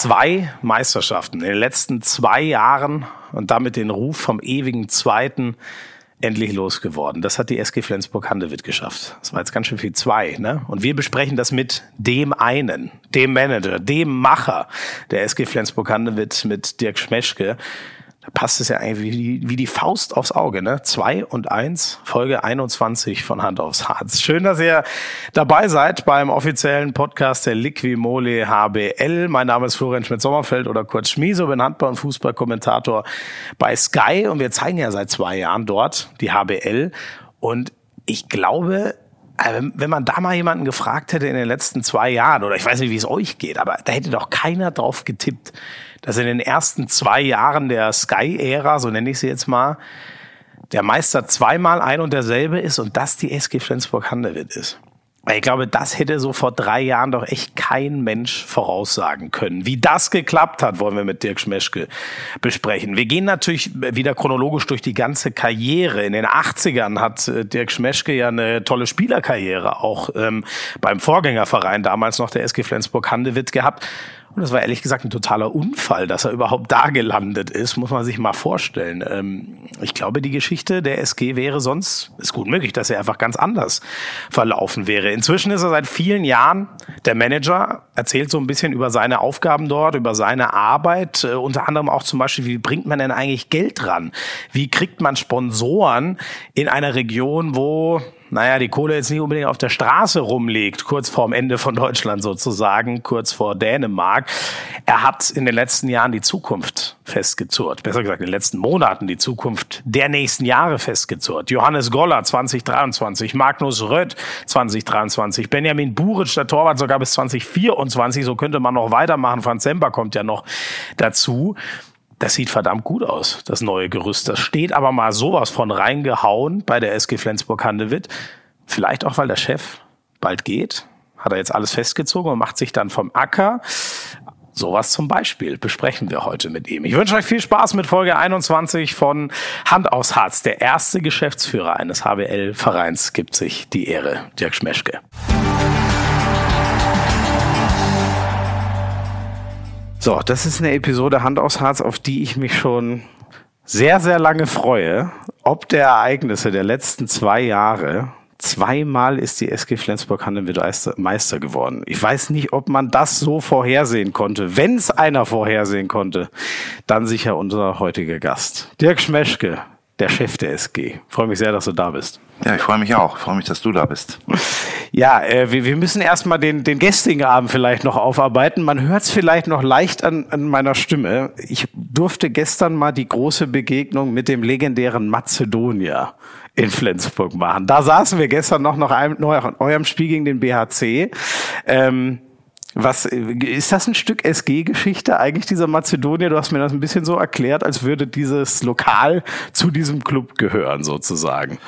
zwei Meisterschaften in den letzten zwei Jahren und damit den Ruf vom ewigen Zweiten endlich losgeworden. Das hat die SG Flensburg-Handewitt geschafft. Das war jetzt ganz schön viel zwei, ne? Und wir besprechen das mit dem einen, dem Manager, dem Macher der SG Flensburg-Handewitt mit Dirk Schmeschke da passt es ja eigentlich wie die, wie die Faust aufs Auge, ne? Zwei und eins, Folge 21 von Hand aufs Harz. Schön, dass ihr dabei seid beim offiziellen Podcast der Liquimole HBL. Mein Name ist Florian Schmidt-Sommerfeld oder kurz Schmieso, bin Handball- und Fußballkommentator bei Sky und wir zeigen ja seit zwei Jahren dort die HBL und ich glaube, äh, wenn man da mal jemanden gefragt hätte in den letzten zwei Jahren, oder ich weiß nicht, wie es euch geht, aber da hätte doch keiner drauf getippt, dass in den ersten zwei Jahren der Sky-Ära, so nenne ich sie jetzt mal, der Meister zweimal ein und derselbe ist und das die SG Flensburg-Handewitt ist. Ich glaube, das hätte so vor drei Jahren doch echt kein Mensch voraussagen können. Wie das geklappt hat, wollen wir mit Dirk Schmeschke besprechen. Wir gehen natürlich wieder chronologisch durch die ganze Karriere. In den 80ern hat äh, Dirk Schmeschke ja eine tolle Spielerkarriere auch ähm, beim Vorgängerverein, damals noch der SG Flensburg-Handewitt gehabt. Und das war ehrlich gesagt ein totaler Unfall, dass er überhaupt da gelandet ist, muss man sich mal vorstellen. Ähm, ich glaube, die Geschichte der SG wäre sonst, ist gut möglich, dass er einfach ganz anders verlaufen wäre. Inzwischen ist er seit vielen Jahren der Manager, erzählt so ein bisschen über seine Aufgaben dort, über seine Arbeit, äh, unter anderem auch zum Beispiel, wie bringt man denn eigentlich Geld ran? Wie kriegt man Sponsoren in einer Region, wo naja, die Kohle jetzt nicht unbedingt auf der Straße rumliegt, kurz vorm Ende von Deutschland sozusagen, kurz vor Dänemark. Er hat in den letzten Jahren die Zukunft festgezurrt. Besser gesagt, in den letzten Monaten die Zukunft der nächsten Jahre festgezurrt. Johannes Goller 2023, Magnus Rött 2023, Benjamin Buric, der Torwart sogar bis 2024. So könnte man noch weitermachen. Franz Semper kommt ja noch dazu das sieht verdammt gut aus, das neue Gerüst. Das steht aber mal sowas von reingehauen bei der SG Flensburg-Handewitt. Vielleicht auch, weil der Chef bald geht. Hat er jetzt alles festgezogen und macht sich dann vom Acker. Sowas zum Beispiel besprechen wir heute mit ihm. Ich wünsche euch viel Spaß mit Folge 21 von Hand aus Harz. Der erste Geschäftsführer eines HBL-Vereins gibt sich die Ehre, Dirk Schmeschke. So, das ist eine Episode Hand aus Harz, auf die ich mich schon sehr, sehr lange freue. Ob der Ereignisse der letzten zwei Jahre. Zweimal ist die SG Flensburg-Handewitt Meister geworden. Ich weiß nicht, ob man das so vorhersehen konnte. Wenn es einer vorhersehen konnte, dann sicher unser heutiger Gast. Dirk Schmeschke, der Chef der SG. Ich freue mich sehr, dass du da bist. Ja, ich freue mich auch. Ich freue mich, dass du da bist. Ja, äh, wir, wir müssen erstmal den, den gestrigen Abend vielleicht noch aufarbeiten. Man hört es vielleicht noch leicht an, an meiner Stimme. Ich durfte gestern mal die große Begegnung mit dem legendären Mazedonier in Flensburg machen. Da saßen wir gestern noch nach einem, noch eurem Spiel gegen den BHC. Ähm, was ist das ein Stück SG-Geschichte eigentlich dieser Mazedonier? Du hast mir das ein bisschen so erklärt, als würde dieses Lokal zu diesem Club gehören sozusagen.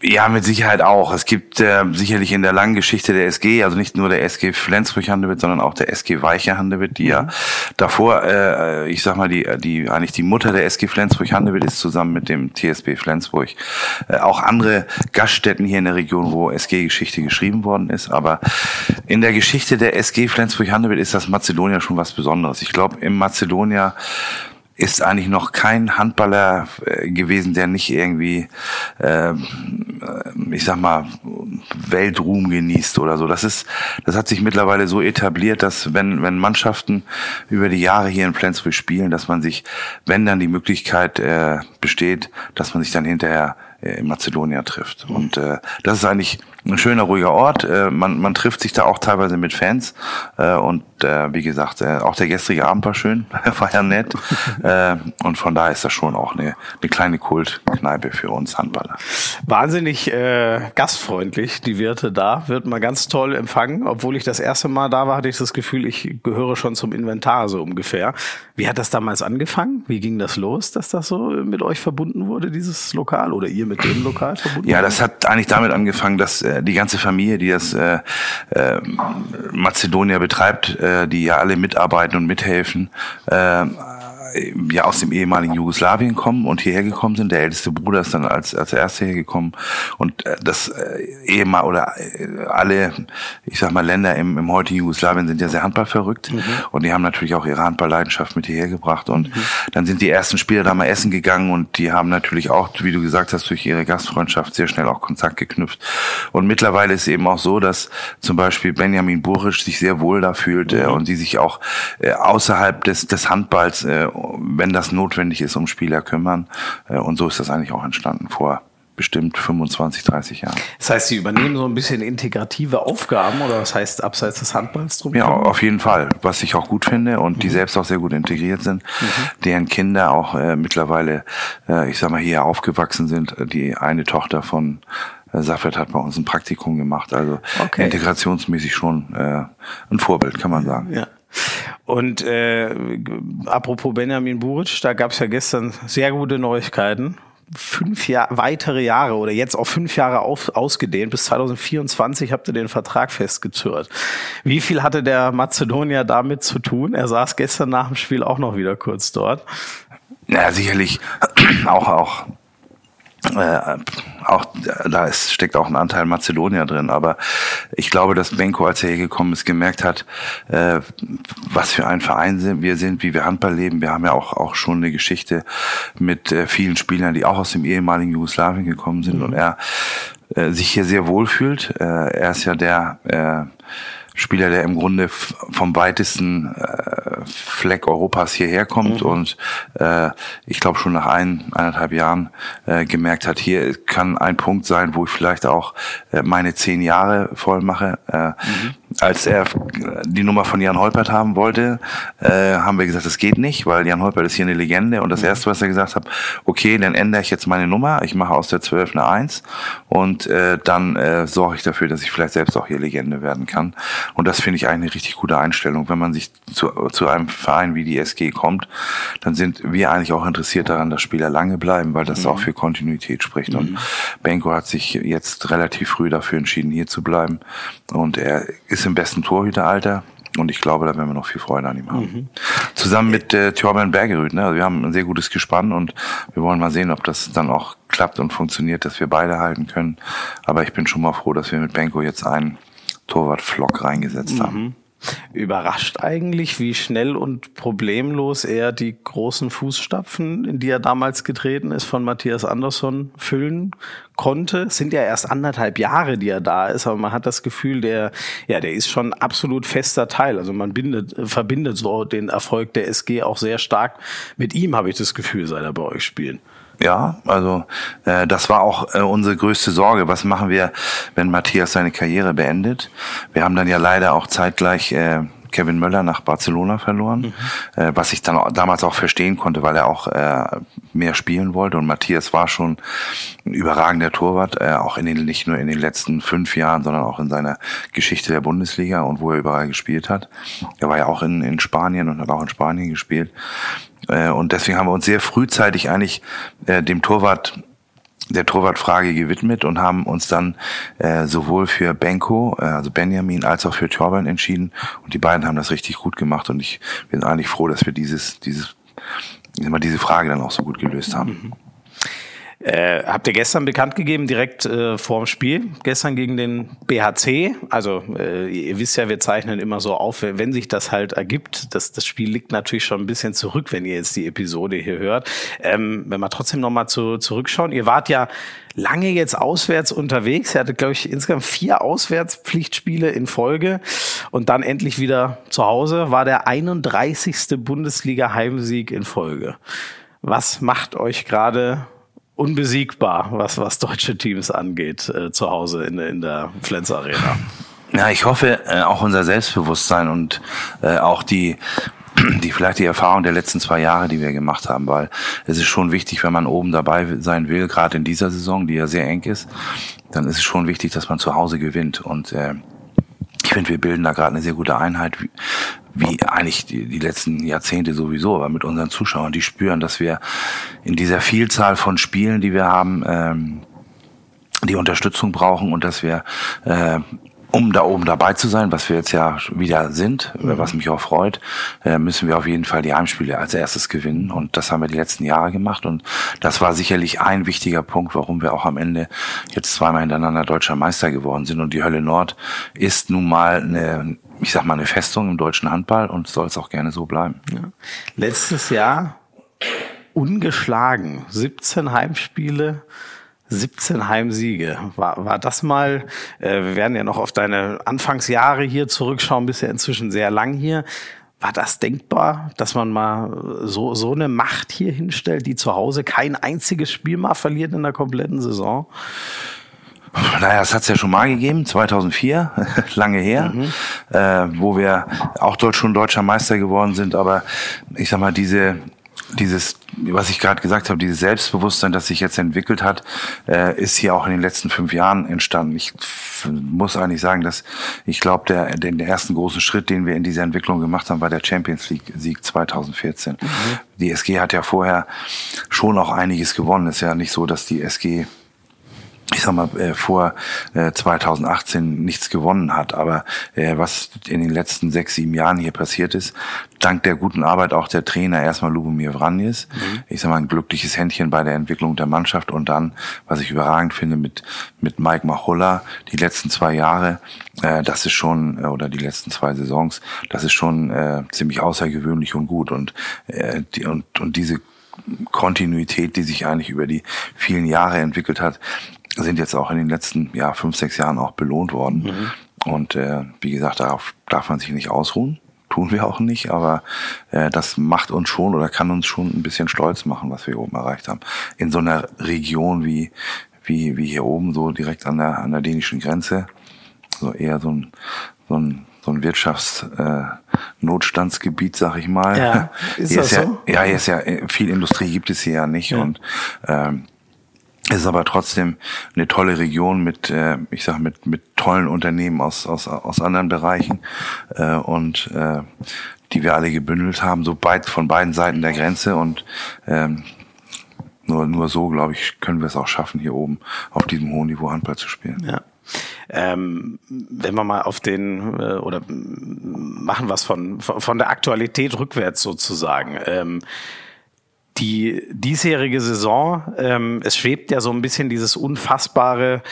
Ja, mit Sicherheit auch. Es gibt äh, sicherlich in der langen Geschichte der SG, also nicht nur der SG Flensburg-Handewitt, sondern auch der SG Weiche-Handewitt, die ja mhm. davor, äh, ich sag mal, die, die eigentlich die Mutter der SG Flensburg-Handewitt ist zusammen mit dem TSB Flensburg. Äh, auch andere Gaststätten hier in der Region, wo SG-Geschichte geschrieben worden ist. Aber in der Geschichte der SG Flensburg-Handewitt ist das Mazedonia schon was Besonderes. Ich glaube, im Mazedonia ist eigentlich noch kein Handballer äh, gewesen, der nicht irgendwie, äh, ich sag mal, Weltruhm genießt oder so. Das ist, das hat sich mittlerweile so etabliert, dass wenn wenn Mannschaften über die Jahre hier in Flensburg spielen, dass man sich, wenn dann die Möglichkeit äh, besteht, dass man sich dann hinterher äh, in Mazedonien trifft. Und äh, das ist eigentlich ein schöner, ruhiger Ort. Äh, man, man trifft sich da auch teilweise mit Fans. Äh, und äh, wie gesagt, äh, auch der gestrige Abend war schön, war ja nett. äh, und von daher ist das schon auch eine, eine kleine Kultkneipe für uns Handballer. Wahnsinnig äh, gastfreundlich, die Wirte da. Wird mal ganz toll empfangen. Obwohl ich das erste Mal da war, hatte ich das Gefühl, ich gehöre schon zum Inventar so ungefähr. Wie hat das damals angefangen? Wie ging das los, dass das so mit euch verbunden wurde, dieses Lokal? Oder ihr mit dem Lokal verbunden? Ja, das hat eigentlich damit angefangen, dass äh, die ganze Familie, die das äh, äh, Mazedonia betreibt, äh, die ja alle mitarbeiten und mithelfen, äh, äh, ja aus dem ehemaligen Jugoslawien kommen und hierher gekommen sind. Der älteste Bruder ist dann als als erster hergekommen und äh, das äh, ehemal oder äh, alle, ich sag mal Länder im, im heutigen Jugoslawien sind ja sehr handballverrückt mhm. und die haben natürlich auch ihre Handballleidenschaft mit hierher gebracht und mhm. dann sind die ersten Spieler da mal essen gegangen und die haben natürlich auch, wie du gesagt hast, durch ihre Gastfreundschaft sehr schnell auch Kontakt geknüpft und mittlerweile ist eben auch so, dass zum Beispiel Benjamin Buric sich sehr wohl da fühlt mhm. äh, und die sich auch äh, außerhalb des, des Handballs, äh, wenn das notwendig ist, um Spieler kümmern. Äh, und so ist das eigentlich auch entstanden vor bestimmt 25, 30 Jahren. Das heißt, Sie übernehmen so ein bisschen integrative Aufgaben oder was heißt abseits des Handballs drum? Ja, auf jeden Fall. Was ich auch gut finde und mhm. die selbst auch sehr gut integriert sind, mhm. deren Kinder auch äh, mittlerweile, äh, ich sag mal, hier aufgewachsen sind. Die eine Tochter von äh, Safet hat bei uns ein Praktikum gemacht. Also okay. integrationsmäßig schon äh, ein Vorbild, kann man sagen. Ja. Und äh, apropos Benjamin Buric, da gab es ja gestern sehr gute Neuigkeiten. Fünf Jahr, weitere Jahre oder jetzt auf fünf Jahre auf, ausgedehnt. Bis 2024 habt ihr den Vertrag festgezurrt. Wie viel hatte der Mazedonier damit zu tun? Er saß gestern nach dem Spiel auch noch wieder kurz dort. Ja, sicherlich auch, auch äh, auch da ist, steckt auch ein Anteil Mazedonier drin, aber ich glaube, dass Benko, als er hier gekommen ist, gemerkt hat, äh, was für ein Verein sind, wir sind, wie wir Handball leben. Wir haben ja auch auch schon eine Geschichte mit äh, vielen Spielern, die auch aus dem ehemaligen Jugoslawien gekommen sind mhm. und er äh, sich hier sehr wohl fühlt. Äh, er ist ja der äh, Spieler, der im Grunde vom weitesten äh, Fleck Europas hierher kommt mhm. und äh, ich glaube schon nach ein, eineinhalb Jahren äh, gemerkt hat, hier kann ein Punkt sein, wo ich vielleicht auch äh, meine zehn Jahre voll mache. Äh, mhm als er die Nummer von Jan Holpert haben wollte, äh, haben wir gesagt, das geht nicht, weil Jan Holpert ist hier eine Legende. Und das mhm. Erste, was er gesagt hat, okay, dann ändere ich jetzt meine Nummer, ich mache aus der 12 eine 1 und äh, dann äh, sorge ich dafür, dass ich vielleicht selbst auch hier Legende werden kann. Und das finde ich eigentlich eine richtig gute Einstellung. Wenn man sich zu, zu einem Verein wie die SG kommt, dann sind wir eigentlich auch interessiert daran, dass Spieler lange bleiben, weil das mhm. auch für Kontinuität spricht. Mhm. Und Benko hat sich jetzt relativ früh dafür entschieden, hier zu bleiben. Und er ist im besten Torhüteralter. Und ich glaube, da werden wir noch viel Freude an ihm haben. Mhm. Zusammen mit äh, Thorben Bergerud. Ne? Also wir haben ein sehr gutes Gespann und wir wollen mal sehen, ob das dann auch klappt und funktioniert, dass wir beide halten können. Aber ich bin schon mal froh, dass wir mit Benko jetzt einen Torwart-Flock reingesetzt mhm. haben. Überrascht eigentlich, wie schnell und problemlos er die großen Fußstapfen, in die er damals getreten ist, von Matthias Andersson füllen konnte. Es sind ja erst anderthalb Jahre, die er da ist, aber man hat das Gefühl, der, ja, der ist schon absolut fester Teil. Also man bindet, verbindet so den Erfolg der SG auch sehr stark mit ihm, habe ich das Gefühl, seit er bei euch spielt. Ja, also äh, das war auch äh, unsere größte Sorge. Was machen wir, wenn Matthias seine Karriere beendet? Wir haben dann ja leider auch zeitgleich äh, Kevin Möller nach Barcelona verloren, mhm. äh, was ich dann damals auch verstehen konnte, weil er auch äh, mehr spielen wollte. Und Matthias war schon ein überragender Torwart, äh, auch in den, nicht nur in den letzten fünf Jahren, sondern auch in seiner Geschichte der Bundesliga und wo er überall gespielt hat. Er war ja auch in, in Spanien und hat auch in Spanien gespielt. Äh, und deswegen haben wir uns sehr frühzeitig eigentlich äh, dem Torwart der Torwartfrage gewidmet und haben uns dann äh, sowohl für Benko, äh, also Benjamin, als auch für Torben entschieden. Und die beiden haben das richtig gut gemacht. Und ich bin eigentlich froh, dass wir dieses, dieses, immer diese Frage dann auch so gut gelöst haben. Mhm. Äh, habt ihr gestern bekannt gegeben, direkt äh, vor dem Spiel, gestern gegen den BHC. Also äh, ihr wisst ja, wir zeichnen immer so auf, wenn sich das halt ergibt. Das, das Spiel liegt natürlich schon ein bisschen zurück, wenn ihr jetzt die Episode hier hört. Ähm, wenn wir trotzdem nochmal zu, zurückschauen, ihr wart ja lange jetzt auswärts unterwegs. Ihr hattet, glaube ich, insgesamt vier Auswärtspflichtspiele in Folge und dann endlich wieder zu Hause. War der 31. Bundesliga-Heimsieg in Folge. Was macht euch gerade unbesiegbar, was, was deutsche Teams angeht, äh, zu Hause in, in der Flens Arena. Ja, ich hoffe, äh, auch unser Selbstbewusstsein und äh, auch die die vielleicht die Erfahrung der letzten zwei Jahre, die wir gemacht haben, weil es ist schon wichtig, wenn man oben dabei sein will, gerade in dieser Saison, die ja sehr eng ist, dann ist es schon wichtig, dass man zu Hause gewinnt. Und äh, ich finde, wir bilden da gerade eine sehr gute Einheit wie eigentlich die, die letzten Jahrzehnte sowieso, aber mit unseren Zuschauern, die spüren, dass wir in dieser Vielzahl von Spielen, die wir haben, ähm, die Unterstützung brauchen und dass wir äh, um da oben dabei zu sein, was wir jetzt ja wieder sind, mhm. was mich auch freut, äh, müssen wir auf jeden Fall die Heimspiele als erstes gewinnen. Und das haben wir die letzten Jahre gemacht. Und das war sicherlich ein wichtiger Punkt, warum wir auch am Ende jetzt zweimal hintereinander deutscher Meister geworden sind. Und die Hölle Nord ist nun mal eine, ich sag mal, eine Festung im deutschen Handball und soll es auch gerne so bleiben. Ja. Letztes Jahr ungeschlagen, 17 Heimspiele, 17 Heimsiege. War, war das mal, äh, wir werden ja noch auf deine Anfangsjahre hier zurückschauen, bist ja inzwischen sehr lang hier. War das denkbar, dass man mal so, so eine Macht hier hinstellt, die zu Hause kein einziges Spiel mal verliert in der kompletten Saison? Naja, das hat es ja schon mal gegeben, 2004, lange her, mhm. äh, wo wir auch dort schon deutscher Meister geworden sind. Aber ich sag mal, diese dieses, was ich gerade gesagt habe, dieses Selbstbewusstsein, das sich jetzt entwickelt hat, äh, ist hier auch in den letzten fünf Jahren entstanden. Ich muss eigentlich sagen, dass ich glaube, der, der, der ersten großen Schritt, den wir in dieser Entwicklung gemacht haben, war der Champions League Sieg 2014. Mhm. Die SG hat ja vorher schon auch einiges gewonnen. ist ja nicht so, dass die SG ich sag mal, äh, vor äh, 2018 nichts gewonnen hat. Aber äh, was in den letzten sechs, sieben Jahren hier passiert ist, dank der guten Arbeit auch der Trainer, erstmal Lubomir Vranjes, mhm. ich sag mal, ein glückliches Händchen bei der Entwicklung der Mannschaft und dann, was ich überragend finde, mit, mit Mike Machulla, die letzten zwei Jahre, äh, das ist schon, äh, oder die letzten zwei Saisons, das ist schon äh, ziemlich außergewöhnlich und gut. Und, äh, die, und, und diese Kontinuität, die sich eigentlich über die vielen Jahre entwickelt hat, sind jetzt auch in den letzten ja, fünf, sechs Jahren auch belohnt worden. Mhm. Und äh, wie gesagt, darauf darf man sich nicht ausruhen. Tun wir auch nicht, aber äh, das macht uns schon oder kann uns schon ein bisschen stolz machen, was wir oben erreicht haben. In so einer Region wie, wie, wie hier oben, so direkt an der, an der dänischen Grenze. So eher so ein, so ein, so ein Wirtschaftsnotstandsgebiet, äh, sag ich mal. Ja, ist hier das ist so? Ja, ja, hier ist ja viel Industrie gibt es hier ja nicht ja. und ähm, es ist aber trotzdem eine tolle Region mit, äh, ich sag mit mit tollen Unternehmen aus aus aus anderen Bereichen äh, und äh, die wir alle gebündelt haben, so weit von beiden Seiten der Grenze und ähm, nur nur so, glaube ich, können wir es auch schaffen, hier oben auf diesem hohen Niveau Handball zu spielen. Ja. Ähm, wenn wir mal auf den äh, oder machen was von von der Aktualität rückwärts sozusagen. Ähm, die diesjährige Saison, ähm, es schwebt ja so ein bisschen dieses unfassbare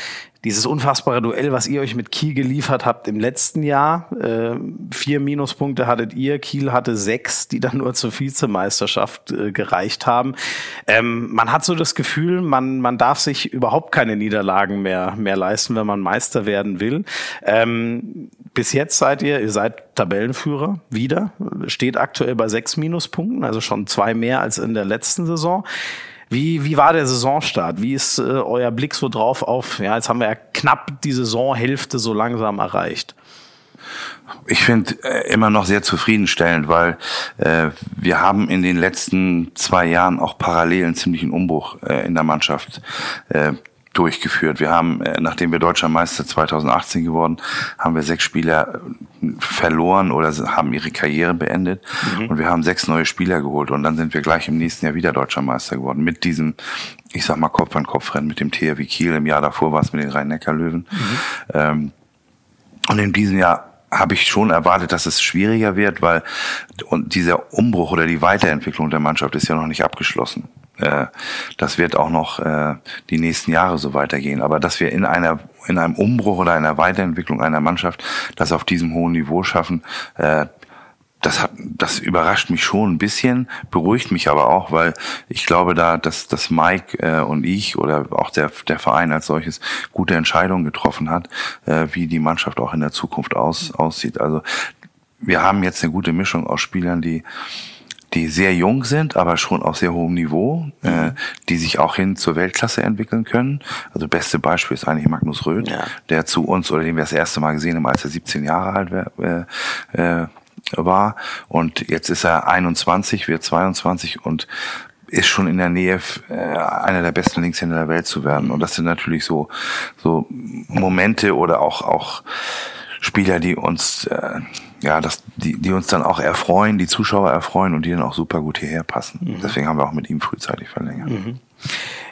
dieses unfassbare Duell, was ihr euch mit Kiel geliefert habt im letzten Jahr. Äh, vier Minuspunkte hattet ihr, Kiel hatte sechs, die dann nur zur Vizemeisterschaft äh, gereicht haben. Ähm, man hat so das Gefühl, man, man darf sich überhaupt keine Niederlagen mehr, mehr leisten, wenn man Meister werden will. Ähm, bis jetzt seid ihr, ihr seid Tabellenführer wieder, steht aktuell bei sechs Minuspunkten, also schon zwei mehr als in der letzten Saison. Wie, wie war der Saisonstart? Wie ist äh, euer Blick so drauf auf, ja, jetzt haben wir ja knapp die Saisonhälfte so langsam erreicht. Ich finde äh, immer noch sehr zufriedenstellend, weil äh, wir haben in den letzten zwei Jahren auch parallel einen ziemlichen Umbruch äh, in der Mannschaft äh, durchgeführt. Wir haben, äh, nachdem wir Deutscher Meister 2018 geworden, haben wir sechs Spieler äh, verloren oder haben ihre Karriere beendet mhm. und wir haben sechs neue Spieler geholt und dann sind wir gleich im nächsten Jahr wieder Deutscher Meister geworden mit diesem, ich sag mal Kopf an Kopf Rennen mit dem THW Kiel. Im Jahr davor war es mit den Rhein-Neckar-Löwen. Mhm. Ähm, und in diesem Jahr habe ich schon erwartet, dass es schwieriger wird, weil und dieser Umbruch oder die Weiterentwicklung der Mannschaft ist ja noch nicht abgeschlossen. Äh, das wird auch noch äh, die nächsten Jahre so weitergehen. Aber dass wir in einer in einem Umbruch oder einer Weiterentwicklung einer Mannschaft das auf diesem hohen Niveau schaffen, äh, das hat, das überrascht mich schon ein bisschen, beruhigt mich aber auch, weil ich glaube da, dass, dass Mike äh, und ich oder auch der, der Verein als solches gute Entscheidungen getroffen hat, äh, wie die Mannschaft auch in der Zukunft aus, aussieht. Also wir haben jetzt eine gute Mischung aus Spielern, die die sehr jung sind, aber schon auf sehr hohem Niveau, äh, mhm. äh, die sich auch hin zur Weltklasse entwickeln können. Also beste Beispiel ist eigentlich Magnus Röth, ja. der zu uns oder den wir das erste Mal gesehen haben, als er 17 Jahre alt wär, äh, äh, war. Und jetzt ist er 21, wird 22 und ist schon in der Nähe, äh, einer der besten Linkshänder der Welt zu werden. Und das sind natürlich so, so Momente oder auch, auch Spieler, die uns, äh, ja, das, die, die uns dann auch erfreuen, die Zuschauer erfreuen und die dann auch super gut hierher passen. Mhm. Deswegen haben wir auch mit ihm frühzeitig verlängert. Mhm.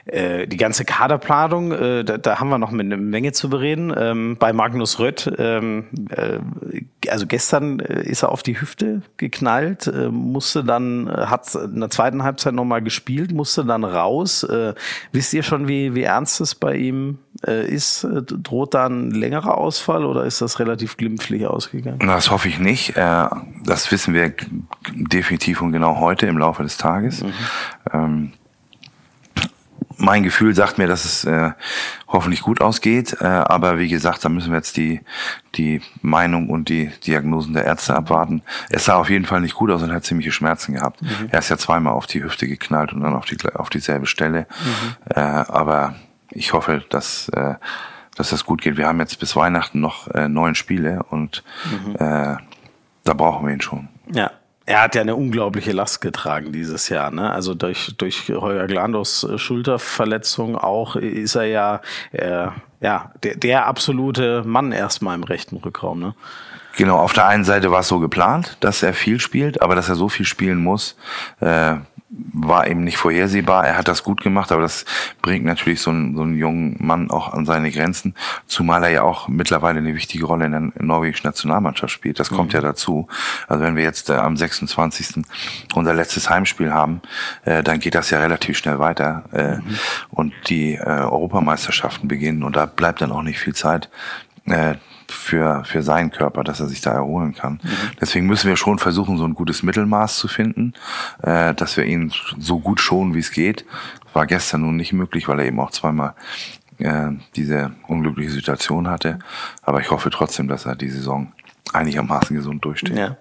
Äh, die ganze Kaderplanung, äh, da, da haben wir noch eine Menge zu bereden. Ähm, bei Magnus Rött, ähm, äh, also gestern ist er auf die Hüfte geknallt, äh, musste dann, hat in der zweiten Halbzeit nochmal gespielt, musste dann raus. Wisst ihr schon, wie, wie ernst es bei ihm ist? Droht da ein längerer Ausfall oder ist das relativ glimpflich ausgegangen? Das hoffe ich nicht. Das wissen wir definitiv und genau heute im Laufe des Tages. Mhm. Ähm, mein Gefühl sagt mir, dass es äh, hoffentlich gut ausgeht. Äh, aber wie gesagt, da müssen wir jetzt die, die Meinung und die Diagnosen der Ärzte abwarten. Es sah auf jeden Fall nicht gut aus und hat ziemliche Schmerzen gehabt. Mhm. Er ist ja zweimal auf die Hüfte geknallt und dann auf, die, auf dieselbe Stelle. Mhm. Äh, aber ich hoffe, dass, äh, dass das gut geht. Wir haben jetzt bis Weihnachten noch äh, neun Spiele und mhm. äh, da brauchen wir ihn schon. Ja, er hat ja eine unglaubliche Last getragen dieses Jahr. Ne? Also durch, durch Heuer Glandos äh, Schulterverletzung auch ist er ja, äh, ja der, der absolute Mann erstmal im rechten Rückraum. Ne? Genau, auf der einen Seite war es so geplant, dass er viel spielt, aber dass er so viel spielen muss, äh, war eben nicht vorhersehbar. Er hat das gut gemacht, aber das bringt natürlich so einen, so einen jungen Mann auch an seine Grenzen, zumal er ja auch mittlerweile eine wichtige Rolle in der norwegischen Nationalmannschaft spielt. Das kommt mhm. ja dazu. Also wenn wir jetzt äh, am 26. unser letztes Heimspiel haben, äh, dann geht das ja relativ schnell weiter äh, mhm. und die äh, Europameisterschaften beginnen und da bleibt dann auch nicht viel Zeit. Für, für seinen Körper, dass er sich da erholen kann. Mhm. Deswegen müssen wir schon versuchen, so ein gutes Mittelmaß zu finden, äh, dass wir ihn so gut schonen, wie es geht. War gestern nun nicht möglich, weil er eben auch zweimal äh, diese unglückliche Situation hatte. Aber ich hoffe trotzdem, dass er die Saison einigermaßen gesund durchstehen. Ja.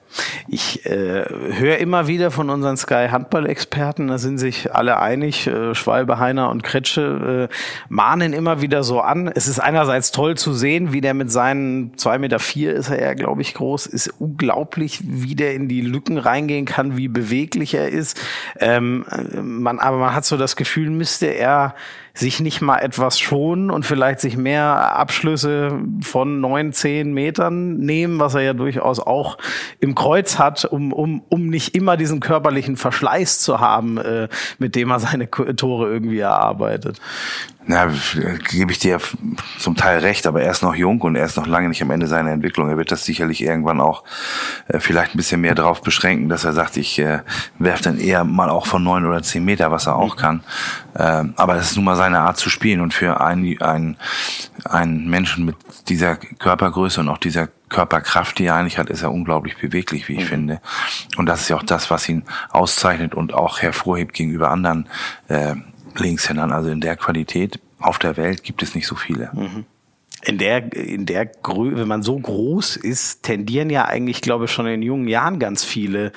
Ich äh, höre immer wieder von unseren Sky Handball-Experten, da sind sich alle einig, äh, Schwalbe, Heiner und Kretsche äh, mahnen immer wieder so an. Es ist einerseits toll zu sehen, wie der mit seinen zwei Meter vier ist er ja, glaube ich, groß, ist unglaublich, wie der in die Lücken reingehen kann, wie beweglich er ist. Ähm, man, aber man hat so das Gefühl, müsste er sich nicht mal etwas schonen und vielleicht sich mehr Abschlüsse von neun, zehn Metern nehmen, was er ja durchaus auch im Kreuz hat, um, um, um nicht immer diesen körperlichen Verschleiß zu haben, äh, mit dem er seine Tore irgendwie erarbeitet. Na, gebe ich dir zum Teil recht, aber er ist noch jung und er ist noch lange nicht am Ende seiner Entwicklung. Er wird das sicherlich irgendwann auch äh, vielleicht ein bisschen mehr darauf beschränken, dass er sagt, ich äh, werfe dann eher mal auch von neun oder zehn Meter, was er auch mhm. kann. Äh, aber das ist nun mal seine Art zu spielen und für einen, einen, einen Menschen mit dieser Körpergröße und auch dieser Körperkraft, die er eigentlich hat, ist er unglaublich beweglich, wie ich mhm. finde. Und das ist ja auch das, was ihn auszeichnet und auch hervorhebt gegenüber anderen äh, Linkshändern. Also in der Qualität auf der Welt gibt es nicht so viele. Mhm. In der, in der Grö wenn man so groß ist, tendieren ja eigentlich, glaube ich, schon in jungen Jahren ganz viele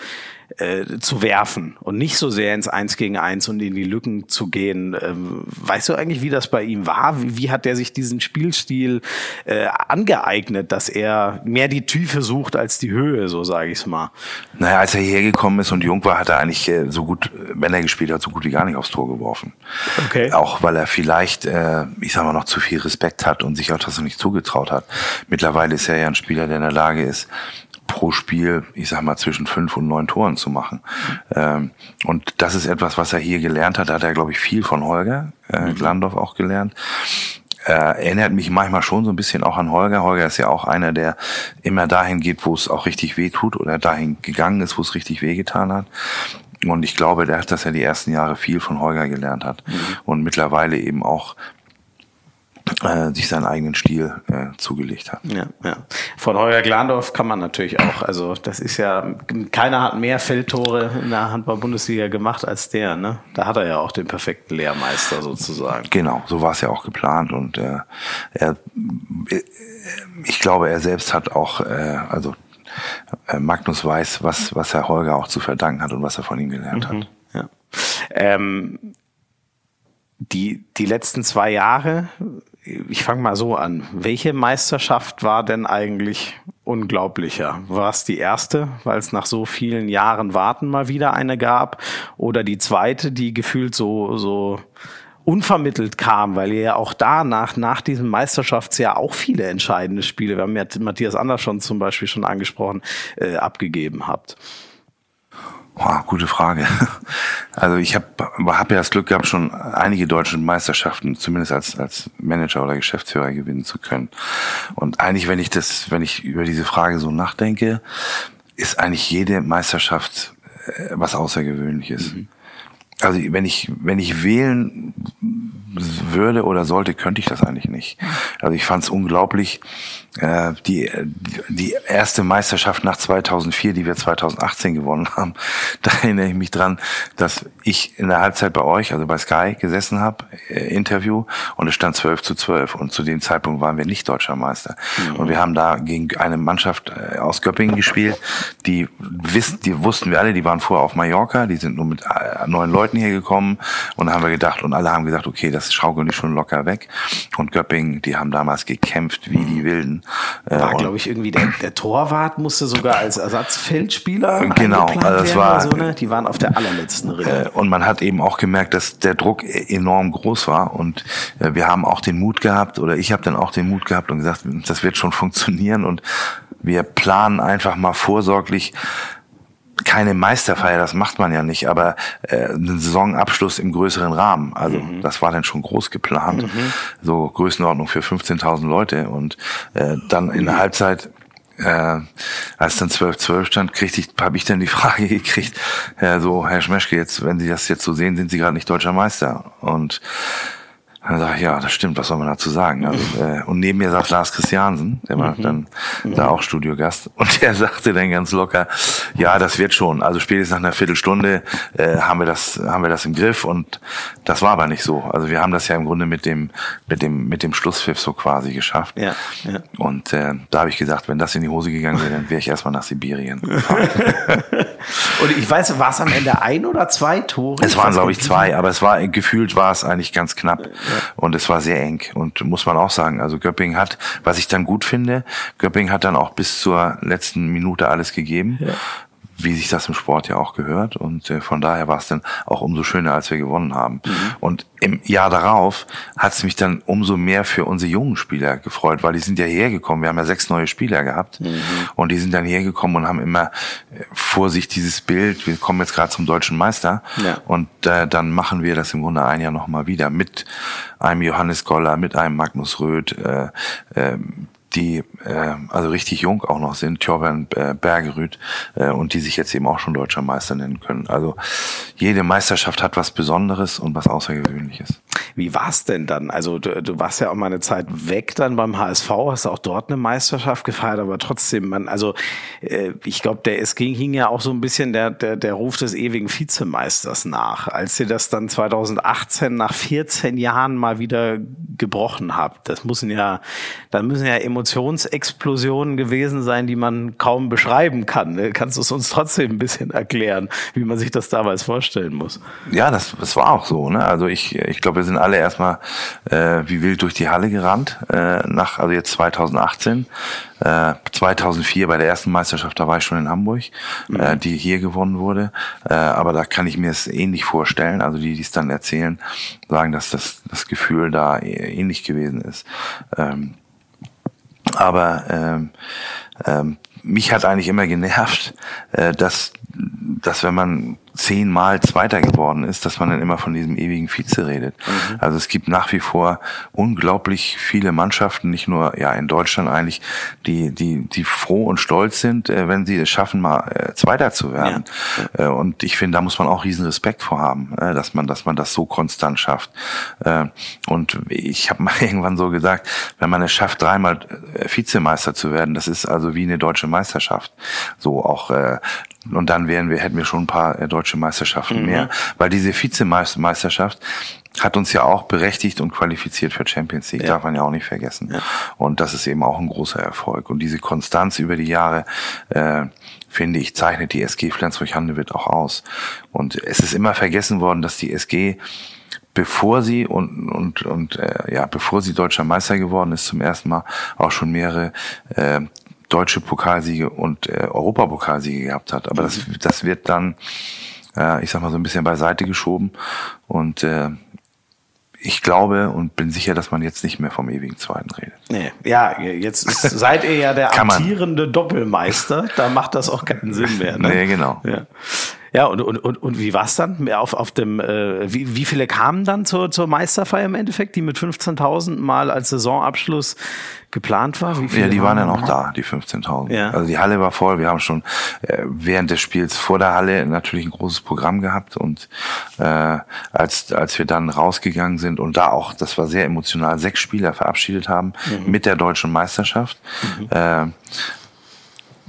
äh, zu werfen und nicht so sehr ins Eins gegen Eins und in die Lücken zu gehen. Ähm, weißt du eigentlich, wie das bei ihm war? Wie, wie hat der sich diesen Spielstil äh, angeeignet, dass er mehr die Tiefe sucht als die Höhe, so sage ich es mal? Naja, als er hierher gekommen ist und jung war, hat er eigentlich äh, so gut, wenn er gespielt hat, so gut wie gar nicht aufs Tor geworfen. Okay. Auch weil er vielleicht, äh, ich sag mal, noch zu viel Respekt hat und sich auch das noch nicht zugetraut hat. Mittlerweile ist er ja ein Spieler, der in der Lage ist, pro Spiel, ich sag mal, zwischen fünf und neun Toren zu machen. Ähm, und das ist etwas, was er hier gelernt hat. Da hat er, glaube ich, viel von Holger äh, mhm. Glandorf auch gelernt. Äh, erinnert mich manchmal schon so ein bisschen auch an Holger. Holger ist ja auch einer, der immer dahin geht, wo es auch richtig weh tut oder dahin gegangen ist, wo es richtig weh getan hat. Und ich glaube, der hat das ja die ersten Jahre viel von Holger gelernt hat mhm. und mittlerweile eben auch äh, sich seinen eigenen Stil äh, zugelegt hat. Ja, ja. Von Holger Glandorf kann man natürlich auch, also das ist ja, keiner hat mehr Feldtore in der Handball-Bundesliga gemacht als der, ne? Da hat er ja auch den perfekten Lehrmeister sozusagen. Genau, so war es ja auch geplant und äh, er, äh, ich glaube, er selbst hat auch, äh, also äh, Magnus weiß, was, was Herr Holger auch zu verdanken hat und was er von ihm gelernt mhm, hat. Ja. Ähm, die, die letzten zwei Jahre ich fange mal so an. Welche Meisterschaft war denn eigentlich unglaublicher? War es die erste, weil es nach so vielen Jahren Warten mal wieder eine gab? Oder die zweite, die gefühlt so, so unvermittelt kam, weil ihr ja auch danach, nach diesem Meisterschaftsjahr auch viele entscheidende Spiele, wir haben ja Matthias Andersson zum Beispiel schon angesprochen, äh, abgegeben habt? Boah, gute Frage. Also ich habe hab ja das Glück gehabt, schon einige deutsche Meisterschaften, zumindest als, als Manager oder Geschäftsführer gewinnen zu können. Und eigentlich, wenn ich das, wenn ich über diese Frage so nachdenke, ist eigentlich jede Meisterschaft äh, was Außergewöhnliches. Mhm. Also wenn ich, wenn ich wählen würde oder sollte, könnte ich das eigentlich nicht. Also ich fand es unglaublich, äh, die, die erste Meisterschaft nach 2004, die wir 2018 gewonnen haben, da erinnere ich mich dran, dass ich in der Halbzeit bei euch, also bei Sky, gesessen habe, äh, Interview, und es stand 12 zu 12. Und zu dem Zeitpunkt waren wir nicht deutscher Meister. Mhm. Und wir haben da gegen eine Mannschaft äh, aus Göppingen gespielt, die wissen, die wussten wir alle, die waren vorher auf Mallorca, die sind nur mit äh, neun Leuten hier gekommen und haben wir gedacht, und alle haben gesagt, okay, das schaukeln die schon locker weg. Und Göppingen, die haben damals gekämpft wie die Wilden. Äh, war, glaube ich, irgendwie der, der Torwart musste sogar als Ersatzfeldspieler genau, also das war, so, ne? Die waren auf der allerletzten Rille. Äh, und man hat eben auch gemerkt, dass der Druck enorm groß war und äh, wir haben auch den Mut gehabt oder ich habe dann auch den Mut gehabt und gesagt, das wird schon funktionieren und wir planen einfach mal vorsorglich keine Meisterfeier, das macht man ja nicht, aber äh, einen Saisonabschluss im größeren Rahmen. Also mhm. das war dann schon groß geplant, mhm. so Größenordnung für 15.000 Leute und äh, dann in der mhm. Halbzeit äh, als dann 12-12 stand, kriegte ich, habe ich dann die Frage gekriegt, äh, so, Herr Schmeschke, jetzt, wenn Sie das jetzt so sehen, sind Sie gerade nicht deutscher Meister. Und dann sag ich, ja, das stimmt, was soll man dazu sagen? Also, äh, und neben mir saß Lars Christiansen, der war mhm. dann mhm. da auch Studiogast, und der sagte dann ganz locker, ja, das wird schon. Also spätestens nach einer Viertelstunde äh, haben wir das, haben wir das im Griff und das war aber nicht so. Also wir haben das ja im Grunde mit dem, mit dem, mit dem Schlusspfiff so quasi geschafft. Ja, ja. Und äh, da habe ich gesagt, wenn das in die Hose gegangen wäre, dann wäre ich erstmal nach Sibirien gefahren. und ich weiß, war es am Ende ein oder zwei Tore? Es waren, glaube ich, zwei, aber es war gefühlt war es eigentlich ganz knapp. Ja. Und es war sehr eng. Und muss man auch sagen, also Göpping hat, was ich dann gut finde, Göpping hat dann auch bis zur letzten Minute alles gegeben. Ja wie sich das im Sport ja auch gehört. Und äh, von daher war es dann auch umso schöner, als wir gewonnen haben. Mhm. Und im Jahr darauf hat es mich dann umso mehr für unsere jungen Spieler gefreut, weil die sind ja hergekommen. Wir haben ja sechs neue Spieler gehabt. Mhm. Und die sind dann hergekommen und haben immer äh, vor sich dieses Bild, wir kommen jetzt gerade zum deutschen Meister. Ja. Und äh, dann machen wir das im Grunde ein Jahr nochmal wieder mit einem Johannes Goller, mit einem Magnus Röth, äh, äh, die äh, also richtig jung auch noch sind, Thorben äh, Bergerüth, äh, und die sich jetzt eben auch schon deutscher Meister nennen können. Also jede Meisterschaft hat was Besonderes und was Außergewöhnliches. Wie war's denn dann? Also du, du warst ja auch mal eine Zeit weg dann beim HSV, hast auch dort eine Meisterschaft gefeiert, aber trotzdem, man, also äh, ich glaube, der es ging hing ja auch so ein bisschen der, der, der Ruf des ewigen Vizemeisters nach. Als ihr das dann 2018 nach 14 Jahren mal wieder gebrochen habt, das müssen ja, dann müssen ja Emotionsexplosionen gewesen sein, die man kaum beschreiben kann. Ne? Kannst du es uns trotzdem ein bisschen erklären, wie man sich das damals vorstellen muss? Ja, das, das war auch so. Ne? Also ich, ich glaube, wir sind alle erstmal äh, wie wild durch die Halle gerannt, äh, nach, also jetzt 2018. Äh, 2004 bei der ersten Meisterschaft, da war ich schon in Hamburg, mhm. äh, die hier gewonnen wurde. Äh, aber da kann ich mir es ähnlich vorstellen. Also die, die es dann erzählen, sagen, dass das, das Gefühl da ähnlich gewesen ist. Ähm, aber ähm, ähm, mich hat eigentlich immer genervt, äh, dass, dass wenn man zehnmal Zweiter geworden ist, dass man dann immer von diesem ewigen Vize redet. Mhm. Also es gibt nach wie vor unglaublich viele Mannschaften, nicht nur ja in Deutschland eigentlich, die die die froh und stolz sind, äh, wenn sie es schaffen, mal äh, Zweiter zu werden. Ja. Äh, und ich finde, da muss man auch riesen Respekt vor haben, dass man dass man das so konstant schafft. Und ich habe mal irgendwann so gesagt, wenn man es schafft, dreimal Vizemeister zu werden, das ist also wie eine deutsche Meisterschaft. So auch und dann wären wir, hätten wir schon ein paar äh, deutsche Meisterschaften mhm. mehr. Weil diese Vizemeisterschaft hat uns ja auch berechtigt und qualifiziert für Champions League, ja. darf man ja auch nicht vergessen. Ja. Und das ist eben auch ein großer Erfolg. Und diese Konstanz über die Jahre, äh, finde ich, zeichnet die SG Flensburg-Handewitt auch aus. Und es ist immer vergessen worden, dass die SG bevor sie und und und äh, ja bevor sie deutscher Meister geworden ist zum ersten Mal auch schon mehrere äh, deutsche Pokalsiege und äh, Europapokalsiege gehabt hat. Aber mhm. das, das wird dann, äh, ich sag mal, so ein bisschen beiseite geschoben. Und äh, ich glaube und bin sicher, dass man jetzt nicht mehr vom ewigen Zweiten redet. Nee, ja, jetzt ist, seid ihr ja der amtierende Doppelmeister. Da macht das auch keinen Sinn mehr. Ne? Nee, genau. Ja. Ja, und, und, und, und wie war's dann? Auf, auf dem, äh, wie, wie viele kamen dann zur, zur Meisterfeier im Endeffekt, die mit 15.000 mal als Saisonabschluss geplant war? ja, die waren dann auch da, die 15.000. Ja. Also die Halle war voll. Wir haben schon äh, während des Spiels vor der Halle natürlich ein großes Programm gehabt und äh, als als wir dann rausgegangen sind und da auch, das war sehr emotional, sechs Spieler verabschiedet haben mhm. mit der deutschen Meisterschaft. Mhm. Äh,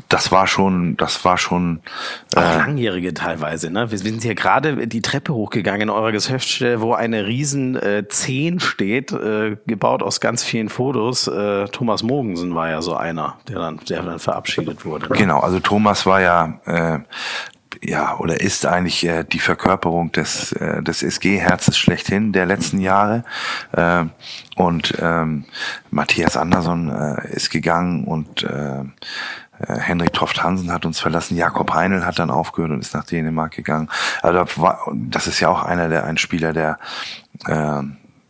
das war schon, das war schon. Äh, Auch langjährige teilweise, ne? Wir sind hier gerade die Treppe hochgegangen in eurer Geschäftsstelle, wo eine riesen äh, 10 steht, äh, gebaut aus ganz vielen Fotos. Äh, Thomas Mogensen war ja so einer, der dann, der dann verabschiedet wurde. Ne? Genau, also Thomas war ja äh, ja, oder ist eigentlich äh, die Verkörperung des, äh, des SG-Herzes schlechthin der letzten Jahre. Äh, und ähm, Matthias Andersson äh, ist gegangen und äh, äh, Henrik Toft Hansen hat uns verlassen, Jakob Heinl hat dann aufgehört und ist nach Dänemark gegangen. Also das ist ja auch einer der ein Spieler, der äh,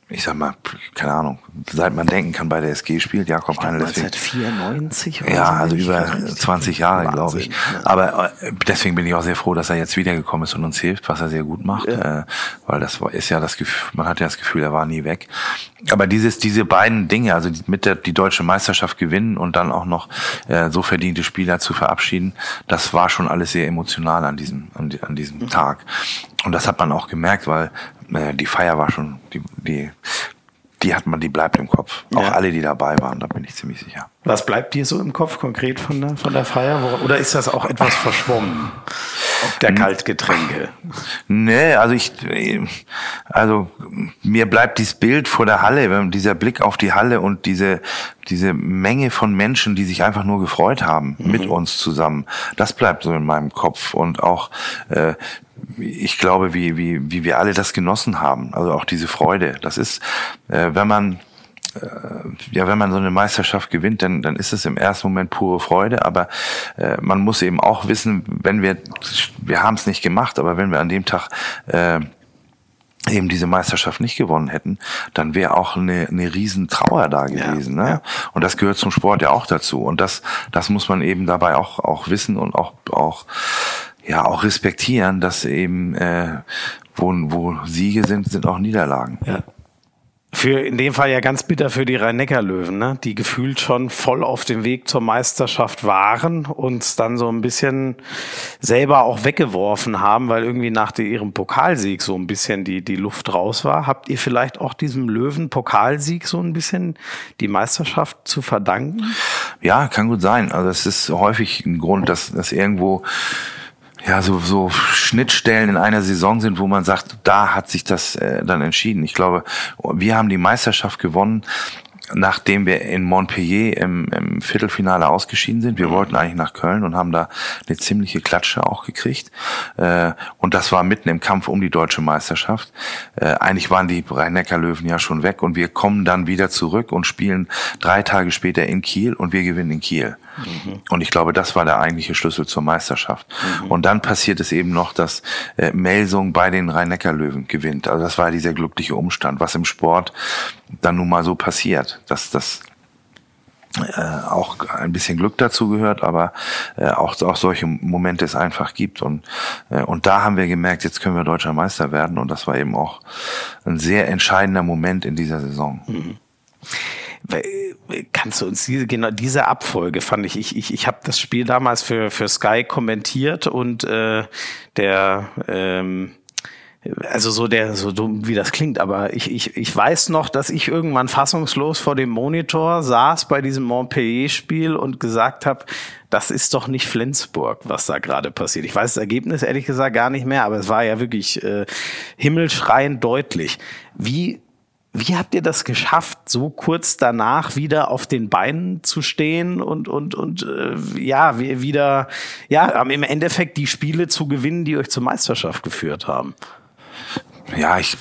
ich sag mal, keine Ahnung, seit man denken kann bei der SG spielt, Jakob Heinl. Seit 94 oder Ja, also über 20 Jahre, glaube ich. Aber äh, deswegen bin ich auch sehr froh, dass er jetzt wiedergekommen ist und uns hilft, was er sehr gut macht. Ja. Äh, weil das ist ja das Gefühl, man hat ja das Gefühl, er war nie weg. Aber dieses, diese beiden Dinge, also mit der die deutsche Meisterschaft gewinnen und dann auch noch äh, so verdiente Spieler zu verabschieden, das war schon alles sehr emotional an diesem, an, an diesem mhm. Tag. Und das hat man auch gemerkt, weil äh, die Feier war schon, die, die, die hat man, die bleibt im Kopf. Auch ja. alle, die dabei waren, da bin ich ziemlich sicher. Was bleibt dir so im Kopf konkret von der, von der Feier? Oder ist das auch etwas verschwommen? Ob der Kaltgetränke? Nee, also ich, also mir bleibt dieses Bild vor der Halle, dieser Blick auf die Halle und diese, diese Menge von Menschen, die sich einfach nur gefreut haben mhm. mit uns zusammen. Das bleibt so in meinem Kopf und auch, äh, ich glaube, wie, wie, wie wir alle das genossen haben. Also auch diese Freude. Das ist, äh, wenn man äh, ja, wenn man so eine Meisterschaft gewinnt, dann, dann ist es im ersten Moment pure Freude, aber äh, man muss eben auch wissen, wenn wir, wir haben es nicht gemacht, aber wenn wir an dem Tag äh, eben diese Meisterschaft nicht gewonnen hätten, dann wäre auch eine, eine riesen Trauer da gewesen. Ja, ne? Ja. Und das gehört zum Sport ja auch dazu. Und das, das muss man eben dabei auch, auch wissen und auch, auch ja auch respektieren, dass eben äh, wo, wo Siege sind, sind auch Niederlagen. Ja. Für in dem Fall ja ganz bitter für die Rhein-Neckar-Löwen, ne? die gefühlt schon voll auf dem Weg zur Meisterschaft waren und dann so ein bisschen selber auch weggeworfen haben, weil irgendwie nach ihrem Pokalsieg so ein bisschen die, die Luft raus war. Habt ihr vielleicht auch diesem Löwen-Pokalsieg so ein bisschen die Meisterschaft zu verdanken? Ja, kann gut sein. Also es ist häufig ein Grund, dass, dass irgendwo ja, so, so Schnittstellen in einer Saison sind, wo man sagt, da hat sich das äh, dann entschieden. Ich glaube, wir haben die Meisterschaft gewonnen nachdem wir in Montpellier im, im Viertelfinale ausgeschieden sind. Wir mhm. wollten eigentlich nach Köln und haben da eine ziemliche Klatsche auch gekriegt. Äh, und das war mitten im Kampf um die deutsche Meisterschaft. Äh, eigentlich waren die Rhein-Neckar-Löwen ja schon weg und wir kommen dann wieder zurück und spielen drei Tage später in Kiel und wir gewinnen in Kiel. Mhm. Und ich glaube, das war der eigentliche Schlüssel zur Meisterschaft. Mhm. Und dann passiert es eben noch, dass äh, Melsung bei den Rhein-Neckar-Löwen gewinnt. Also das war dieser glückliche Umstand, was im Sport dann nun mal so passiert, dass das äh, auch ein bisschen Glück dazu gehört, aber äh, auch, auch solche Momente es einfach gibt. Und, äh, und da haben wir gemerkt, jetzt können wir deutscher Meister werden. Und das war eben auch ein sehr entscheidender Moment in dieser Saison. Mhm. Kannst du uns diese, genau diese Abfolge fand ich, ich, ich, ich habe das Spiel damals für, für Sky kommentiert und äh, der ähm, also so der, so dumm wie das klingt, aber ich, ich, ich weiß noch, dass ich irgendwann fassungslos vor dem Monitor saß bei diesem Montpellier-Spiel und gesagt habe, das ist doch nicht Flensburg, was da gerade passiert. Ich weiß das Ergebnis ehrlich gesagt gar nicht mehr, aber es war ja wirklich äh, himmelschreiend deutlich. Wie wie habt ihr das geschafft, so kurz danach wieder auf den Beinen zu stehen und und und äh, ja wieder ja im Endeffekt die Spiele zu gewinnen, die euch zur Meisterschaft geführt haben? ja, ich,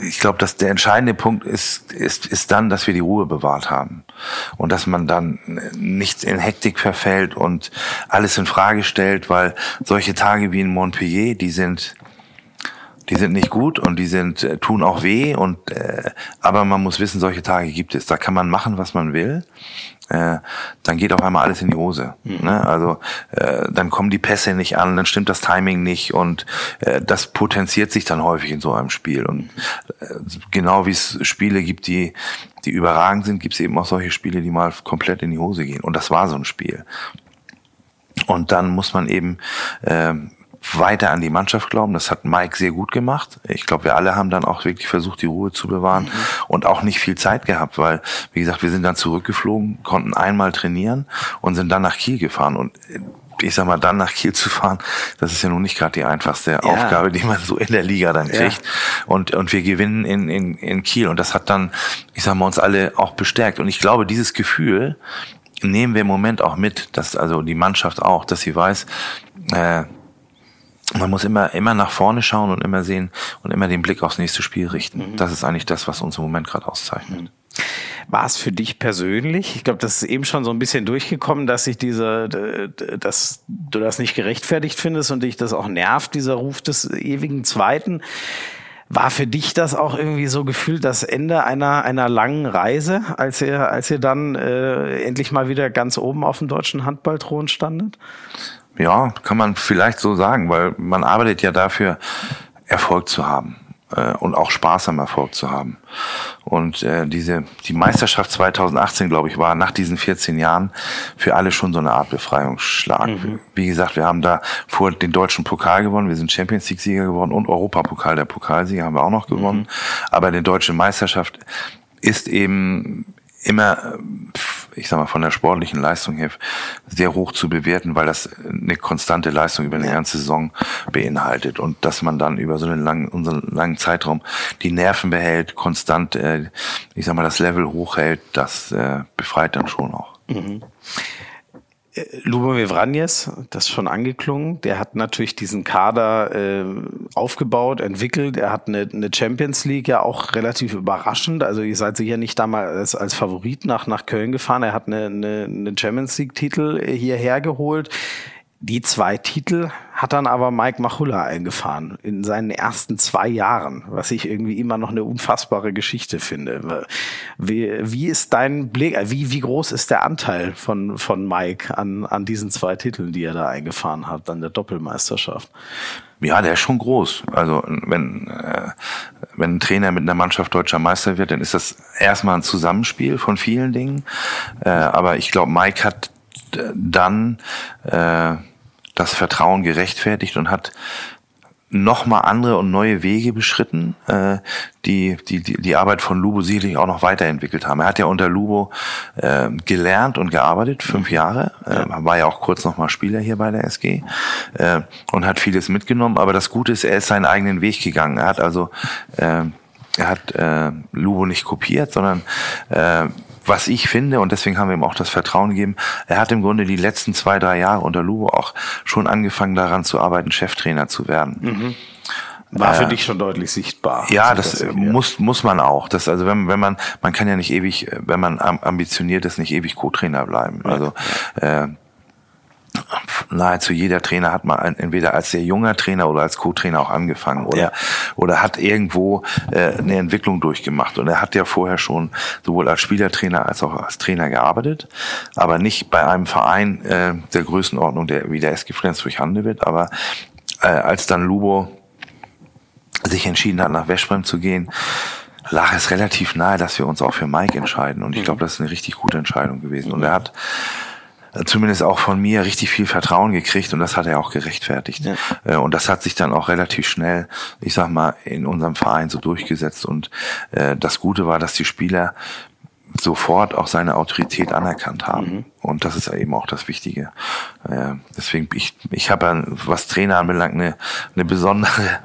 ich glaube, dass der entscheidende Punkt ist, ist, ist dann, dass wir die Ruhe bewahrt haben und dass man dann nicht in Hektik verfällt und alles in Frage stellt, weil solche Tage wie in Montpellier, die sind die sind nicht gut und die sind äh, tun auch weh und äh, aber man muss wissen, solche Tage gibt es. Da kann man machen, was man will. Äh, dann geht auf einmal alles in die Hose. Mhm. Ne? Also äh, dann kommen die Pässe nicht an, dann stimmt das Timing nicht und äh, das potenziert sich dann häufig in so einem Spiel. Und äh, genau wie es Spiele gibt, die die überragend sind, gibt es eben auch solche Spiele, die mal komplett in die Hose gehen. Und das war so ein Spiel. Und dann muss man eben äh, weiter an die Mannschaft glauben. Das hat Mike sehr gut gemacht. Ich glaube, wir alle haben dann auch wirklich versucht, die Ruhe zu bewahren mhm. und auch nicht viel Zeit gehabt, weil, wie gesagt, wir sind dann zurückgeflogen, konnten einmal trainieren und sind dann nach Kiel gefahren. Und ich sag mal, dann nach Kiel zu fahren, das ist ja nun nicht gerade die einfachste ja. Aufgabe, die man so in der Liga dann kriegt. Ja. Und, und wir gewinnen in, in, in Kiel. Und das hat dann, ich sag mal, uns alle auch bestärkt. Und ich glaube, dieses Gefühl nehmen wir im Moment auch mit, dass also die Mannschaft auch, dass sie weiß, äh, man muss immer, immer nach vorne schauen und immer sehen und immer den Blick aufs nächste Spiel richten. Mhm. Das ist eigentlich das, was uns im Moment gerade auszeichnet. Mhm. War es für dich persönlich? Ich glaube, das ist eben schon so ein bisschen durchgekommen, dass sich diese, dass du das nicht gerechtfertigt findest und dich das auch nervt, dieser Ruf des ewigen Zweiten. War für dich das auch irgendwie so gefühlt das Ende einer, einer langen Reise, als ihr, als ihr dann äh, endlich mal wieder ganz oben auf dem deutschen Handballthron standet? Ja, kann man vielleicht so sagen, weil man arbeitet ja dafür, Erfolg zu haben äh, und auch Spaß am Erfolg zu haben. Und äh, diese die Meisterschaft 2018, glaube ich, war nach diesen 14 Jahren für alle schon so eine Art Befreiungsschlag. Mhm. Wie gesagt, wir haben da vor den deutschen Pokal gewonnen, wir sind Champions League Sieger geworden und Europapokal, der Pokalsieger haben wir auch noch gewonnen. Mhm. Aber die deutsche Meisterschaft ist eben immer, ich sag mal, von der sportlichen Leistung her sehr hoch zu bewerten, weil das eine konstante Leistung über eine ganze Saison beinhaltet und dass man dann über so einen langen, unseren langen Zeitraum die Nerven behält, konstant, äh, ich sag mal, das Level hochhält, das äh, befreit dann schon auch. Mhm. Lubomir Vranjes, das ist schon angeklungen, der hat natürlich diesen Kader äh, aufgebaut, entwickelt. Er hat eine, eine Champions League ja auch relativ überraschend. Also ihr seid sicher nicht damals als, als Favorit nach, nach Köln gefahren. Er hat eine, eine, eine Champions League-Titel hierher geholt. Die zwei Titel hat dann aber Mike Machulla eingefahren in seinen ersten zwei Jahren, was ich irgendwie immer noch eine unfassbare Geschichte finde. Wie, wie ist dein Blick, äh, wie, wie groß ist der Anteil von, von Mike an, an diesen zwei Titeln, die er da eingefahren hat, an der Doppelmeisterschaft? Ja, der ist schon groß. Also wenn, äh, wenn ein Trainer mit einer Mannschaft deutscher Meister wird, dann ist das erstmal ein Zusammenspiel von vielen Dingen. Äh, aber ich glaube, Mike hat dann äh, das Vertrauen gerechtfertigt und hat nochmal andere und neue Wege beschritten, äh, die, die die Arbeit von Lubo sicherlich auch noch weiterentwickelt haben. Er hat ja unter Lubo äh, gelernt und gearbeitet, fünf Jahre, äh, war ja auch kurz nochmal Spieler hier bei der SG äh, und hat vieles mitgenommen. Aber das Gute ist, er ist seinen eigenen Weg gegangen. Er hat also äh, er hat äh, Lubo nicht kopiert, sondern äh, was ich finde, und deswegen haben wir ihm auch das Vertrauen gegeben, er hat im Grunde die letzten zwei, drei Jahre unter Lugo auch schon angefangen daran zu arbeiten, Cheftrainer zu werden. Mhm. War für äh, dich schon deutlich sichtbar. Ja, das, das muss, muss man auch. Das, also wenn, wenn man, man kann ja nicht ewig, wenn man ambitioniert ist, nicht ewig Co-Trainer bleiben. Also, äh, nahezu jeder Trainer hat mal entweder als sehr junger Trainer oder als Co-Trainer auch angefangen oder, ja. oder hat irgendwo äh, eine Entwicklung durchgemacht. Und er hat ja vorher schon sowohl als Spielertrainer als auch als Trainer gearbeitet, aber nicht bei einem Verein äh, der Größenordnung, der wie der SG Flensburg-Handewitt, aber äh, als dann Lubo sich entschieden hat, nach Westbrem zu gehen, lag es relativ nahe, dass wir uns auch für Mike entscheiden. Und ich mhm. glaube, das ist eine richtig gute Entscheidung gewesen. Und er hat zumindest auch von mir richtig viel Vertrauen gekriegt und das hat er auch gerechtfertigt. Ja. Äh, und das hat sich dann auch relativ schnell, ich sag mal, in unserem Verein so durchgesetzt. Und äh, das Gute war, dass die Spieler sofort auch seine Autorität anerkannt haben. Mhm. Und das ist eben auch das Wichtige. Äh, deswegen, ich, ich habe, was Trainer anbelangt, eine, eine besondere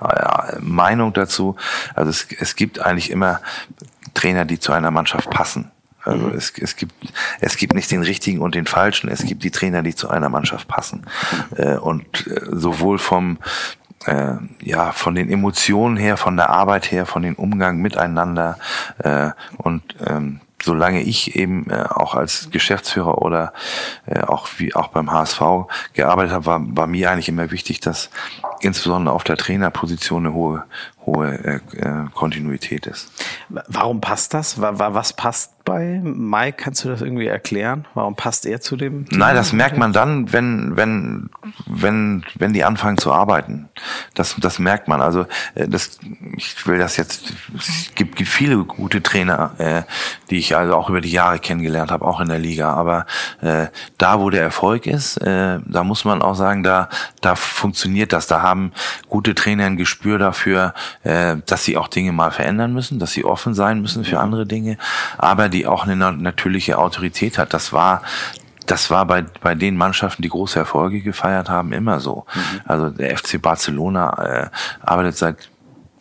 Meinung dazu. Also es, es gibt eigentlich immer Trainer, die zu einer Mannschaft passen. Also mhm. es, es, gibt, es gibt nicht den richtigen und den falschen, es gibt die Trainer, die zu einer Mannschaft passen. Äh, und äh, sowohl vom äh, ja von den Emotionen her, von der Arbeit her, von den Umgang miteinander äh, und ähm, solange ich eben äh, auch als Geschäftsführer oder äh, auch wie auch beim HSV gearbeitet habe, war, war mir eigentlich immer wichtig, dass insbesondere auf der Trainerposition eine hohe, hohe äh, äh Kontinuität ist. Warum passt das? Was passt bei Mike? Kannst du das irgendwie erklären? Warum passt er zu dem? Team? Nein, das merkt man dann, wenn, wenn, wenn, wenn die anfangen zu arbeiten. Das, das merkt man. Also, äh, das, ich will das jetzt, es gibt, gibt viele gute Trainer, äh, die ich also auch über die Jahre kennengelernt habe, auch in der Liga. Aber äh, da, wo der Erfolg ist, äh, da muss man auch sagen, da, da funktioniert das. Da haben gute Trainer ein Gespür dafür, äh, dass sie auch Dinge mal verändern müssen, dass sie offen sein müssen für andere Dinge, aber die auch eine natürliche Autorität hat. Das war das war bei, bei den Mannschaften, die große Erfolge gefeiert haben, immer so. Mhm. Also der FC Barcelona äh, arbeitet seit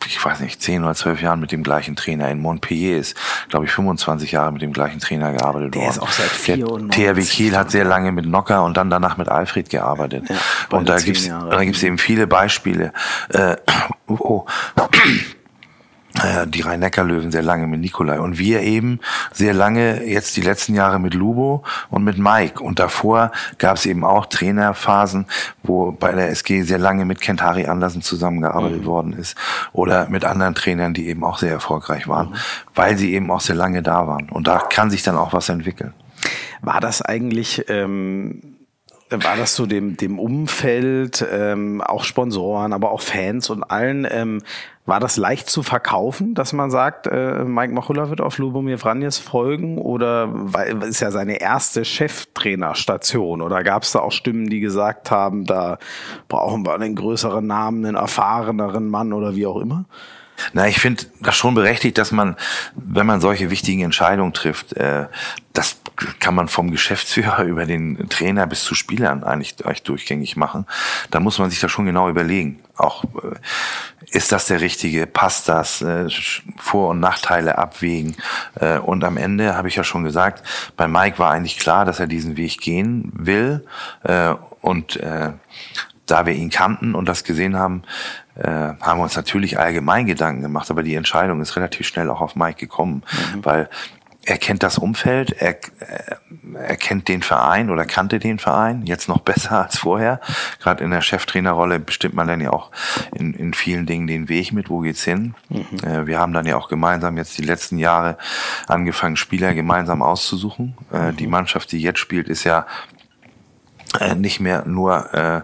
ich weiß nicht, zehn oder zwölf Jahren mit dem gleichen Trainer. In Montpellier ist, glaube ich, 25 Jahre mit dem gleichen Trainer gearbeitet worden. Der ist auch seit 94. Der THW Kiel hat sehr lange mit Nocker und dann danach mit Alfred gearbeitet. Ja, und da gibt's, da gibt's eben viele Beispiele, äh, wo, die Rhein-Neckar-Löwen sehr lange mit Nikolai und wir eben sehr lange jetzt die letzten Jahre mit Lubo und mit Mike und davor gab es eben auch Trainerphasen, wo bei der SG sehr lange mit Kentari Andersen zusammengearbeitet mhm. worden ist oder mit anderen Trainern, die eben auch sehr erfolgreich waren, mhm. weil sie eben auch sehr lange da waren und da kann sich dann auch was entwickeln. War das eigentlich ähm war das so dem, dem Umfeld, ähm, auch Sponsoren, aber auch Fans und allen, ähm, war das leicht zu verkaufen, dass man sagt, äh, Mike Machulla wird auf Lubomir Vranjes folgen oder weil ist ja seine erste Cheftrainerstation oder gab es da auch Stimmen, die gesagt haben, da brauchen wir einen größeren Namen, einen erfahreneren Mann oder wie auch immer? Na, ich finde das schon berechtigt, dass man, wenn man solche wichtigen Entscheidungen trifft, äh, das kann man vom Geschäftsführer über den Trainer bis zu Spielern eigentlich, eigentlich durchgängig machen. Da muss man sich das schon genau überlegen. Auch äh, ist das der richtige, passt das, äh, Vor- und Nachteile abwägen. Äh, und am Ende habe ich ja schon gesagt, bei Mike war eigentlich klar, dass er diesen Weg gehen will. Äh, und äh, da wir ihn kannten und das gesehen haben, äh, haben wir uns natürlich allgemein Gedanken gemacht, aber die Entscheidung ist relativ schnell auch auf Mike gekommen, mhm. weil er kennt das Umfeld, er, er kennt den Verein oder kannte den Verein jetzt noch besser als vorher. Gerade in der Cheftrainerrolle bestimmt man dann ja auch in, in vielen Dingen den Weg mit, wo geht's hin. Mhm. Äh, wir haben dann ja auch gemeinsam jetzt die letzten Jahre angefangen, Spieler gemeinsam auszusuchen. Äh, mhm. Die Mannschaft, die jetzt spielt, ist ja äh, nicht mehr nur, äh,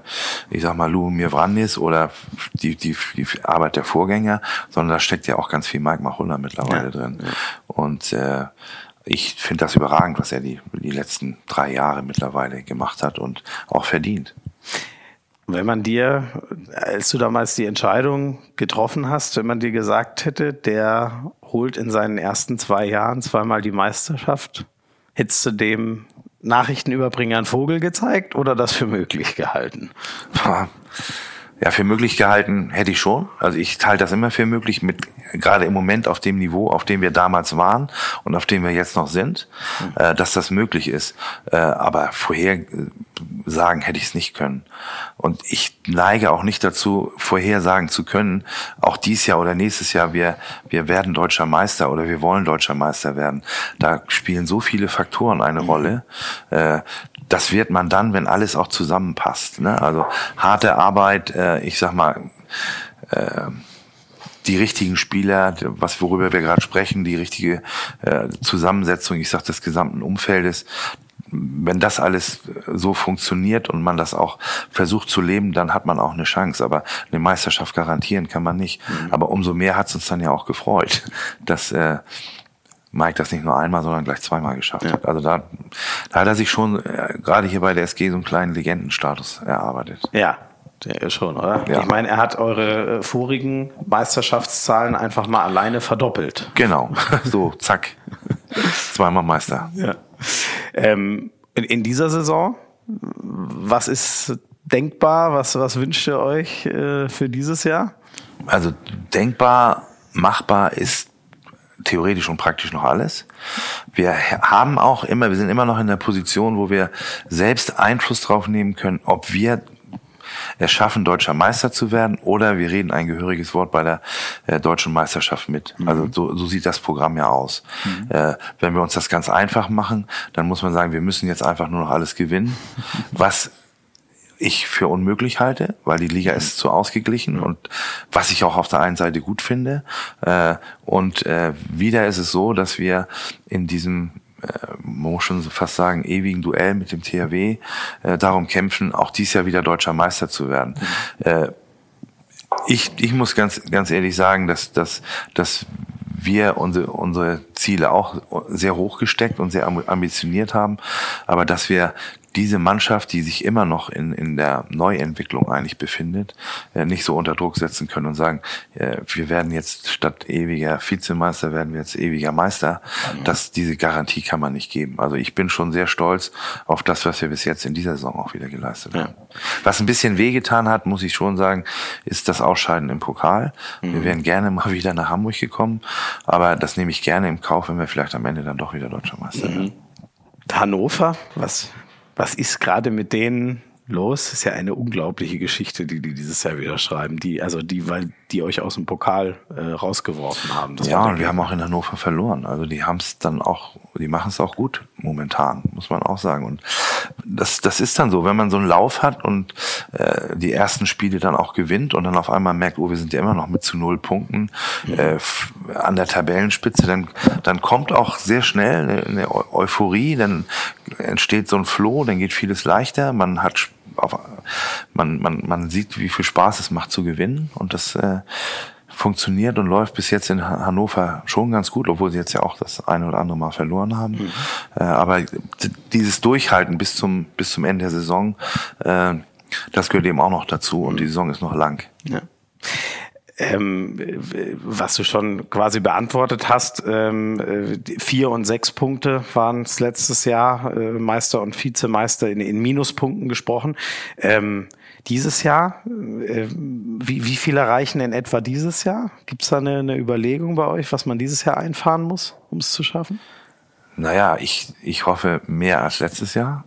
ich sag mal, Lumir Vrandis oder die, die, die Arbeit der Vorgänger, sondern da steckt ja auch ganz viel Mike Machulla mittlerweile ja. drin. Und äh, ich finde das überragend, was er die, die letzten drei Jahre mittlerweile gemacht hat und auch verdient. Wenn man dir, als du damals die Entscheidung getroffen hast, wenn man dir gesagt hätte, der holt in seinen ersten zwei Jahren zweimal die Meisterschaft, hättest du dem Nachrichtenüberbringer einen Vogel gezeigt oder das für möglich gehalten? Ja, für möglich gehalten hätte ich schon. Also ich halte das immer für möglich, mit gerade im Moment auf dem Niveau, auf dem wir damals waren und auf dem wir jetzt noch sind, mhm. äh, dass das möglich ist. Äh, aber vorher äh, sagen hätte ich es nicht können. Und ich neige auch nicht dazu, vorhersagen zu können, auch dies Jahr oder nächstes Jahr, wir, wir werden deutscher Meister oder wir wollen deutscher Meister werden. Da spielen so viele Faktoren eine mhm. Rolle. Äh, das wird man dann, wenn alles auch zusammenpasst. Ne? Also harte Arbeit, äh, ich sag mal, äh, die richtigen Spieler, was worüber wir gerade sprechen, die richtige äh, Zusammensetzung, ich sag des gesamten Umfeldes, wenn das alles so funktioniert und man das auch versucht zu leben, dann hat man auch eine Chance. Aber eine Meisterschaft garantieren kann man nicht. Mhm. Aber umso mehr hat es uns dann ja auch gefreut, dass äh, Mike das nicht nur einmal, sondern gleich zweimal geschafft ja. hat. Also da, da hat er sich schon äh, gerade hier bei der SG so einen kleinen Legendenstatus erarbeitet. Ja, der ist schon, oder? Ja. Ich meine, er hat eure äh, vorigen Meisterschaftszahlen einfach mal alleine verdoppelt. Genau, so, zack. Zweimal Meister. Ja. Ähm, in, in, dieser Saison, was ist denkbar? Was, was wünscht ihr euch äh, für dieses Jahr? Also denkbar, machbar ist theoretisch und praktisch noch alles. Wir haben auch immer, wir sind immer noch in der Position, wo wir selbst Einfluss drauf nehmen können, ob wir es schaffen, deutscher Meister zu werden oder wir reden ein gehöriges Wort bei der äh, deutschen Meisterschaft mit. Mhm. Also so, so sieht das Programm ja aus. Mhm. Äh, wenn wir uns das ganz einfach machen, dann muss man sagen, wir müssen jetzt einfach nur noch alles gewinnen, was ich für unmöglich halte, weil die Liga ist zu ausgeglichen und was ich auch auf der einen Seite gut finde. Äh, und äh, wieder ist es so, dass wir in diesem äh, man muss schon fast sagen, ewigen Duell mit dem THW äh, darum kämpfen, auch dieses Jahr wieder deutscher Meister zu werden. Mhm. Äh, ich, ich muss ganz, ganz ehrlich sagen, dass, dass, dass wir unsere, unsere Ziele auch sehr hoch gesteckt und sehr ambitioniert haben, aber dass wir diese Mannschaft, die sich immer noch in, in der Neuentwicklung eigentlich befindet, äh, nicht so unter Druck setzen können und sagen, äh, wir werden jetzt statt ewiger Vizemeister, werden wir jetzt ewiger Meister. Mhm. Das, diese Garantie kann man nicht geben. Also ich bin schon sehr stolz auf das, was wir bis jetzt in dieser Saison auch wieder geleistet haben. Ja. Was ein bisschen wehgetan hat, muss ich schon sagen, ist das Ausscheiden im Pokal. Mhm. Wir wären gerne mal wieder nach Hamburg gekommen, aber das nehme ich gerne im Kauf, wenn wir vielleicht am Ende dann doch wieder Deutscher Meister mhm. werden. Hannover, was was ist gerade mit denen los? Das ist ja eine unglaubliche Geschichte, die die dieses Jahr wieder schreiben. Die, also die, weil die euch aus dem Pokal äh, rausgeworfen haben. Das ja, und wir haben auch in Hannover verloren. Also die haben es dann auch, die machen es auch gut momentan, muss man auch sagen. Und das, das ist dann so, wenn man so einen Lauf hat und äh, die ersten Spiele dann auch gewinnt und dann auf einmal merkt, oh, wir sind ja immer noch mit zu null Punkten äh, an der Tabellenspitze, dann, dann kommt auch sehr schnell eine, eine Euphorie, dann entsteht so ein Flow, dann geht vieles leichter, man hat auf, man, man, man sieht, wie viel Spaß es macht zu gewinnen und das äh, funktioniert und läuft bis jetzt in Hannover schon ganz gut, obwohl sie jetzt ja auch das eine oder andere Mal verloren haben. Mhm. Äh, aber dieses Durchhalten bis zum, bis zum Ende der Saison, äh, das gehört eben auch noch dazu und die Saison ist noch lang. Ja ähm, was du schon quasi beantwortet hast. Ähm, vier und sechs Punkte waren es letztes Jahr, äh, Meister und Vizemeister in, in Minuspunkten gesprochen. Ähm, dieses Jahr, äh, wie, wie viel erreichen in etwa dieses Jahr? Gibt es da eine, eine Überlegung bei euch, was man dieses Jahr einfahren muss, um es zu schaffen? Naja, ich, ich hoffe mehr als letztes Jahr.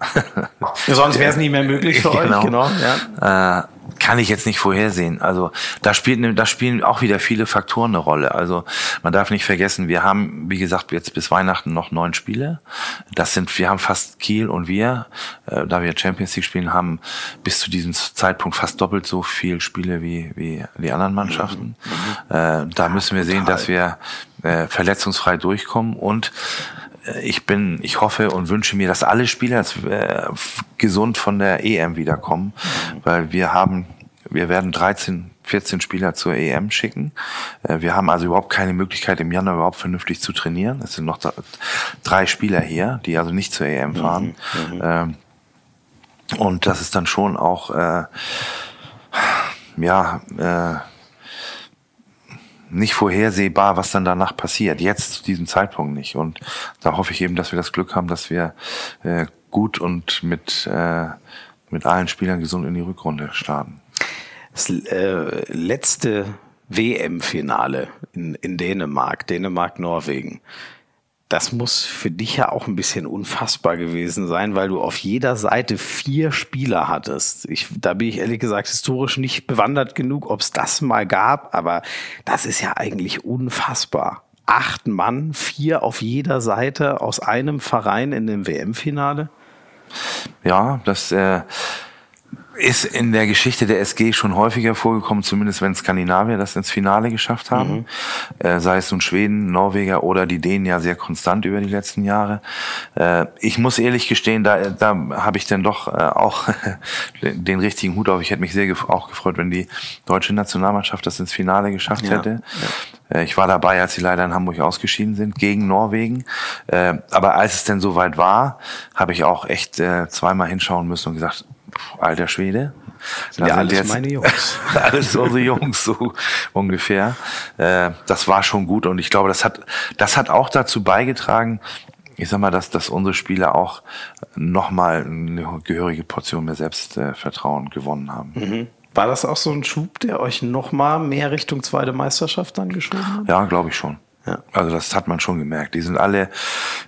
Ja, sonst wäre es nicht mehr möglich für genau. euch, genau. Ja. Äh, kann ich jetzt nicht vorhersehen. Also da spielt, da spielen auch wieder viele Faktoren eine Rolle. Also man darf nicht vergessen, wir haben, wie gesagt, jetzt bis Weihnachten noch neun Spiele. Das sind, wir haben fast Kiel und wir, äh, da wir Champions League spielen, haben bis zu diesem Zeitpunkt fast doppelt so viel Spiele wie, wie die anderen Mannschaften. Mhm. Äh, da müssen wir sehen, dass wir äh, verletzungsfrei durchkommen und ich bin, ich hoffe und wünsche mir, dass alle Spieler äh, gesund von der EM wiederkommen, weil wir haben, wir werden 13, 14 Spieler zur EM schicken. Äh, wir haben also überhaupt keine Möglichkeit, im Januar überhaupt vernünftig zu trainieren. Es sind noch drei Spieler hier, die also nicht zur EM fahren. Mhm, mhm. Ähm, und das ist dann schon auch, äh, ja, äh, nicht vorhersehbar, was dann danach passiert. Jetzt zu diesem Zeitpunkt nicht. Und da hoffe ich eben, dass wir das Glück haben, dass wir äh, gut und mit, äh, mit allen Spielern gesund in die Rückrunde starten. Das äh, letzte WM-Finale in, in Dänemark, Dänemark-Norwegen das muss für dich ja auch ein bisschen unfassbar gewesen sein, weil du auf jeder Seite vier Spieler hattest. Ich, da bin ich ehrlich gesagt historisch nicht bewandert genug, ob es das mal gab, aber das ist ja eigentlich unfassbar. Acht Mann, vier auf jeder Seite aus einem Verein in dem WM-Finale. Ja, das äh, ist in der Geschichte der SG schon häufiger vorgekommen, zumindest wenn Skandinavier das ins Finale geschafft haben. Mhm. Äh, sei es nun Schweden, Norweger oder die Dänen ja sehr konstant über die letzten Jahre. Äh, ich muss ehrlich gestehen, da, da habe ich dann doch äh, auch den richtigen Hut auf. Ich hätte mich sehr gef auch gefreut, wenn die deutsche Nationalmannschaft das ins Finale geschafft ja. hätte. Ja. Äh, ich war dabei, als sie leider in Hamburg ausgeschieden sind gegen Norwegen. Äh, aber als es denn soweit war, habe ich auch echt äh, zweimal hinschauen müssen und gesagt, alter Schwede. Da ja, alles jetzt meine Jungs. alles unsere Jungs, so ungefähr. Äh, das war schon gut und ich glaube, das hat, das hat auch dazu beigetragen, ich sag mal, dass, dass unsere Spieler auch nochmal eine gehörige Portion mehr Selbstvertrauen gewonnen haben. Mhm. War das auch so ein Schub, der euch nochmal mehr Richtung zweite Meisterschaft dann geschoben hat? Ja, glaube ich schon. Ja. Also das hat man schon gemerkt. Die sind alle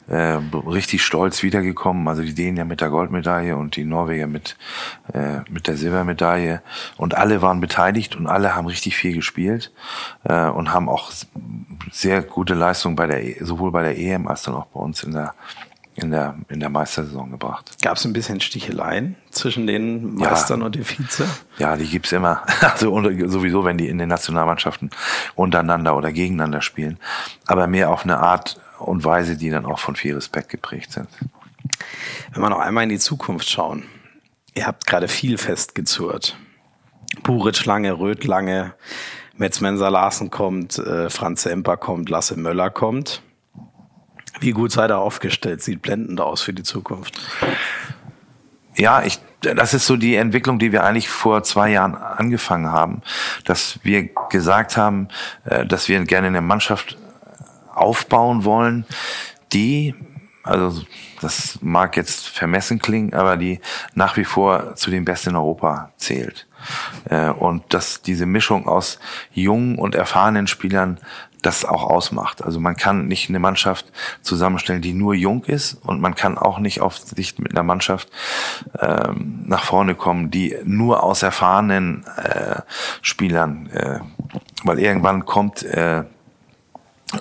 äh, richtig stolz wiedergekommen. Also die Dänen ja mit der Goldmedaille und die Norweger mit, äh, mit der Silbermedaille. Und alle waren beteiligt und alle haben richtig viel gespielt äh, und haben auch sehr gute Leistungen bei der, e, sowohl bei der EM als dann auch bei uns in der in der, in der Meistersaison gebracht. Gab es ein bisschen Sticheleien zwischen den Meistern ja. und den Vize? Ja, die gibt's immer. Also sowieso, wenn die in den Nationalmannschaften untereinander oder gegeneinander spielen. Aber mehr auf eine Art und Weise, die dann auch von viel Respekt geprägt sind. Wenn wir noch einmal in die Zukunft schauen. Ihr habt gerade viel festgezurrt. Buric lange, Röth lange, Metzmenser Larsen kommt, äh, Franz Semper kommt, Lasse Möller kommt. Wie gut seid ihr aufgestellt? Sieht blendend aus für die Zukunft. Ja, ich, das ist so die Entwicklung, die wir eigentlich vor zwei Jahren angefangen haben, dass wir gesagt haben, äh, dass wir gerne eine Mannschaft aufbauen wollen, die, also das mag jetzt vermessen klingen, aber die nach wie vor zu den Besten in Europa zählt. Äh, und dass diese Mischung aus jungen und erfahrenen Spielern das auch ausmacht. Also man kann nicht eine Mannschaft zusammenstellen, die nur jung ist und man kann auch nicht auf Sicht mit einer Mannschaft ähm, nach vorne kommen, die nur aus erfahrenen äh, Spielern, äh, weil irgendwann kommt äh,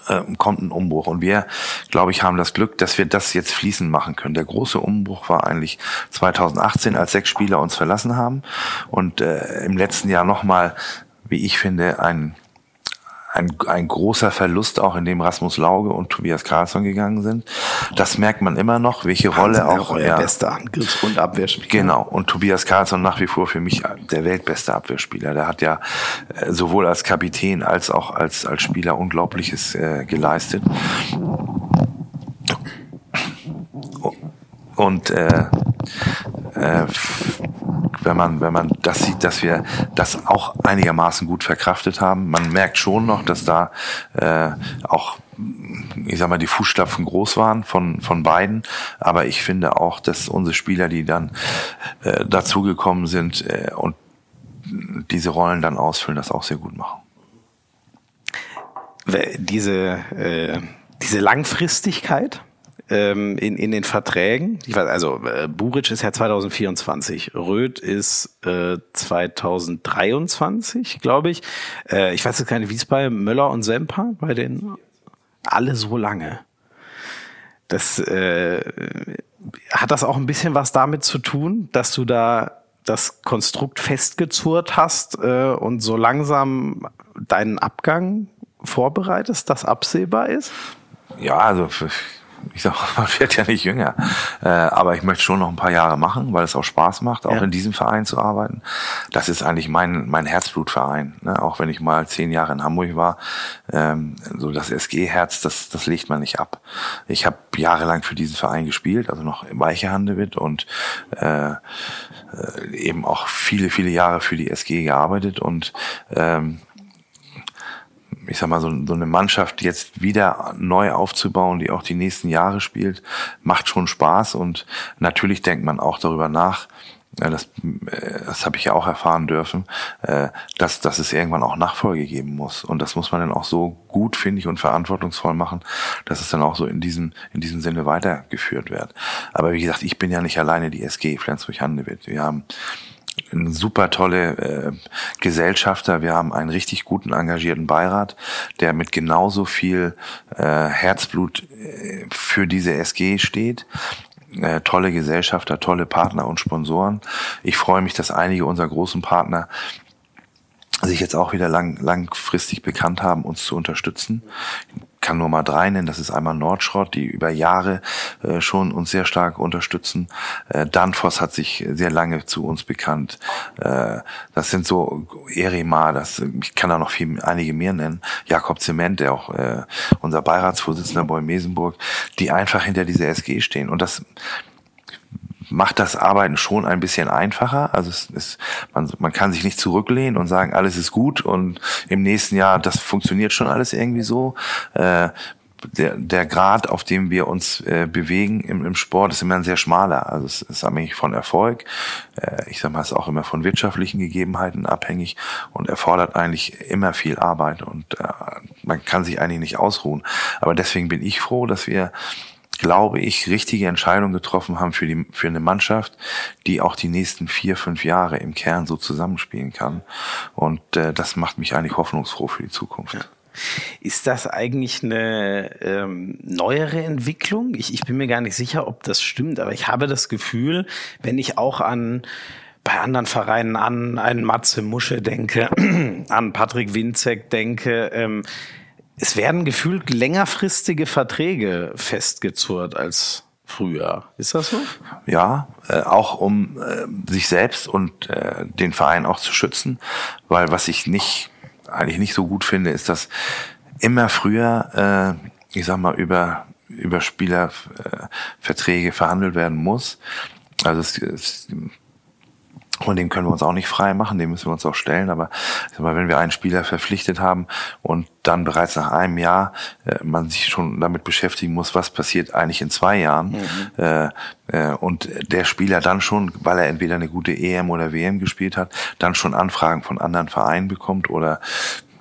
äh, kommt ein Umbruch. Und wir, glaube ich, haben das Glück, dass wir das jetzt fließend machen können. Der große Umbruch war eigentlich 2018, als sechs Spieler uns verlassen haben und äh, im letzten Jahr nochmal, wie ich finde, ein ein, ein großer Verlust auch, in dem Rasmus Lauge und Tobias Karlsson gegangen sind. Das merkt man immer noch, welche Rolle auch euer ja, bester Angriffs- und Abwehrspieler. Genau. Und Tobias Karlsson nach wie vor für mich der weltbeste Abwehrspieler. Der hat ja äh, sowohl als Kapitän als auch als, als Spieler Unglaubliches äh, geleistet. Und äh, äh, wenn man, wenn man das sieht, dass wir das auch einigermaßen gut verkraftet haben. Man merkt schon noch, dass da äh, auch ich sag mal, die Fußstapfen groß waren von, von beiden. Aber ich finde auch, dass unsere Spieler, die dann äh, dazugekommen sind äh, und diese Rollen dann ausfüllen, das auch sehr gut machen. Diese, äh, diese Langfristigkeit, ähm, in, in den Verträgen. Ich weiß, also äh, Buric ist ja 2024, Röth ist äh, 2023, glaube ich. Äh, ich weiß jetzt nicht, wie es bei Möller und Semper, bei den alle so lange. Das äh, hat das auch ein bisschen was damit zu tun, dass du da das Konstrukt festgezurrt hast äh, und so langsam deinen Abgang vorbereitest, das absehbar ist? Ja, also ich sag, man wird ja nicht jünger. Äh, aber ich möchte schon noch ein paar Jahre machen, weil es auch Spaß macht, auch ja. in diesem Verein zu arbeiten. Das ist eigentlich mein, mein Herzblutverein. Ne? Auch wenn ich mal zehn Jahre in Hamburg war, ähm, so das SG-Herz, das, das legt man nicht ab. Ich habe jahrelang für diesen Verein gespielt, also noch im Weiche Handewitt und äh, äh, eben auch viele, viele Jahre für die SG gearbeitet und ähm, ich sag mal, so, so eine Mannschaft jetzt wieder neu aufzubauen, die auch die nächsten Jahre spielt, macht schon Spaß und natürlich denkt man auch darüber nach, das, äh, das habe ich ja auch erfahren dürfen, äh, dass, dass es irgendwann auch Nachfolge geben muss. Und das muss man dann auch so gut, finde ich, und verantwortungsvoll machen, dass es dann auch so in diesem, in diesem Sinne weitergeführt wird. Aber wie gesagt, ich bin ja nicht alleine die SG, Flensburg-Handewitt. Wir haben super tolle äh, Gesellschafter. Wir haben einen richtig guten, engagierten Beirat, der mit genauso viel äh, Herzblut äh, für diese SG steht. Äh, tolle Gesellschafter, tolle Partner und Sponsoren. Ich freue mich, dass einige unserer großen Partner sich jetzt auch wieder lang, langfristig bekannt haben, uns zu unterstützen kann nur mal drei nennen. Das ist einmal Nordschrott, die über Jahre äh, schon uns sehr stark unterstützen. Äh, Danfoss hat sich sehr lange zu uns bekannt. Äh, das sind so Erima, das, ich kann da noch viel, einige mehr nennen. Jakob Zement, der auch unser Beiratsvorsitzender bei Mesenburg, die einfach hinter dieser SG stehen. Und das macht das Arbeiten schon ein bisschen einfacher. Also es ist, man, man kann sich nicht zurücklehnen und sagen, alles ist gut und im nächsten Jahr, das funktioniert schon alles irgendwie so. Äh, der, der Grad, auf dem wir uns äh, bewegen im, im Sport, ist immer ein sehr schmaler. Also es ist abhängig von Erfolg. Äh, ich sag mal, es ist auch immer von wirtschaftlichen Gegebenheiten abhängig und erfordert eigentlich immer viel Arbeit und äh, man kann sich eigentlich nicht ausruhen. Aber deswegen bin ich froh, dass wir glaube ich, richtige Entscheidungen getroffen haben für, die, für eine Mannschaft, die auch die nächsten vier, fünf Jahre im Kern so zusammenspielen kann. Und äh, das macht mich eigentlich hoffnungsfroh für die Zukunft. Ja. Ist das eigentlich eine ähm, neuere Entwicklung? Ich, ich bin mir gar nicht sicher, ob das stimmt, aber ich habe das Gefühl, wenn ich auch an bei anderen Vereinen an einen Matze Musche denke, an Patrick Winzek denke, ähm, es werden gefühlt längerfristige Verträge festgezurrt als früher. Ist das so? Ja, äh, auch um äh, sich selbst und äh, den Verein auch zu schützen, weil was ich nicht eigentlich nicht so gut finde, ist, dass immer früher, äh, ich sag mal, über über Spielerverträge äh, verhandelt werden muss. Also es, es von dem können wir uns auch nicht frei machen, dem müssen wir uns auch stellen. Aber ich sag mal, wenn wir einen Spieler verpflichtet haben und dann bereits nach einem Jahr äh, man sich schon damit beschäftigen muss, was passiert eigentlich in zwei Jahren, mhm. äh, äh, und der Spieler dann schon, weil er entweder eine gute EM oder WM gespielt hat, dann schon Anfragen von anderen Vereinen bekommt oder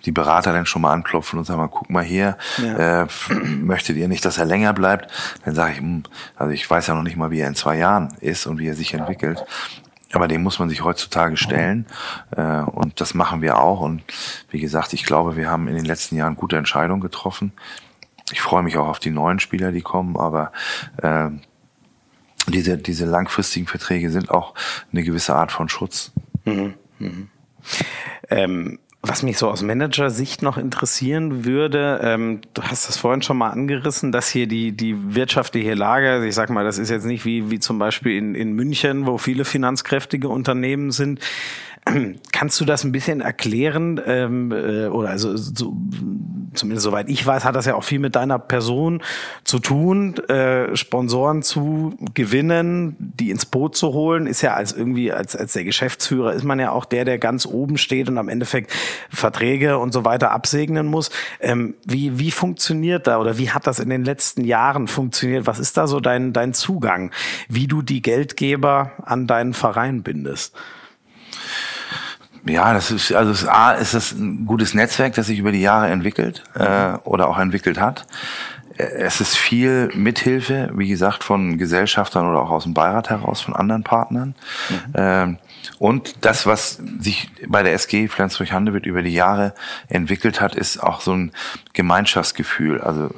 die Berater dann schon mal anklopfen und sagen mal, guck mal hier, ja. äh, möchtet ihr nicht, dass er länger bleibt? Dann sage ich, hm, also ich weiß ja noch nicht mal, wie er in zwei Jahren ist und wie er sich entwickelt. Aber dem muss man sich heutzutage stellen. Äh, und das machen wir auch. Und wie gesagt, ich glaube, wir haben in den letzten Jahren gute Entscheidungen getroffen. Ich freue mich auch auf die neuen Spieler, die kommen, aber äh, diese, diese langfristigen Verträge sind auch eine gewisse Art von Schutz. Mhm. Mhm. Ähm, was mich so aus Manager-Sicht noch interessieren würde, ähm, du hast das vorhin schon mal angerissen, dass hier die, die wirtschaftliche Lage, ich sag mal, das ist jetzt nicht wie, wie zum Beispiel in, in München, wo viele finanzkräftige Unternehmen sind. Kannst du das ein bisschen erklären? Ähm, äh, oder also so, zumindest soweit ich weiß, hat das ja auch viel mit deiner Person zu tun, äh, Sponsoren zu gewinnen, die ins Boot zu holen. Ist ja als irgendwie als als der Geschäftsführer ist man ja auch der, der ganz oben steht und am Endeffekt Verträge und so weiter absegnen muss. Ähm, wie wie funktioniert da oder wie hat das in den letzten Jahren funktioniert? Was ist da so dein dein Zugang, wie du die Geldgeber an deinen Verein bindest? Ja, das ist also es, A ist das ein gutes Netzwerk, das sich über die Jahre entwickelt äh, oder auch entwickelt hat. Äh, es ist viel Mithilfe, wie gesagt, von Gesellschaftern oder auch aus dem Beirat heraus, von anderen Partnern. Mhm. Ähm, und das, was sich bei der SG Flensburg-Handewitt über die Jahre entwickelt hat, ist auch so ein Gemeinschaftsgefühl. Also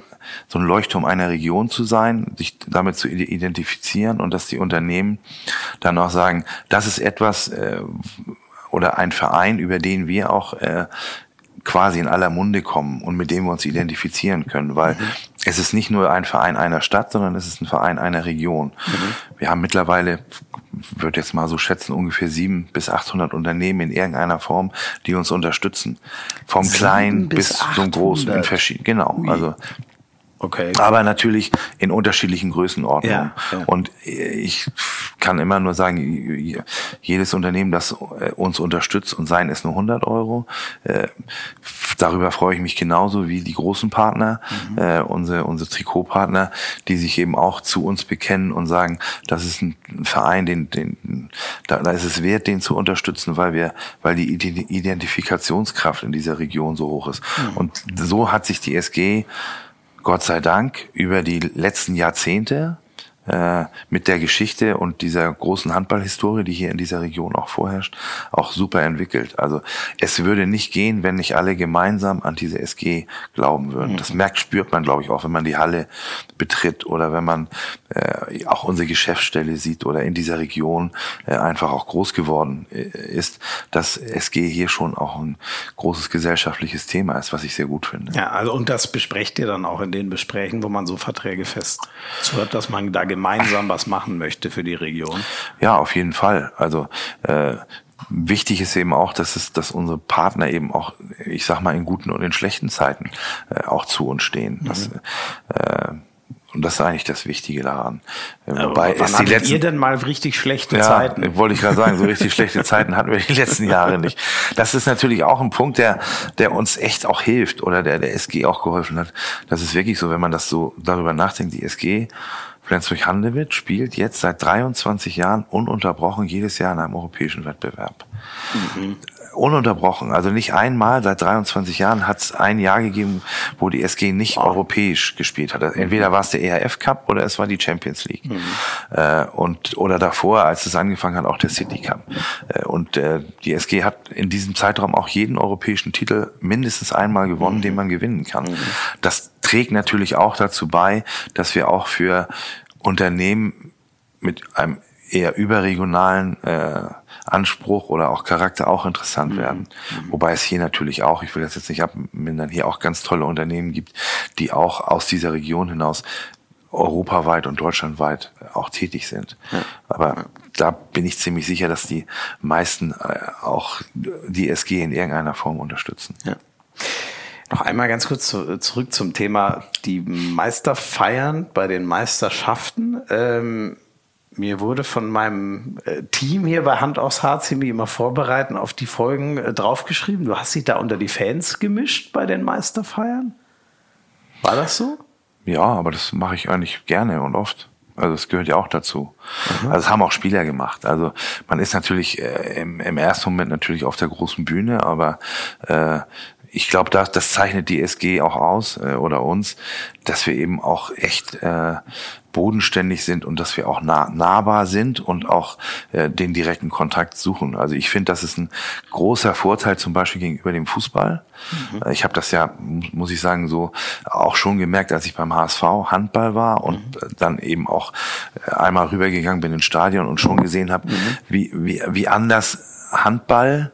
so ein Leuchtturm einer Region zu sein, sich damit zu identifizieren und dass die Unternehmen dann auch sagen, das ist etwas, äh, oder ein Verein, über den wir auch äh, quasi in aller Munde kommen und mit dem wir uns identifizieren können, weil mhm. es ist nicht nur ein Verein einer Stadt, sondern es ist ein Verein einer Region. Mhm. Wir haben mittlerweile, würde jetzt mal so schätzen, ungefähr sieben bis 800 Unternehmen in irgendeiner Form, die uns unterstützen. Vom Kleinen bis, bis zum Großen in genau. Ui. Also Okay. Aber natürlich in unterschiedlichen Größenordnungen. Ja, ja. Und ich kann immer nur sagen, jedes Unternehmen, das uns unterstützt und seien es nur 100 Euro, äh, darüber freue ich mich genauso wie die großen Partner, mhm. äh, unsere, unsere Trikotpartner, die sich eben auch zu uns bekennen und sagen, das ist ein Verein, den, den, da, da ist es wert, den zu unterstützen, weil wir, weil die Identifikationskraft in dieser Region so hoch ist. Mhm. Und so hat sich die SG Gott sei Dank über die letzten Jahrzehnte äh, mit der Geschichte und dieser großen Handballhistorie, die hier in dieser Region auch vorherrscht, auch super entwickelt. Also es würde nicht gehen, wenn nicht alle gemeinsam an diese SG glauben würden. Mhm. Das merkt, spürt man, glaube ich, auch, wenn man die Halle betritt oder wenn man äh, auch unsere Geschäftsstelle sieht oder in dieser Region äh, einfach auch groß geworden äh, ist, dass SG hier schon auch ein großes gesellschaftliches Thema ist, was ich sehr gut finde. Ja, also und das besprecht ihr dann auch in den Besprechen, wo man so Verträge festzurrt, dass man da gemeinsam was machen möchte für die Region. Ja, auf jeden Fall. Also äh, wichtig ist eben auch, dass es, dass unsere Partner eben auch, ich sag mal, in guten und in schlechten Zeiten äh, auch zu uns stehen. Mhm. Das, äh, und das ist eigentlich das Wichtige daran. Wobei wann die letzten, ihr denn mal richtig schlechte ja, Zeiten? Wollte ich gerade sagen, so richtig schlechte Zeiten hatten wir die letzten Jahre nicht. Das ist natürlich auch ein Punkt, der, der uns echt auch hilft oder der der SG auch geholfen hat. Das ist wirklich so, wenn man das so darüber nachdenkt, die SG Flensburg-Handewitt spielt jetzt seit 23 Jahren ununterbrochen jedes Jahr in einem europäischen Wettbewerb. Mhm. Ununterbrochen. Also nicht einmal seit 23 Jahren hat es ein Jahr gegeben, wo die SG nicht oh. europäisch gespielt hat. Entweder war es der ERF Cup oder es war die Champions League. Mhm. Äh, und oder davor, als es angefangen hat, auch der City Cup. Äh, und äh, die SG hat in diesem Zeitraum auch jeden europäischen Titel mindestens einmal gewonnen, mhm. den man gewinnen kann. Mhm. Das trägt natürlich auch dazu bei, dass wir auch für Unternehmen mit einem eher überregionalen äh, Anspruch oder auch Charakter auch interessant mhm. werden. Mhm. Wobei es hier natürlich auch, ich will das jetzt nicht abmindern, hier auch ganz tolle Unternehmen gibt, die auch aus dieser Region hinaus europaweit und deutschlandweit auch tätig sind. Ja. Aber da bin ich ziemlich sicher, dass die meisten äh, auch die SG in irgendeiner Form unterstützen. Ja. Noch einmal ganz kurz zu, zurück zum Thema die Meisterfeiern bei den Meisterschaften. Ähm, mir wurde von meinem äh, Team hier bei Hand aufs Harz, die mich immer vorbereiten, auf die Folgen äh, draufgeschrieben. Du hast dich da unter die Fans gemischt bei den Meisterfeiern? War das so? Ja, aber das mache ich eigentlich gerne und oft. Also das gehört ja auch dazu. Mhm. Also das haben auch Spieler gemacht. Also man ist natürlich äh, im, im ersten Moment natürlich auf der großen Bühne, aber äh, ich glaube, das, das zeichnet die SG auch aus äh, oder uns, dass wir eben auch echt äh, bodenständig sind und dass wir auch nah, nahbar sind und auch äh, den direkten Kontakt suchen. Also ich finde, das ist ein großer Vorteil zum Beispiel gegenüber dem Fußball. Mhm. Ich habe das ja, muss ich sagen, so auch schon gemerkt, als ich beim HSV Handball war und mhm. dann eben auch äh, einmal rübergegangen bin ins Stadion und schon gesehen habe, mhm. wie, wie, wie anders Handball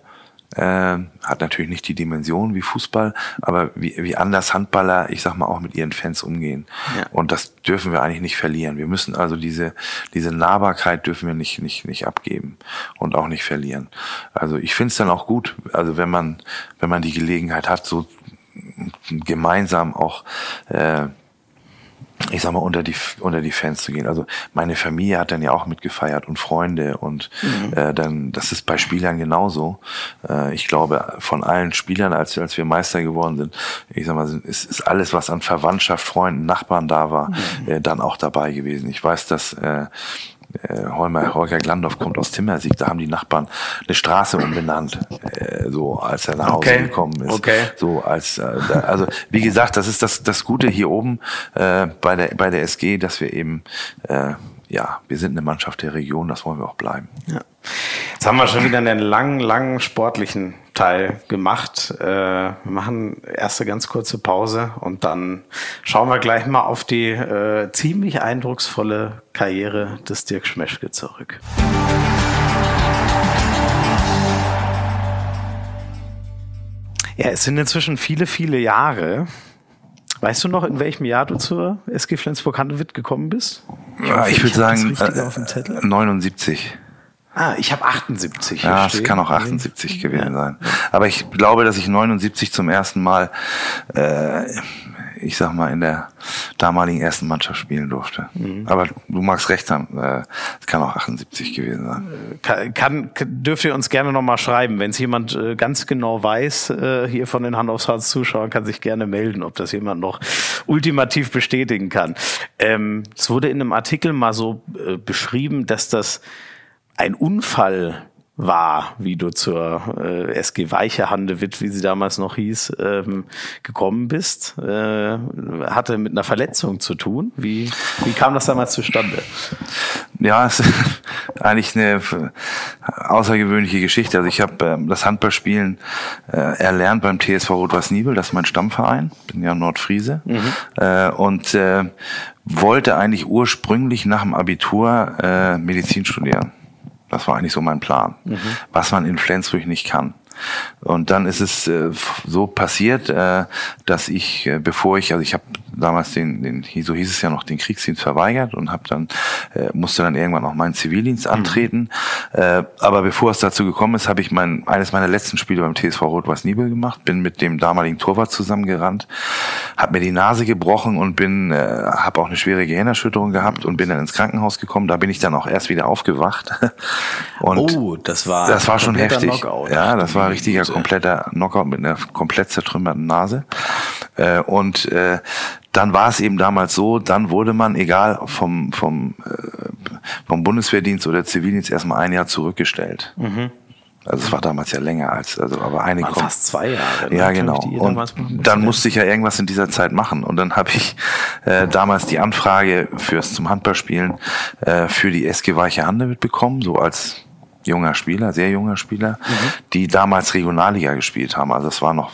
äh, hat natürlich nicht die Dimension wie Fußball, aber wie, wie anders Handballer, ich sag mal, auch mit ihren Fans umgehen. Ja. Und das dürfen wir eigentlich nicht verlieren. Wir müssen also diese, diese Nahbarkeit dürfen wir nicht, nicht, nicht abgeben und auch nicht verlieren. Also ich finde es dann auch gut, also wenn man, wenn man die Gelegenheit hat, so gemeinsam auch äh, ich sag mal, unter die, unter die Fans zu gehen. Also meine Familie hat dann ja auch mitgefeiert und Freunde und mhm. äh, dann, das ist bei Spielern genauso. Äh, ich glaube, von allen Spielern, als, als wir Meister geworden sind, ich sag mal, ist, ist alles, was an Verwandtschaft, Freunden, Nachbarn da war, mhm. äh, dann auch dabei gewesen. Ich weiß, dass äh, äh, Holmer, Holger Glandorf kommt aus Timmersieg, da haben die Nachbarn eine Straße umbenannt, äh, so als er nach Hause okay. gekommen ist. Okay. So als äh, also wie gesagt, das ist das das Gute hier oben äh, bei der bei der SG, dass wir eben äh, ja, wir sind eine Mannschaft der Region, das wollen wir auch bleiben. Ja. Jetzt haben wir schon wieder einen langen, langen sportlichen Teil gemacht. Äh, wir machen erste ganz kurze Pause und dann schauen wir gleich mal auf die äh, ziemlich eindrucksvolle Karriere des Dirk Schmeschke zurück. Ja, es sind inzwischen viele, viele Jahre. Weißt du noch, in welchem Jahr du zur SG Flensburg-Handewitt gekommen bist? Ich, ja, ich würde sagen äh, 79. Ah, ich habe 78. Ja, es kann auch 78 gewesen ja. sein. Aber ich glaube, dass ich 79 zum ersten Mal, äh, ich sag mal, in der damaligen ersten Mannschaft spielen durfte. Mhm. Aber du magst recht haben, äh, es kann auch 78 gewesen sein. Kann, kann dürft ihr uns gerne nochmal schreiben, wenn es jemand äh, ganz genau weiß, äh, hier von den Hand aufs Herz Zuschauern, kann sich gerne melden, ob das jemand noch ultimativ bestätigen kann. Ähm, es wurde in einem Artikel mal so äh, beschrieben, dass das ein Unfall war, wie du zur äh, SG Weiche Handewitt, wie sie damals noch hieß, ähm, gekommen bist, äh, hatte mit einer Verletzung zu tun. Wie, wie kam das damals zustande? Ja, es ist eigentlich eine außergewöhnliche Geschichte. Also ich habe äh, das Handballspielen äh, erlernt beim TSV Rot-Was Nibel, das ist mein Stammverein, bin ja Nordfriese mhm. äh, und äh, wollte eigentlich ursprünglich nach dem Abitur äh, Medizin studieren. Das war eigentlich so mein Plan. Mhm. Was man in Flensburg nicht kann. Und dann ist es äh, so passiert, äh, dass ich, äh, bevor ich, also ich habe damals den, den, so hieß es ja noch, den Kriegsdienst verweigert und habe dann äh, musste dann irgendwann auch meinen Zivildienst mhm. antreten. Mhm. Äh, aber bevor es dazu gekommen ist, habe ich mein eines meiner letzten Spiele beim TSV Rot-Weiß Nibel gemacht, bin mit dem damaligen Torwart zusammengerannt, habe mir die Nase gebrochen und bin, äh, habe auch eine schwere Gehirnerschütterung gehabt und bin dann ins Krankenhaus gekommen. Da bin ich dann auch erst wieder aufgewacht. und oh, das war das war schon heftig. Knockout. Ja, das war richtiger kompletter Knockout mit einer komplett zertrümmerten Nase. Äh, und äh, dann war es eben damals so, dann wurde man, egal vom, vom, äh, vom Bundeswehrdienst oder Zivildienst, erstmal ein Jahr zurückgestellt. Mhm. Also es war damals ja länger als, also aber eine Waren fast zwei Jahre. Ja, genau. Und dann musste ich ja irgendwas in dieser Zeit machen. Und dann habe ich äh, damals die Anfrage fürs zum Handballspielen äh, für die SG Weiche Hande mitbekommen, so als junger Spieler, sehr junger Spieler, mhm. die damals Regionalliga gespielt haben. Also es war noch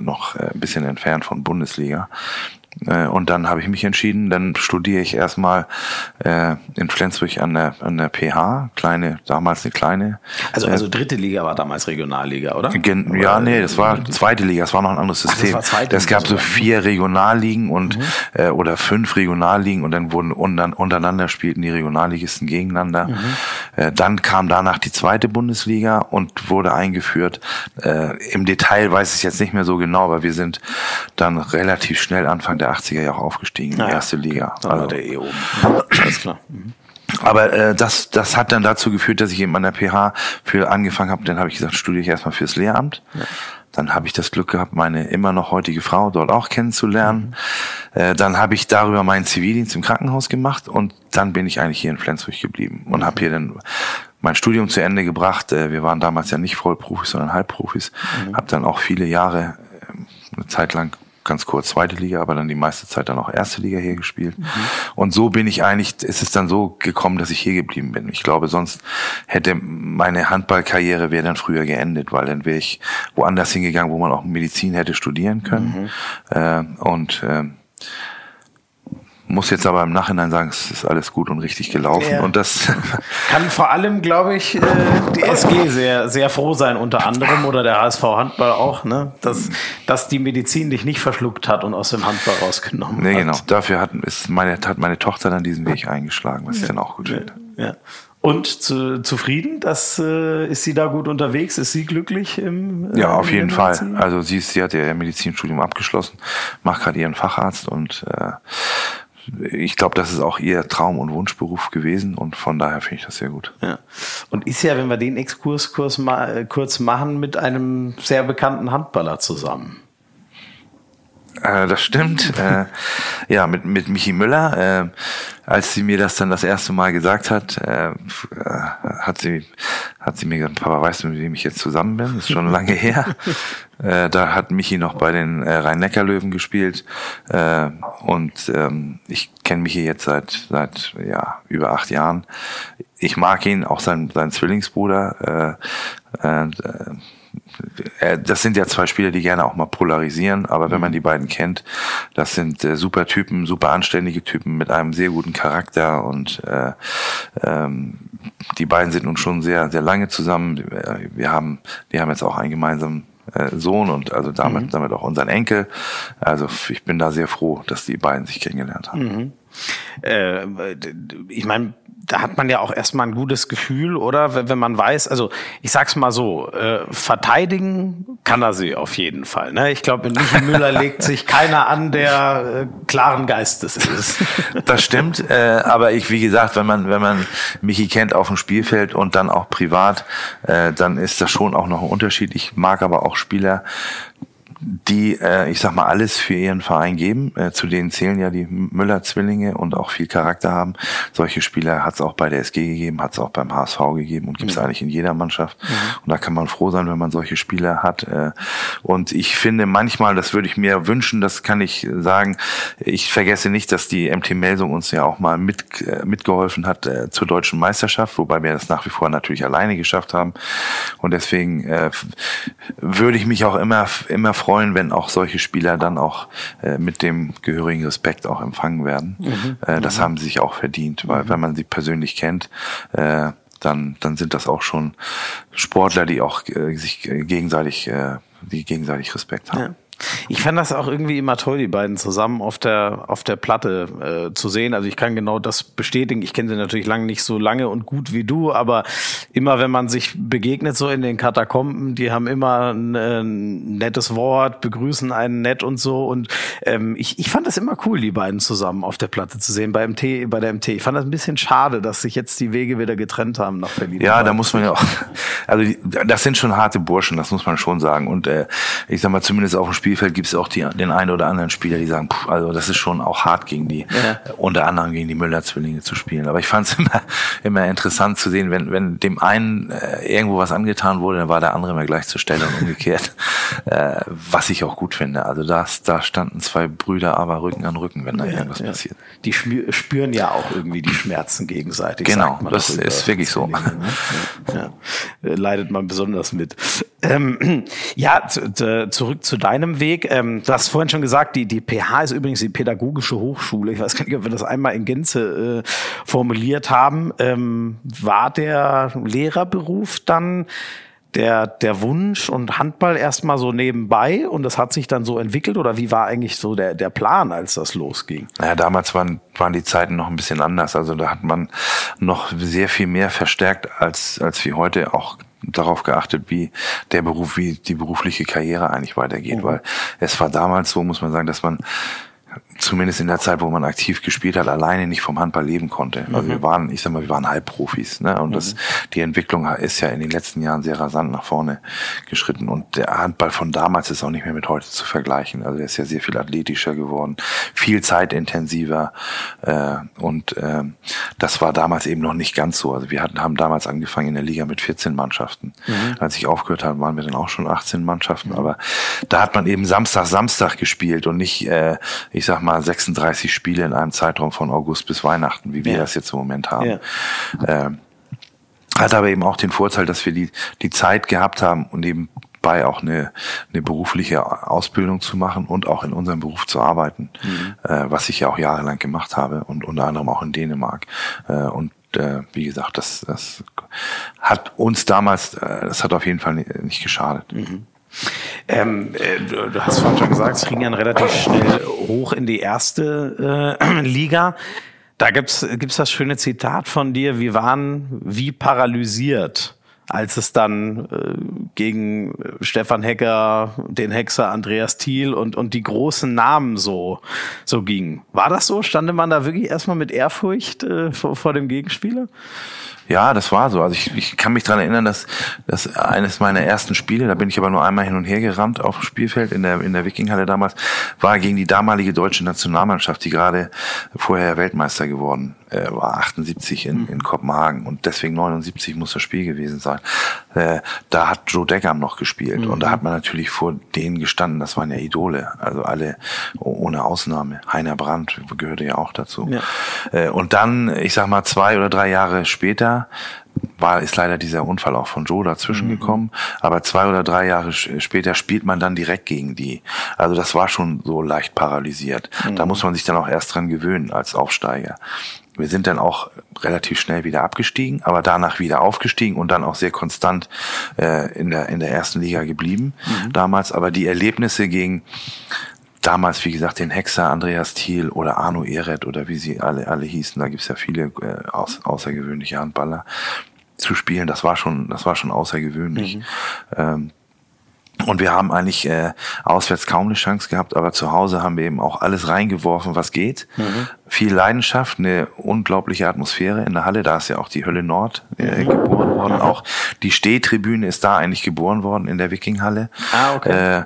noch äh, ein bisschen entfernt von Bundesliga. Äh, und dann habe ich mich entschieden, dann studiere ich erstmal äh, in Flensburg an der, an der PH, kleine, damals eine kleine. Also, also dritte Liga war damals Regionalliga, oder? Gen, oder ja, nee, das war zweite Liga, das war noch ein anderes System. Ach, das war zweite es gab so vier Regionalligen und mhm. äh, oder fünf Regionalligen und dann wurden unter, untereinander spielten die Regionalligisten gegeneinander. Mhm. Äh, dann kam danach die zweite Bundesliga und wurde eingeführt. Äh, Im Detail weiß ich jetzt nicht mehr so genau, aber wir sind dann relativ schnell Anfang der 80er Jahre aufgestiegen in die erste Liga. Da also, der eh oben. Alles klar. Mhm. Aber äh, das, das hat dann dazu geführt, dass ich eben an der PH für angefangen habe. Dann habe ich gesagt, studiere ich erstmal fürs Lehramt. Ja. Dann habe ich das Glück gehabt, meine immer noch heutige Frau dort auch kennenzulernen. Mhm. Äh, dann habe ich darüber meinen Zivildienst im Krankenhaus gemacht und dann bin ich eigentlich hier in Flensburg geblieben und mhm. habe hier dann mein Studium zu Ende gebracht. Äh, wir waren damals ja nicht Vollprofis, sondern Halbprofis. Mhm. Habe dann auch viele Jahre, äh, eine Zeit lang ganz kurz zweite Liga, aber dann die meiste Zeit dann auch erste Liga hier gespielt. Mhm. Und so bin ich eigentlich, ist es dann so gekommen, dass ich hier geblieben bin. Ich glaube, sonst hätte meine Handballkarriere wäre dann früher geendet, weil dann wäre ich woanders hingegangen, wo man auch Medizin hätte studieren können. Mhm. Äh, und äh, muss jetzt aber im Nachhinein sagen, es ist alles gut und richtig gelaufen. Ja. Und das kann vor allem, glaube ich, äh, die SG sehr, sehr froh sein, unter anderem, oder der HSV Handball auch, ne? dass, dass die Medizin dich nicht verschluckt hat und aus dem Handball rausgenommen nee, hat. genau. Dafür hat, ist meine, hat meine Tochter dann diesen Weg eingeschlagen, was ja. ich dann auch gut finde. Ja. Und zu, zufrieden? Das, äh, ist sie da gut unterwegs? Ist sie glücklich im äh, Ja, auf jeden Fall. Also sie, ist, sie hat ihr Medizinstudium abgeschlossen, macht gerade ihren Facharzt und äh, ich glaube, das ist auch ihr Traum- und Wunschberuf gewesen und von daher finde ich das sehr gut. Ja. Und ist ja, wenn wir den Exkurs kurz, mal, kurz machen, mit einem sehr bekannten Handballer zusammen. Äh, das stimmt. äh, ja, mit, mit Michi Müller. Äh, als sie mir das dann das erste Mal gesagt hat, äh, hat sie hat sie mir gesagt, Papa, weißt du, mit wem ich jetzt zusammen bin? Das ist schon lange her. Äh, da hat Michi noch bei den äh, Rhein-Neckar-Löwen gespielt. Äh, und ähm, ich kenne Michi jetzt seit seit ja über acht Jahren. Ich mag ihn, auch sein, sein Zwillingsbruder. Äh, äh, äh, das sind ja zwei Spieler, die gerne auch mal polarisieren, aber wenn man mhm. die beiden kennt, das sind äh, super Typen, super anständige Typen mit einem sehr guten Charakter und äh, ähm, die beiden sind nun schon sehr, sehr lange zusammen. Wir haben, die haben jetzt auch einen gemeinsamen äh, Sohn und also damit, mhm. damit auch unseren Enkel. Also ich bin da sehr froh, dass die beiden sich kennengelernt haben. Mhm. Äh, ich meine, da hat man ja auch erstmal ein gutes Gefühl, oder? Wenn, man weiß, also ich sag's mal so, äh, verteidigen kann er sie auf jeden Fall. Ne? Ich glaube, in Michi Müller legt sich keiner an, der äh, klaren Geistes ist. Das stimmt, äh, aber ich, wie gesagt, wenn man, wenn man Michi kennt auf dem Spielfeld und dann auch privat, äh, dann ist das schon auch noch ein Unterschied. Ich mag aber auch Spieler, die, äh, ich sag mal, alles für ihren Verein geben. Äh, zu denen zählen ja die Müller-Zwillinge und auch viel Charakter haben. Solche Spieler hat es auch bei der SG gegeben, hat es auch beim HSV gegeben und gibt es mhm. eigentlich in jeder Mannschaft. Mhm. Und da kann man froh sein, wenn man solche Spieler hat. Äh, und ich finde manchmal, das würde ich mir wünschen, das kann ich sagen, ich vergesse nicht, dass die MT Melsung uns ja auch mal mit, äh, mitgeholfen hat äh, zur deutschen Meisterschaft, wobei wir das nach wie vor natürlich alleine geschafft haben. Und deswegen äh, würde ich mich auch immer, immer freuen, freuen, wenn auch solche Spieler dann auch äh, mit dem gehörigen Respekt auch empfangen werden. Mhm. Äh, das mhm. haben sie sich auch verdient, weil mhm. wenn man sie persönlich kennt, äh, dann, dann sind das auch schon Sportler, die auch äh, sich gegenseitig, äh, die gegenseitig Respekt haben. Ja. Ich fand das auch irgendwie immer toll, die beiden zusammen auf der auf der Platte äh, zu sehen. Also ich kann genau das bestätigen. Ich kenne sie natürlich lange nicht so lange und gut wie du, aber immer wenn man sich begegnet so in den Katakomben, die haben immer ein, ein nettes Wort, begrüßen einen nett und so. Und ähm, ich, ich fand das immer cool, die beiden zusammen auf der Platte zu sehen bei MT, bei der MT. Ich fand das ein bisschen schade, dass sich jetzt die Wege wieder getrennt haben nach Berlin. Ja, da muss man ja auch. Also die, das sind schon harte Burschen, das muss man schon sagen. Und äh, ich sag mal zumindest auf dem Spiel Spielfeld gibt es auch die, den einen oder anderen Spieler, die sagen, pff, also das ist schon auch hart gegen die, ja. unter anderem gegen die Müller-Zwillinge zu spielen. Aber ich fand es immer, immer interessant zu sehen, wenn, wenn dem einen äh, irgendwo was angetan wurde, dann war der andere immer gleich zur Stelle und umgekehrt. äh, was ich auch gut finde. Also das, da standen zwei Brüder aber Rücken an Rücken, wenn da ja, irgendwas ja. passiert. Die spüren ja auch irgendwie die Schmerzen gegenseitig. Genau, das ist wirklich so. Ne? Ja. Leidet man besonders mit. Ähm, ja, zurück zu deinem Weg. Ähm, du hast vorhin schon gesagt, die, die PH ist übrigens die Pädagogische Hochschule. Ich weiß gar nicht, ob wir das einmal in Gänze äh, formuliert haben. Ähm, war der Lehrerberuf dann der, der Wunsch und Handball erstmal so nebenbei und das hat sich dann so entwickelt oder wie war eigentlich so der, der Plan, als das losging? Naja, damals waren, waren die Zeiten noch ein bisschen anders. Also da hat man noch sehr viel mehr verstärkt als, als wie heute auch darauf geachtet, wie der Beruf, wie die berufliche Karriere eigentlich weitergeht, mhm. weil es war damals so, muss man sagen, dass man zumindest in der Zeit, wo man aktiv gespielt hat, alleine nicht vom Handball leben konnte. Also mhm. wir waren, ich sag mal, wir waren Halbprofis, ne? Und mhm. das, die Entwicklung ist ja in den letzten Jahren sehr rasant nach vorne geschritten. Und der Handball von damals ist auch nicht mehr mit heute zu vergleichen. Also er ist ja sehr viel athletischer geworden, viel zeitintensiver. Äh, und äh, das war damals eben noch nicht ganz so. Also wir hatten, haben damals angefangen in der Liga mit 14 Mannschaften. Mhm. Als ich aufgehört habe, waren wir dann auch schon 18 Mannschaften. Mhm. Aber da hat man eben Samstag, Samstag gespielt und nicht, äh, ich sag mal, 36 Spiele in einem Zeitraum von August bis Weihnachten, wie wir ja. das jetzt im Moment haben. Ja. Ähm, hat aber eben auch den Vorteil, dass wir die, die Zeit gehabt haben und eben bei auch eine, eine berufliche Ausbildung zu machen und auch in unserem Beruf zu arbeiten, mhm. äh, was ich ja auch jahrelang gemacht habe und unter anderem auch in Dänemark. Äh, und äh, wie gesagt, das, das hat uns damals, äh, das hat auf jeden Fall nicht, nicht geschadet. Mhm. Ähm, äh, du hast vorhin schon gesagt, es ging dann relativ schnell hoch in die erste äh, Liga. Da gibt's gibt's das schöne Zitat von dir, wir waren wie paralysiert, als es dann äh, gegen Stefan Hecker, den Hexer Andreas Thiel und, und die großen Namen so, so ging. War das so? Stande man da wirklich erstmal mit Ehrfurcht äh, vor, vor dem Gegenspieler? Ja, das war so. Also ich, ich kann mich dran erinnern, dass, dass eines meiner ersten Spiele, da bin ich aber nur einmal hin und her gerannt auf dem Spielfeld in der, in der Wikinghalle damals, war gegen die damalige deutsche Nationalmannschaft, die gerade vorher Weltmeister geworden äh, war, 78 in, in Kopenhagen und deswegen 79 muss das Spiel gewesen sein. Äh, da hat Joe Deckam noch gespielt mhm. und da hat man natürlich vor denen gestanden, das waren ja Idole, also alle ohne Ausnahme. Heiner Brandt gehörte ja auch dazu. Ja. Äh, und dann, ich sag mal, zwei oder drei Jahre später war, ist leider dieser Unfall auch von Joe dazwischen mhm. gekommen. Aber zwei oder drei Jahre später spielt man dann direkt gegen die. Also das war schon so leicht paralysiert. Mhm. Da muss man sich dann auch erst dran gewöhnen als Aufsteiger. Wir sind dann auch relativ schnell wieder abgestiegen, aber danach wieder aufgestiegen und dann auch sehr konstant äh, in, der, in der ersten Liga geblieben mhm. damals. Aber die Erlebnisse gegen damals, wie gesagt, den Hexer Andreas Thiel oder Arno Ehret oder wie sie alle, alle hießen, da gibt's ja viele äh, aus, außergewöhnliche Handballer zu spielen. Das war schon, das war schon außergewöhnlich. Mhm. Ähm, und wir haben eigentlich äh, auswärts kaum eine Chance gehabt, aber zu Hause haben wir eben auch alles reingeworfen, was geht. Mhm. Viel Leidenschaft, eine unglaubliche Atmosphäre in der Halle. Da ist ja auch die Hölle Nord äh, mhm. geboren worden. Mhm. Auch die Stehtribüne ist da eigentlich geboren worden in der Wikinghalle. Ah, okay. Äh,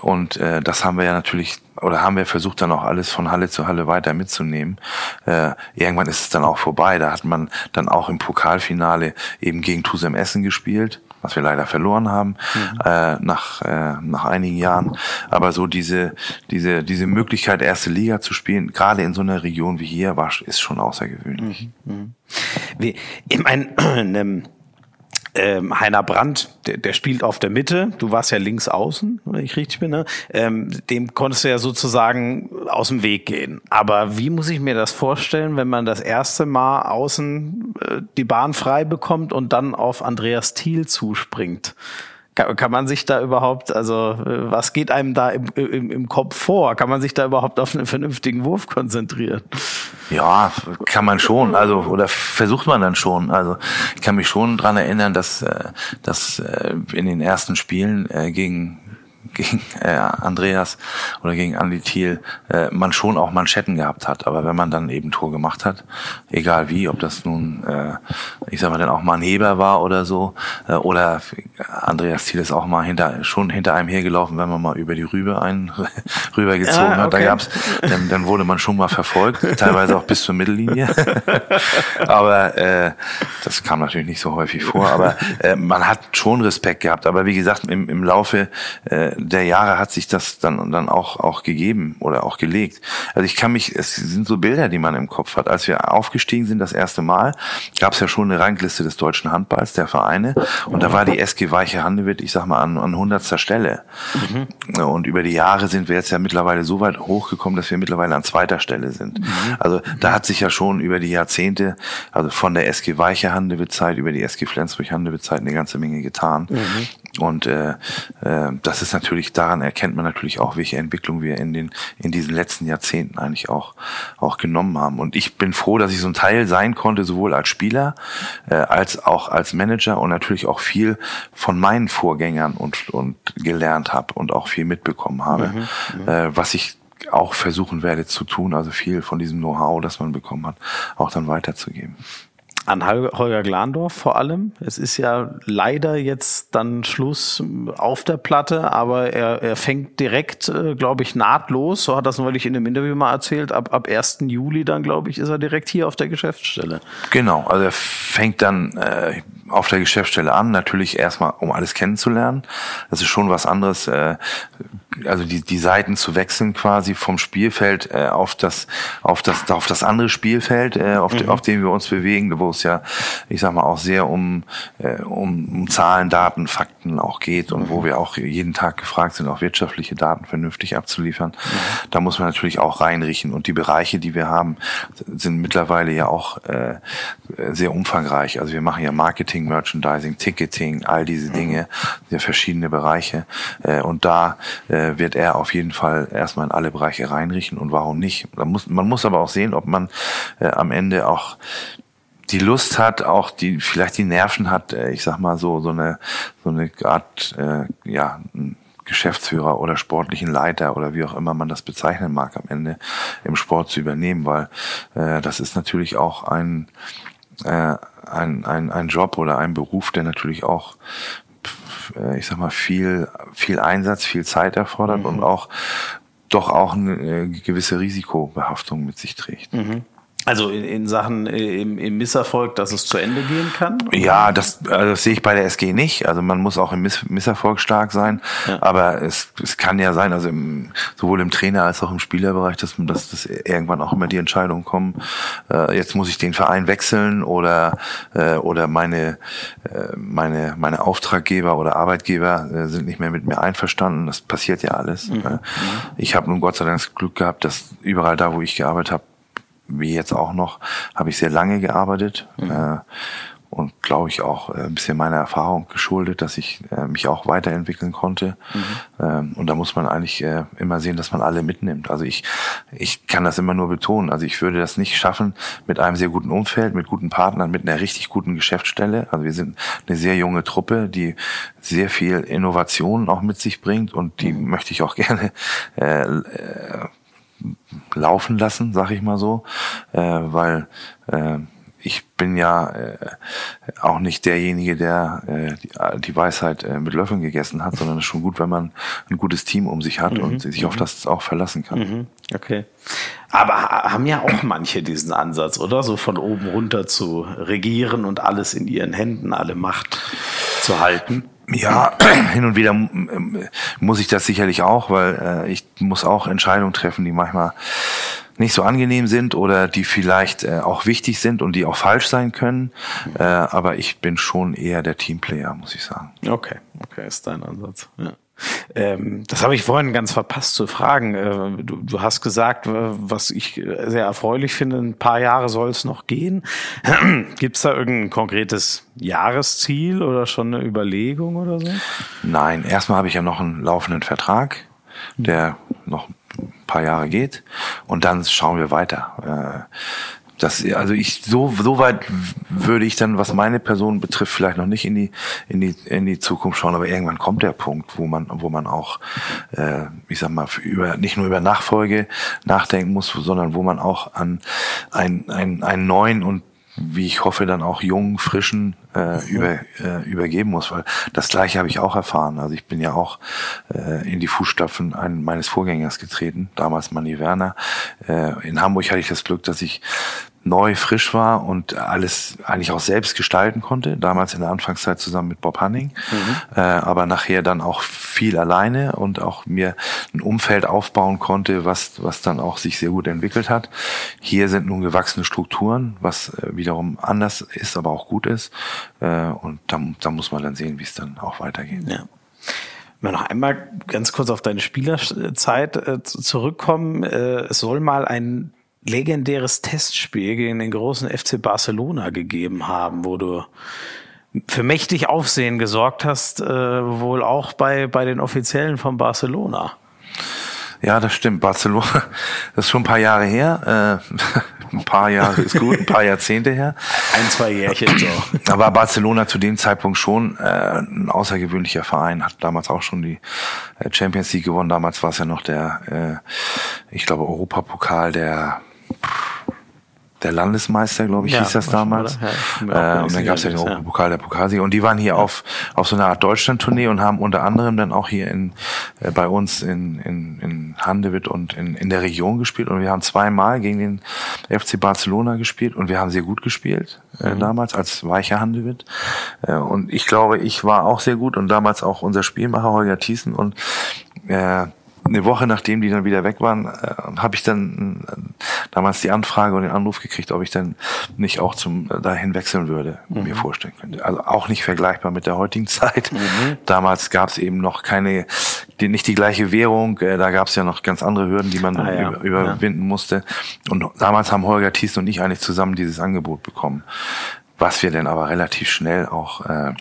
und äh, das haben wir ja natürlich, oder haben wir versucht dann auch alles von Halle zu Halle weiter mitzunehmen. Äh, irgendwann ist es dann auch vorbei. Da hat man dann auch im Pokalfinale eben gegen Tusem Essen gespielt, was wir leider verloren haben mhm. äh, nach, äh, nach einigen Jahren. Aber so diese, diese, diese Möglichkeit, erste Liga zu spielen, gerade in so einer Region wie hier, war, ist schon außergewöhnlich. Mhm. mhm. Wie, ich meine, ähm, Heiner Brandt, der, der spielt auf der Mitte. Du warst ja links außen, wenn ich richtig bin. Ne? Ähm, dem konntest du ja sozusagen aus dem Weg gehen. Aber wie muss ich mir das vorstellen, wenn man das erste Mal außen äh, die Bahn frei bekommt und dann auf Andreas Thiel zuspringt? Kann, kann man sich da überhaupt, also äh, was geht einem da im, im, im Kopf vor? Kann man sich da überhaupt auf einen vernünftigen Wurf konzentrieren? Ja, kann man schon, also oder versucht man dann schon. Also ich kann mich schon dran erinnern, dass, äh, dass äh, in den ersten Spielen gegen gegen äh, Andreas oder gegen Andi Thiel äh, man schon auch Manschetten gehabt hat. Aber wenn man dann eben Tor gemacht hat, egal wie, ob das nun, äh, ich sag mal, dann auch mal ein Heber war oder so, äh, oder Andreas Thiel ist auch mal hinter, schon hinter einem hergelaufen, wenn man mal über die Rübe einen rübergezogen ja, okay. hat. Da gab's, dann, dann wurde man schon mal verfolgt, teilweise auch bis zur Mittellinie. aber äh, das kam natürlich nicht so häufig vor. Aber äh, man hat schon Respekt gehabt. Aber wie gesagt, im, im Laufe äh, der Jahre hat sich das dann, dann auch, auch gegeben oder auch gelegt. Also ich kann mich, es sind so Bilder, die man im Kopf hat. Als wir aufgestiegen sind das erste Mal, gab es ja schon eine Rangliste des deutschen Handballs, der Vereine. Und da war die SG Weiche Handewitt, ich sag mal, an, an hundertster Stelle. Mhm. Und über die Jahre sind wir jetzt ja mittlerweile so weit hochgekommen, dass wir mittlerweile an zweiter Stelle sind. Mhm. Also da hat sich ja schon über die Jahrzehnte, also von der SG Weiche Handewitt Zeit über die SG Flensburg Handewitt Zeit eine ganze Menge getan. Mhm. Und äh, äh, das ist natürlich, daran erkennt man natürlich auch, welche Entwicklung wir in den in diesen letzten Jahrzehnten eigentlich auch auch genommen haben. Und ich bin froh, dass ich so ein Teil sein konnte, sowohl als Spieler äh, als auch als Manager und natürlich auch viel von meinen Vorgängern und und gelernt habe und auch viel mitbekommen habe, mhm, mhm. äh, was ich auch versuchen werde zu tun, also viel von diesem Know-how, das man bekommen hat, auch dann weiterzugeben an Holger Glandorf vor allem. Es ist ja leider jetzt dann Schluss auf der Platte, aber er, er fängt direkt, äh, glaube ich, nahtlos, so hat das neulich in einem Interview mal erzählt, ab, ab 1. Juli dann, glaube ich, ist er direkt hier auf der Geschäftsstelle. Genau, also er fängt dann äh, auf der Geschäftsstelle an, natürlich erstmal, um alles kennenzulernen. Das ist schon was anderes, äh, also die, die Seiten zu wechseln quasi vom Spielfeld äh, auf das auf das auf das andere Spielfeld, äh, auf, mhm. de, auf dem wir uns bewegen, wo es ja, ich sag mal, auch sehr um, äh, um, um Zahlen, Daten, Fakten auch geht und mhm. wo wir auch jeden Tag gefragt sind, auch wirtschaftliche Daten vernünftig abzuliefern. Mhm. Da muss man natürlich auch reinrichten und die Bereiche, die wir haben, sind mittlerweile ja auch äh, sehr umfangreich. Also wir machen ja Marketing, Merchandising, Ticketing, all diese mhm. Dinge, sehr verschiedene Bereiche äh, und da äh, äh, wird er auf jeden Fall erstmal in alle Bereiche reinrichten und warum nicht. Man muss, man muss aber auch sehen, ob man äh, am Ende auch die Lust hat, auch die vielleicht die Nerven hat, äh, ich sag mal so so eine so eine Art äh, ja Geschäftsführer oder sportlichen Leiter oder wie auch immer man das bezeichnen mag am Ende im Sport zu übernehmen, weil äh, das ist natürlich auch ein äh, ein, ein, ein Job oder ein Beruf, der natürlich auch ich sag mal, viel, viel Einsatz, viel Zeit erfordert mhm. und auch doch auch eine äh, gewisse Risikobehaftung mit sich trägt. Mhm. Also in, in Sachen äh, im, im Misserfolg, dass es zu Ende gehen kann? Ja, das, also das sehe ich bei der SG nicht. Also man muss auch im Miss Misserfolg stark sein. Ja. Aber es, es kann ja sein, also im, sowohl im Trainer als auch im Spielerbereich, dass, dass, dass irgendwann auch immer die Entscheidungen kommen, äh, jetzt muss ich den Verein wechseln oder, äh, oder meine, äh, meine, meine Auftraggeber oder Arbeitgeber äh, sind nicht mehr mit mir einverstanden. Das passiert ja alles. Mhm. Äh, ich habe nun Gott sei Dank das Glück gehabt, dass überall da, wo ich gearbeitet habe, wie jetzt auch noch, habe ich sehr lange gearbeitet. Mhm. Äh, und glaube ich auch äh, ein bisschen meiner Erfahrung geschuldet, dass ich äh, mich auch weiterentwickeln konnte. Mhm. Ähm, und da muss man eigentlich äh, immer sehen, dass man alle mitnimmt. Also ich, ich kann das immer nur betonen. Also ich würde das nicht schaffen mit einem sehr guten Umfeld, mit guten Partnern, mit einer richtig guten Geschäftsstelle. Also wir sind eine sehr junge Truppe, die sehr viel Innovation auch mit sich bringt und die mhm. möchte ich auch gerne äh, äh, laufen lassen, sag ich mal so, äh, weil äh, ich bin ja äh, auch nicht derjenige, der äh, die, die Weisheit äh, mit Löffeln gegessen hat, sondern es ist schon gut, wenn man ein gutes Team um sich hat mhm. und sich auf mhm. das auch verlassen kann. Mhm. Okay. Aber haben ja auch manche diesen Ansatz, oder? So von oben runter zu regieren und alles in ihren Händen, alle Macht zu halten. Ja, hin und wieder muss ich das sicherlich auch, weil äh, ich muss auch Entscheidungen treffen, die manchmal nicht so angenehm sind oder die vielleicht äh, auch wichtig sind und die auch falsch sein können. Äh, aber ich bin schon eher der Teamplayer, muss ich sagen. Okay, okay, ist dein Ansatz. Ja. Ähm, das habe ich vorhin ganz verpasst zu fragen. Äh, du, du, hast gesagt, äh, was ich sehr erfreulich finde, ein paar Jahre soll es noch gehen. Gibt es da irgendein konkretes Jahresziel oder schon eine Überlegung oder so? Nein, erstmal habe ich ja noch einen laufenden Vertrag, der noch ein paar Jahre geht und dann schauen wir weiter. Das, also ich so so weit würde ich dann, was meine Person betrifft, vielleicht noch nicht in die in die in die Zukunft schauen, aber irgendwann kommt der Punkt, wo man wo man auch, äh, ich sag mal, über nicht nur über Nachfolge nachdenken muss, sondern wo man auch an ein, ein, einen neuen und wie ich hoffe, dann auch jungen, frischen äh, über, äh, übergeben muss, weil das gleiche habe ich auch erfahren. Also ich bin ja auch äh, in die Fußstapfen ein, meines Vorgängers getreten, damals Manni Werner. Äh, in Hamburg hatte ich das Glück, dass ich neu, frisch war und alles eigentlich auch selbst gestalten konnte. Damals in der Anfangszeit zusammen mit Bob Hanning, mhm. äh, aber nachher dann auch viel alleine und auch mir ein Umfeld aufbauen konnte, was, was dann auch sich sehr gut entwickelt hat. Hier sind nun gewachsene Strukturen, was äh, wiederum anders ist, aber auch gut ist. Äh, und da, da muss man dann sehen, wie es dann auch weitergeht. Ja. Wenn wir noch einmal ganz kurz auf deine Spielerzeit äh, zurückkommen. Äh, es soll mal ein legendäres Testspiel gegen den großen FC Barcelona gegeben haben, wo du für mächtig Aufsehen gesorgt hast, äh, wohl auch bei, bei den Offiziellen von Barcelona. Ja, das stimmt. Barcelona, das ist schon ein paar Jahre her. Äh, ein paar Jahre ist gut, ein paar Jahrzehnte her. Ein, zwei Jährchen so. Aber Barcelona zu dem Zeitpunkt schon äh, ein außergewöhnlicher Verein, hat damals auch schon die äh, Champions League gewonnen. Damals war es ja noch der, äh, ich glaube, Europapokal der der Landesmeister, glaube ich, ja, hieß das damals. Ja, äh, und dann gab es ja den Europapokal der Pokalsieger. Und die waren hier ja. auf, auf so einer Art Deutschland-Tournee und haben unter anderem dann auch hier in, äh, bei uns in, in, in Handewitt und in, in der Region gespielt. Und wir haben zweimal gegen den FC Barcelona gespielt und wir haben sehr gut gespielt äh, mhm. damals als weicher Handewitt. Äh, und ich glaube, ich war auch sehr gut und damals auch unser Spielmacher Holger Thiessen und äh, eine Woche nachdem die dann wieder weg waren, äh, habe ich dann äh, damals die Anfrage und den Anruf gekriegt, ob ich dann nicht auch zum äh, dahin wechseln würde, mhm. mir vorstellen könnte. Also auch nicht vergleichbar mit der heutigen Zeit. Mhm. Damals gab es eben noch keine, die, nicht die gleiche Währung. Äh, da gab es ja noch ganz andere Hürden, die man ah, ja. über, überwinden ja. musste. Und damals haben Holger Thies und ich eigentlich zusammen dieses Angebot bekommen, was wir dann aber relativ schnell auch äh,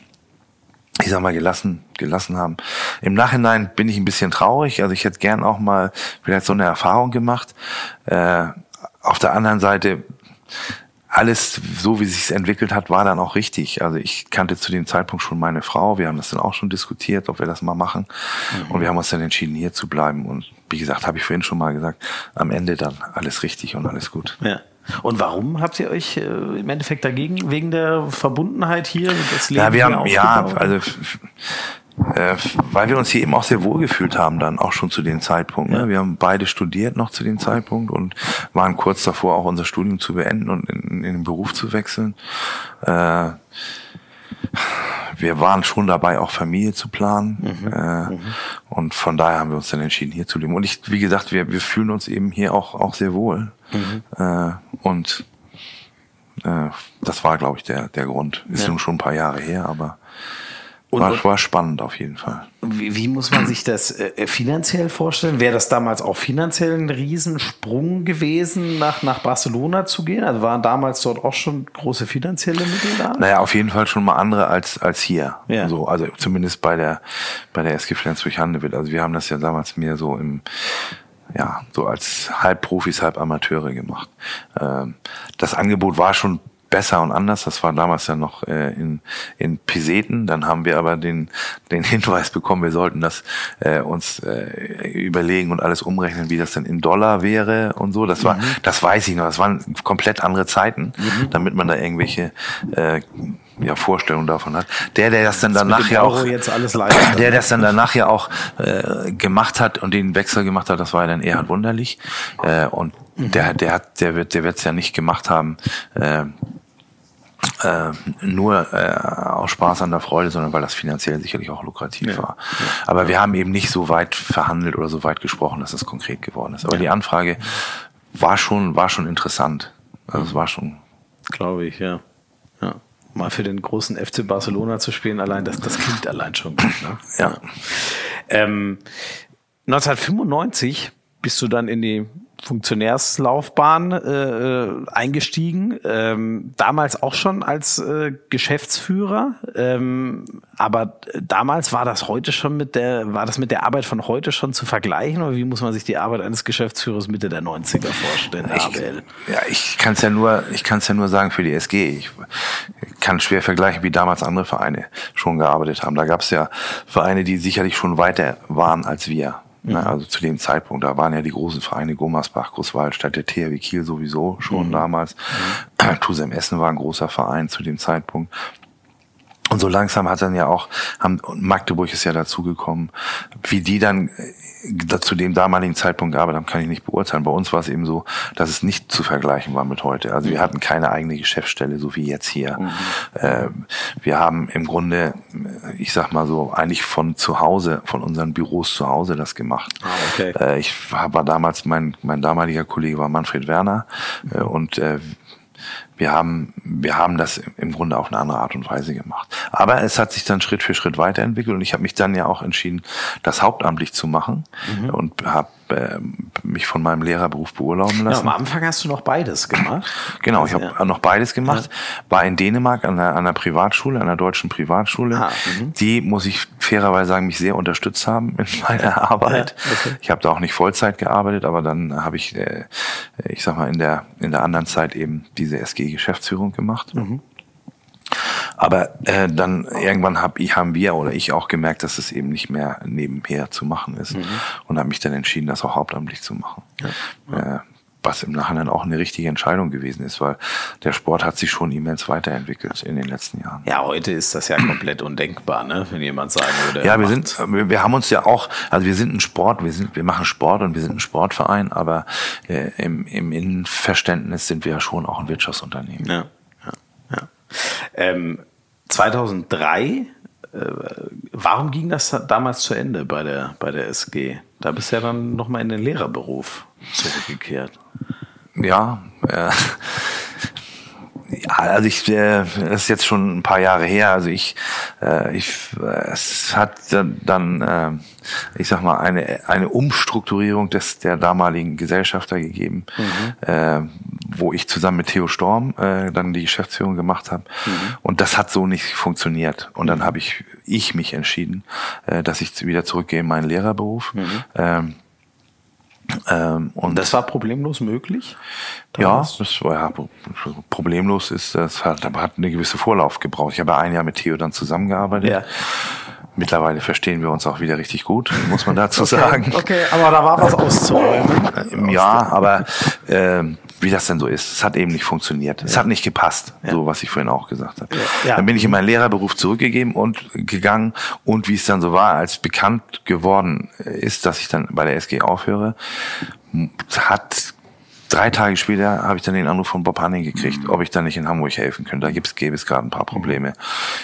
ich sag mal, gelassen, gelassen haben. Im Nachhinein bin ich ein bisschen traurig. Also ich hätte gern auch mal vielleicht so eine Erfahrung gemacht. Äh, auf der anderen Seite, alles so, wie es sich entwickelt hat, war dann auch richtig. Also ich kannte zu dem Zeitpunkt schon meine Frau. Wir haben das dann auch schon diskutiert, ob wir das mal machen. Mhm. Und wir haben uns dann entschieden, hier zu bleiben. Und wie gesagt, habe ich vorhin schon mal gesagt, am Ende dann alles richtig und alles gut. Ja. Und warum habt ihr euch äh, im Endeffekt dagegen? Wegen der Verbundenheit hier? Das Leben ja, wir haben, ja, also äh, weil wir uns hier eben auch sehr wohl gefühlt haben, dann auch schon zu dem Zeitpunkt. Ne? Wir haben beide studiert noch zu dem Zeitpunkt und waren kurz davor, auch unser Studium zu beenden und in, in den Beruf zu wechseln. Äh, wir waren schon dabei, auch Familie zu planen. Mhm. Äh, mhm. Und von daher haben wir uns dann entschieden, hier zu leben. Und ich, wie gesagt, wir, wir fühlen uns eben hier auch, auch sehr wohl. Mhm. Äh, und äh, das war, glaube ich, der, der Grund. Ist ja. nun schon ein paar Jahre her, aber und, war, war spannend auf jeden Fall. Wie, wie muss man sich das äh, finanziell vorstellen? Wäre das damals auch finanziell ein Riesensprung gewesen, nach, nach Barcelona zu gehen? Also waren damals dort auch schon große finanzielle Mittel da? Naja, auf jeden Fall schon mal andere als, als hier. Ja. So, also zumindest bei der, bei der SG Flensburg-Handewitt. Also wir haben das ja damals mehr so im, ja, so als halb Profis, halb Amateure gemacht. Ähm, das Angebot war schon besser und anders. Das war damals ja noch äh, in, in Peseten. Dann haben wir aber den, den Hinweis bekommen, wir sollten das äh, uns äh, überlegen und alles umrechnen, wie das denn in Dollar wäre und so. Das war, mhm. das weiß ich noch. Das waren komplett andere Zeiten, mhm. damit man da irgendwelche äh, ja, Vorstellung davon hat. Der, der das dann das danach ja auch, der das dann danach ja auch äh, gemacht hat und den Wechsel gemacht hat, das war ja dann Erhard Wunderlich. Äh, und mhm. der, der hat, der wird, der wird es ja nicht gemacht haben. Äh, äh, nur äh, aus Spaß an der Freude, sondern weil das finanziell sicherlich auch lukrativ ja. war. Ja. Aber wir haben eben nicht so weit verhandelt oder so weit gesprochen, dass es konkret geworden ist. Aber ja. die Anfrage war schon, war schon interessant. Also es war schon. Glaube ich, ja. ja. Mal für den großen FC Barcelona zu spielen, allein das, das klingt allein schon gut. Ne? Ja. Ähm, 1995 bist du dann in die Funktionärslaufbahn äh, eingestiegen, ähm, damals auch schon als äh, Geschäftsführer, ähm, aber damals war das heute schon mit der, war das mit der Arbeit von heute schon zu vergleichen oder wie muss man sich die Arbeit eines Geschäftsführers Mitte der 90er vorstellen? Ich, ja, ich kann es ja nur, ich kann es ja nur sagen für die SG. Ich kann schwer vergleichen, wie damals andere Vereine schon gearbeitet haben. Da gab es ja Vereine, die sicherlich schon weiter waren als wir. Mhm. Also zu dem Zeitpunkt, da waren ja die großen Vereine Gummersbach, Großwaldstadt, der THW Kiel sowieso schon mhm. damals. Mhm. Tusem Essen war ein großer Verein zu dem Zeitpunkt. Und so langsam hat dann ja auch, haben, Magdeburg ist ja dazugekommen, wie die dann äh, zu dem damaligen Zeitpunkt gearbeitet haben, kann ich nicht beurteilen. Bei uns war es eben so, dass es nicht zu vergleichen war mit heute. Also wir hatten keine eigene Geschäftsstelle, so wie jetzt hier. Mhm. Äh, wir haben im Grunde, ich sag mal so, eigentlich von zu Hause, von unseren Büros zu Hause das gemacht. Ah, okay. Äh, ich war damals, mein, mein damaliger Kollege war Manfred Werner äh, und äh, wir haben, wir haben das im Grunde auf eine andere Art und Weise gemacht. Aber es hat sich dann Schritt für Schritt weiterentwickelt und ich habe mich dann ja auch entschieden, das hauptamtlich zu machen mhm. und habe äh, mich von meinem Lehrerberuf beurlauben lassen. Ja, am Anfang hast du noch beides gemacht. Genau, ich habe ja. noch beides gemacht. War in Dänemark an einer, an einer Privatschule, an einer deutschen Privatschule. Ah, mhm. die, muss ich fairerweise sagen, mich sehr unterstützt haben in meiner Arbeit. Ja, okay. Ich habe da auch nicht Vollzeit gearbeitet, aber dann habe ich, äh, ich sag mal, in der, in der anderen Zeit eben diese SG-Geschäftsführung gemacht. Mhm. Aber äh, dann irgendwann hab ich, haben wir oder ich auch gemerkt, dass es eben nicht mehr nebenher zu machen ist mhm. und habe mich dann entschieden, das auch hauptamtlich zu machen. Ja. Äh, was im Nachhinein auch eine richtige Entscheidung gewesen ist, weil der Sport hat sich schon immens weiterentwickelt in den letzten Jahren. Ja, heute ist das ja komplett undenkbar, ne? wenn jemand sagen würde. Ja, wir sind, wir haben uns ja auch, also wir sind ein Sport, wir sind, wir machen Sport und wir sind ein Sportverein, aber äh, im, im Innenverständnis sind wir ja schon auch ein Wirtschaftsunternehmen. Ja. Ähm, 2003 äh, warum ging das damals zu Ende bei der, bei der SG? Da bist du ja dann nochmal in den Lehrerberuf zurückgekehrt. Ja, äh, ja, also ich, äh, das ist jetzt schon ein paar Jahre her. Also ich, äh, ich, äh, es hat dann, äh, ich sag mal, eine eine Umstrukturierung des der damaligen Gesellschafter gegeben, mhm. äh, wo ich zusammen mit Theo Storm äh, dann die Geschäftsführung gemacht habe. Mhm. Und das hat so nicht funktioniert. Und dann mhm. habe ich ich mich entschieden, äh, dass ich wieder zurückgehe in meinen Lehrerberuf. Mhm. Ähm, ähm, und das war problemlos möglich? Damals? Ja, das war ja problemlos ist, das hat, hat eine gewisse Vorlauf gebraucht. Ich habe ein Jahr mit Theo dann zusammengearbeitet. Ja. Mittlerweile verstehen wir uns auch wieder richtig gut, muss man dazu okay, sagen. Okay, aber da war was auszuräumen. Ja, aber äh, wie das denn so ist. Es hat eben nicht funktioniert. Ja. Es hat nicht gepasst, ja. so was ich vorhin auch gesagt habe. Ja. Dann bin ich in meinen Lehrerberuf zurückgegeben und gegangen und wie es dann so war, als bekannt geworden ist, dass ich dann bei der SG aufhöre, hat drei Tage später habe ich dann den Anruf von Bob Hanning gekriegt, ob ich dann nicht in Hamburg helfen könnte. Da gibt's, gäbe es gerade ein paar Probleme.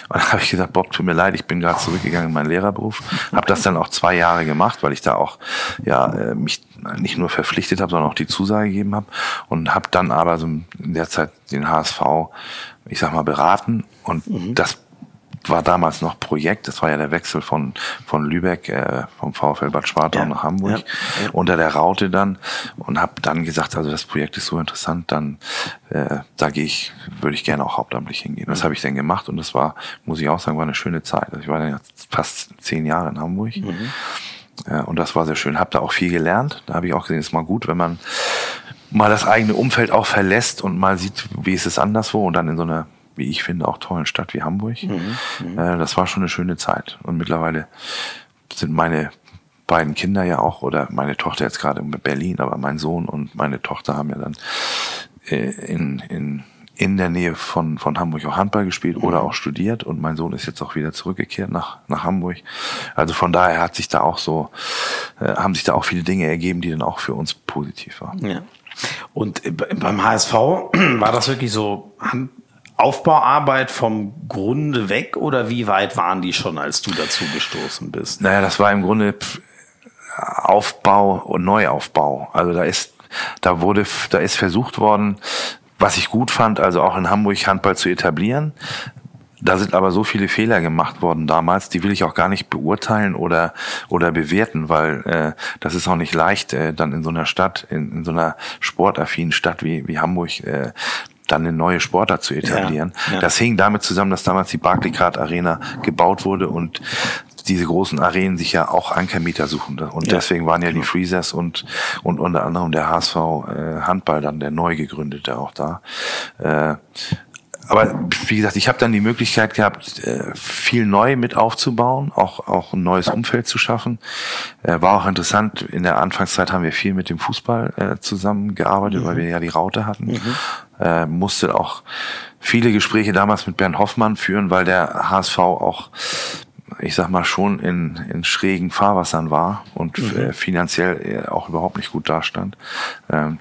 Und dann habe ich gesagt, Bob, tut mir leid, ich bin gerade zurückgegangen in meinen Lehrerberuf. Habe das dann auch zwei Jahre gemacht, weil ich da auch ja äh, mich nicht nur verpflichtet habe, sondern auch die Zusage gegeben habe. Und habe dann aber so in der Zeit den HSV, ich sag mal, beraten. Und mhm. das war damals noch Projekt. Das war ja der Wechsel von, von Lübeck, äh, vom VfL Bad Schwartau ja. nach Hamburg, ja. Ja. unter der Raute dann und habe dann gesagt, also das Projekt ist so interessant, dann äh, da gehe ich, würde ich gerne auch hauptamtlich hingehen. Das habe ich dann gemacht und das war, muss ich auch sagen, war eine schöne Zeit. Also ich war dann jetzt fast zehn Jahre in Hamburg. Mhm. Ja, und das war sehr schön. Hab da auch viel gelernt. Da habe ich auch gesehen, es ist mal gut, wenn man mal das eigene Umfeld auch verlässt und mal sieht, wie ist es anderswo und dann in so einer wie ich finde, auch tollen Stadt wie Hamburg. Mhm, mhm, äh, das war schon eine schöne Zeit. Und mittlerweile sind meine beiden Kinder ja auch, oder meine Tochter jetzt gerade in Berlin, aber mein Sohn und meine Tochter haben ja dann äh, in, in, in der Nähe von, von Hamburg auch Handball gespielt oder mhm. auch studiert und mein Sohn ist jetzt auch wieder zurückgekehrt nach, nach Hamburg. Also von daher hat sich da auch so, äh, haben sich da auch viele Dinge ergeben, die dann auch für uns positiv waren. Ja. Und beim HSV war das wirklich so Hand, Aufbauarbeit vom Grunde weg oder wie weit waren die schon, als du dazu gestoßen bist? Naja, das war im Grunde Aufbau und Neuaufbau. Also da ist, da wurde, da ist versucht worden, was ich gut fand, also auch in Hamburg Handball zu etablieren. da sind aber so viele Fehler gemacht worden damals, die will ich auch gar nicht beurteilen oder oder bewerten, weil äh, das ist auch nicht leicht, äh, dann in so einer Stadt, in, in so einer sportaffinen Stadt wie wie Hamburg äh, dann eine neue Sportart zu etablieren. Ja, ja. Das hing damit zusammen, dass damals die Barclaycard Arena gebaut wurde und diese großen Arenen sich ja auch Ankermieter suchen. Und ja. deswegen waren ja die Freezers und, und unter anderem der HSV äh, Handball dann der neu gegründete auch da. Äh, aber wie gesagt, ich habe dann die Möglichkeit gehabt, äh, viel neu mit aufzubauen, auch auch ein neues Umfeld zu schaffen. Äh, war auch interessant. In der Anfangszeit haben wir viel mit dem Fußball äh, zusammengearbeitet, mhm. weil wir ja die Raute hatten. Mhm. Musste auch viele Gespräche damals mit Bernd Hoffmann führen, weil der HSV auch ich sag mal, schon in, in schrägen Fahrwassern war und mhm. äh, finanziell auch überhaupt nicht gut dastand. Ähm,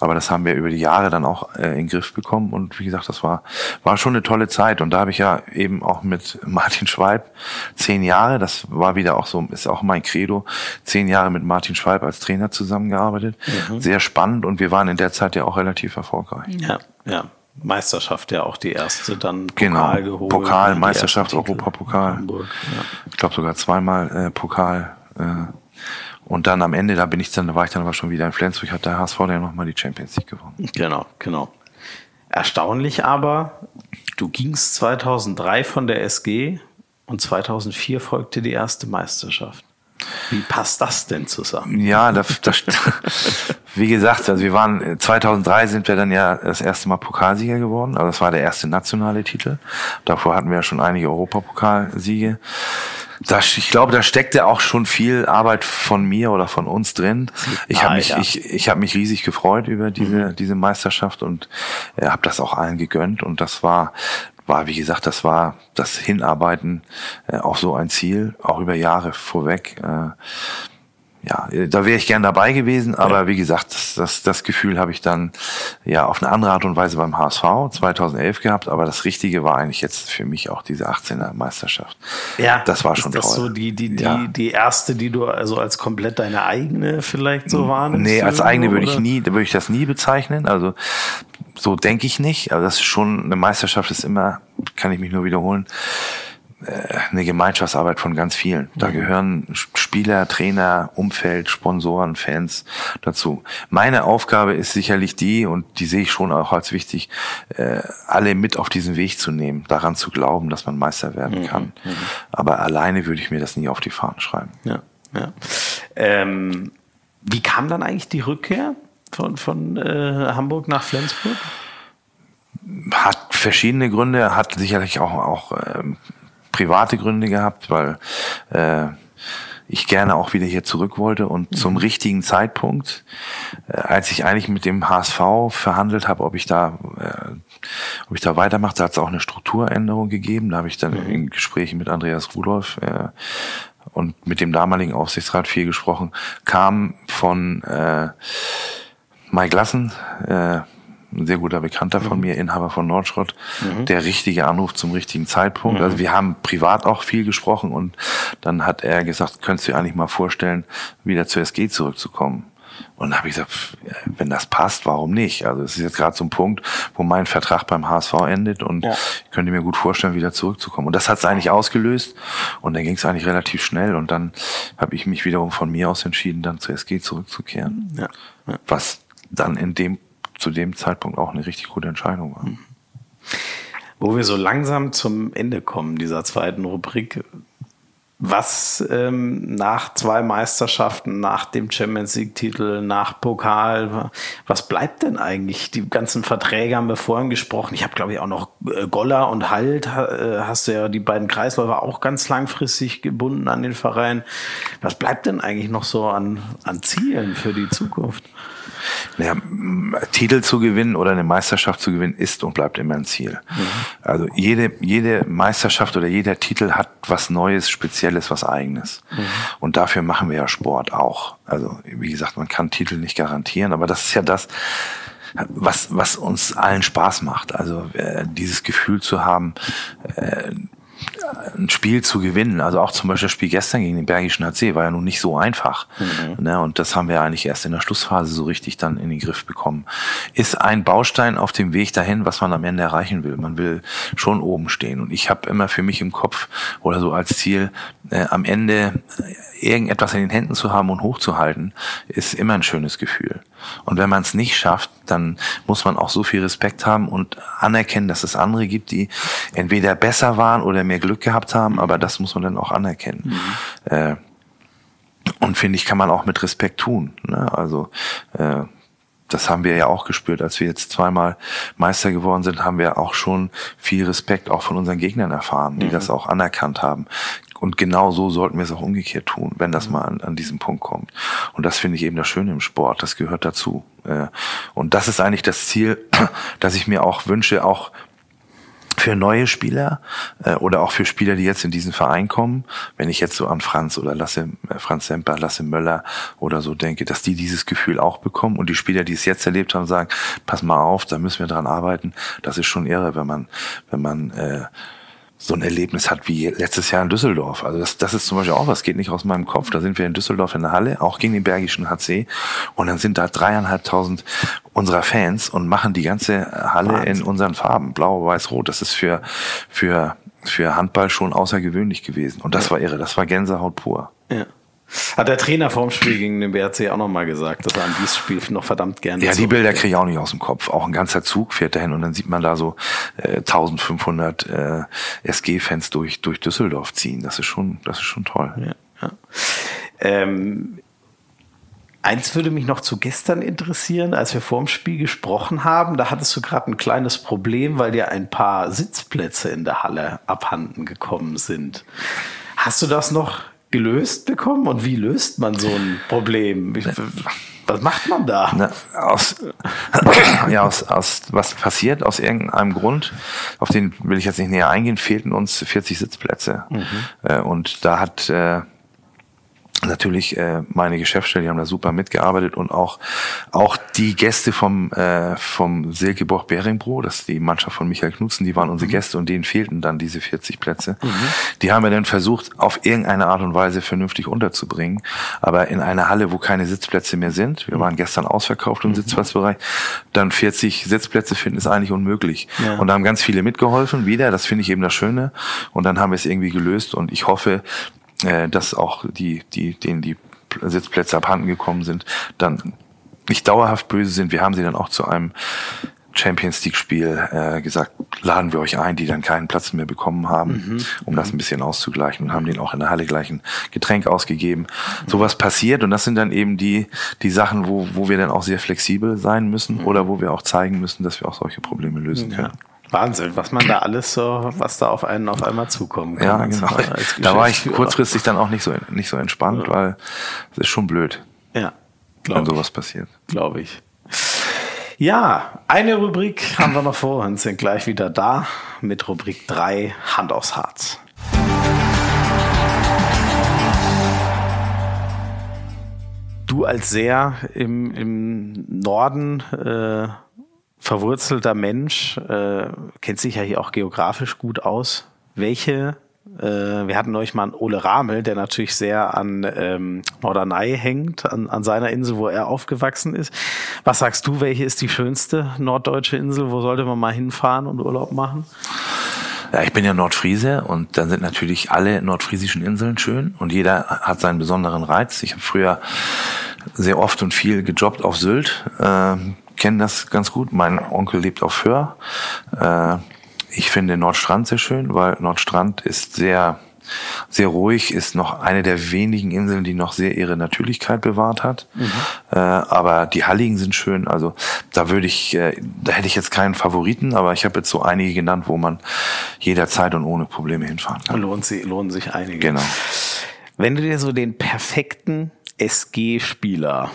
aber das haben wir über die Jahre dann auch äh, in den Griff bekommen und wie gesagt, das war, war schon eine tolle Zeit und da habe ich ja eben auch mit Martin Schweib zehn Jahre, das war wieder auch so, ist auch mein Credo, zehn Jahre mit Martin Schweib als Trainer zusammengearbeitet. Mhm. Sehr spannend und wir waren in der Zeit ja auch relativ erfolgreich. Ja, ja. Meisterschaft ja auch die erste, dann Pokal genau. geholt. Pokal, Meisterschaft, Europapokal. Ja. Ich glaube sogar zweimal äh, Pokal. Äh, und dann am Ende, da bin ich dann, da war ich dann aber schon wieder in Flensburg, hat der HSV dann nochmal die Champions League gewonnen. Genau, genau. Erstaunlich aber, du gingst 2003 von der SG und 2004 folgte die erste Meisterschaft. Wie passt das denn zusammen? Ja, das, das, wie gesagt, also wir waren 2003 sind wir dann ja das erste Mal Pokalsieger geworden. Also das war der erste nationale Titel. Davor hatten wir ja schon einige Europapokalsiege. Das, ich glaube, da steckte auch schon viel Arbeit von mir oder von uns drin. Ich habe mich, ja. ich, ich habe mich riesig gefreut über diese mhm. diese Meisterschaft und äh, habe das auch allen gegönnt. Und das war war, wie gesagt, das war das Hinarbeiten äh, auf so ein Ziel, auch über Jahre vorweg. Äh, ja, da wäre ich gern dabei gewesen, aber ja. wie gesagt, das, das, das Gefühl habe ich dann ja auf eine andere Art und Weise beim HSV 2011 gehabt, aber das Richtige war eigentlich jetzt für mich auch diese 18er Meisterschaft. Ja, das war schon ist das toll. so die die die ja. die erste, die du also als komplett deine eigene vielleicht so wahrnimmst? Nee, als eigene würde ich nie, würde ich das nie bezeichnen. Also so denke ich nicht. Also das ist schon eine Meisterschaft ist immer, kann ich mich nur wiederholen eine Gemeinschaftsarbeit von ganz vielen. Da mhm. gehören Spieler, Trainer, Umfeld, Sponsoren, Fans dazu. Meine Aufgabe ist sicherlich die, und die sehe ich schon auch als wichtig, äh, alle mit auf diesen Weg zu nehmen, daran zu glauben, dass man Meister werden mhm. kann. Mhm. Aber alleine würde ich mir das nie auf die Fahnen schreiben. Ja, ja. Ähm, wie kam dann eigentlich die Rückkehr von, von äh, Hamburg nach Flensburg? Hat verschiedene Gründe, hat sicherlich auch, auch ähm, private Gründe gehabt, weil äh, ich gerne auch wieder hier zurück wollte und mhm. zum richtigen Zeitpunkt, äh, als ich eigentlich mit dem HSV verhandelt habe, ob ich da, äh, ob ich da weitermache, da hat es auch eine Strukturänderung gegeben. Da habe ich dann mhm. in Gesprächen mit Andreas Rudolph äh, und mit dem damaligen Aufsichtsrat viel gesprochen, kam von äh, Mike Lassen, äh, ein sehr guter Bekannter von mhm. mir, Inhaber von Nordschrott, mhm. der richtige Anruf zum richtigen Zeitpunkt. Mhm. Also wir haben privat auch viel gesprochen und dann hat er gesagt, könntest du dir eigentlich mal vorstellen, wieder zur SG zurückzukommen? Und dann habe ich gesagt, wenn das passt, warum nicht? Also es ist jetzt gerade so ein Punkt, wo mein Vertrag beim HSV endet und ja. ich könnte mir gut vorstellen, wieder zurückzukommen. Und das hat es eigentlich ausgelöst und dann ging es eigentlich relativ schnell und dann habe ich mich wiederum von mir aus entschieden, dann zur SG zurückzukehren. Ja. Ja. Was dann in dem zu dem Zeitpunkt auch eine richtig gute Entscheidung war. Wo wir so langsam zum Ende kommen dieser zweiten Rubrik, was ähm, nach zwei Meisterschaften, nach dem Champions League-Titel, nach Pokal, was bleibt denn eigentlich? Die ganzen Verträge haben wir vorhin gesprochen. Ich habe, glaube ich, auch noch äh, Goller und Halt, äh, hast du ja die beiden Kreisläufer auch ganz langfristig gebunden an den Verein. Was bleibt denn eigentlich noch so an, an Zielen für die Zukunft? Naja, Titel zu gewinnen oder eine Meisterschaft zu gewinnen ist und bleibt immer ein Ziel. Mhm. Also jede, jede Meisterschaft oder jeder Titel hat was Neues, Spezielles, was Eigenes. Mhm. Und dafür machen wir ja Sport auch. Also wie gesagt, man kann Titel nicht garantieren, aber das ist ja das, was, was uns allen Spaß macht. Also äh, dieses Gefühl zu haben, äh, ein Spiel zu gewinnen. Also auch zum Beispiel das Spiel gestern gegen den Bergischen HC war ja nun nicht so einfach. Mhm. Ne? Und das haben wir eigentlich erst in der Schlussphase so richtig dann in den Griff bekommen. Ist ein Baustein auf dem Weg dahin, was man am Ende erreichen will. Man will schon oben stehen. Und ich habe immer für mich im Kopf oder so als Ziel, äh, am Ende irgendetwas in den Händen zu haben und hochzuhalten, ist immer ein schönes Gefühl. Und wenn man es nicht schafft, dann muss man auch so viel Respekt haben und anerkennen, dass es andere gibt, die entweder besser waren oder mehr Glück gehabt haben, aber das muss man dann auch anerkennen. Mhm. Äh, und finde ich, kann man auch mit Respekt tun. Ne? Also äh, das haben wir ja auch gespürt, als wir jetzt zweimal Meister geworden sind, haben wir auch schon viel Respekt auch von unseren Gegnern erfahren, die mhm. das auch anerkannt haben. Und genau so sollten wir es auch umgekehrt tun, wenn das mal an, an diesen Punkt kommt. Und das finde ich eben das Schöne im Sport. Das gehört dazu. Äh, und das ist eigentlich das Ziel, das ich mir auch wünsche, auch für neue Spieler äh, oder auch für Spieler, die jetzt in diesen Verein kommen, wenn ich jetzt so an Franz oder Lasse, äh, Franz Semper, Lasse Möller oder so denke, dass die dieses Gefühl auch bekommen und die Spieler, die es jetzt erlebt haben, sagen, pass mal auf, da müssen wir dran arbeiten. Das ist schon irre, wenn man, wenn man äh, so ein Erlebnis hat wie letztes Jahr in Düsseldorf. Also das, das ist zum Beispiel auch was, geht nicht aus meinem Kopf. Da sind wir in Düsseldorf in der Halle, auch gegen den Bergischen HC. Und dann sind da dreieinhalbtausend unserer Fans und machen die ganze Halle Wahnsinn. in unseren Farben, blau, weiß, rot. Das ist für, für, für Handball schon außergewöhnlich gewesen. Und das war irre, das war Gänsehaut pur. Ja. Hat der Trainer vorm Spiel gegen den BRC auch nochmal gesagt, dass er an dieses Spiel noch verdammt gerne Ja, die Bilder kriege ich auch nicht aus dem Kopf. Auch ein ganzer Zug fährt dahin und dann sieht man da so äh, 1500 äh, SG-Fans durch, durch Düsseldorf ziehen. Das ist schon, das ist schon toll. Ja, ja. Ähm, Eins würde mich noch zu gestern interessieren, als wir vorm Spiel gesprochen haben. Da hattest du gerade ein kleines Problem, weil dir ein paar Sitzplätze in der Halle abhanden gekommen sind. Hast du das noch gelöst bekommen? Und wie löst man so ein Problem? Was macht man da? Na, aus, ja, aus, aus, was passiert? Aus irgendeinem Grund, auf den will ich jetzt nicht näher eingehen, fehlten uns 40 Sitzplätze. Mhm. Äh, und da hat äh, natürlich äh, meine Geschäftsstelle, die haben da super mitgearbeitet und auch auch die Gäste vom äh, vom Silkeborg Beringbro, das ist die Mannschaft von Michael Knutzen, die waren unsere mhm. Gäste und denen fehlten dann diese 40 Plätze. Mhm. Die haben wir dann versucht auf irgendeine Art und Weise vernünftig unterzubringen, aber in einer Halle, wo keine Sitzplätze mehr sind, wir waren gestern ausverkauft im mhm. Sitzplatzbereich, dann 40 Sitzplätze finden ist eigentlich unmöglich. Ja. Und da haben ganz viele mitgeholfen, wieder, das finde ich eben das Schöne und dann haben wir es irgendwie gelöst und ich hoffe, äh, dass auch die, die, denen die Sitzplätze abhanden gekommen sind, dann nicht dauerhaft böse sind. Wir haben sie dann auch zu einem Champions League Spiel äh, gesagt, laden wir euch ein, die dann keinen Platz mehr bekommen haben, mhm. um das ein bisschen auszugleichen und haben denen auch in der Halle gleich ein Getränk ausgegeben. Mhm. Sowas passiert und das sind dann eben die die Sachen, wo wo wir dann auch sehr flexibel sein müssen mhm. oder wo wir auch zeigen müssen, dass wir auch solche Probleme lösen können. Ja. Wahnsinn, was man da alles so, was da auf einen auf einmal zukommen kann. Ja, genau. Da war ich kurzfristig dann auch nicht so, nicht so entspannt, ja. weil es ist schon blöd. Ja. Wenn sowas passiert. Glaube ich. Ja, eine Rubrik haben wir noch vor uns, sind gleich wieder da mit Rubrik 3, Hand aufs Harz. Du als sehr im, im Norden äh, verwurzelter Mensch, äh, kennt sich ja hier auch geografisch gut aus. Welche, äh, wir hatten euch mal einen Ole Ramel, der natürlich sehr an ähm, Norderney hängt, an, an seiner Insel, wo er aufgewachsen ist. Was sagst du, welche ist die schönste norddeutsche Insel? Wo sollte man mal hinfahren und Urlaub machen? Ja, ich bin ja Nordfriese und dann sind natürlich alle nordfriesischen Inseln schön und jeder hat seinen besonderen Reiz. Ich habe früher sehr oft und viel gejobbt auf Sylt. Äh, kenne das ganz gut. Mein Onkel lebt auf Föhr. Äh, ich finde Nordstrand sehr schön, weil Nordstrand ist sehr sehr ruhig, ist noch eine der wenigen Inseln, die noch sehr ihre Natürlichkeit bewahrt hat. Mhm. Äh, aber die Halligen sind schön. Also da würde ich, äh, da hätte ich jetzt keinen Favoriten, aber ich habe jetzt so einige genannt, wo man jederzeit und ohne Probleme hinfahren kann. Lohnt sie, lohnen sich einige. Genau. Wenn du dir so den perfekten SG-Spieler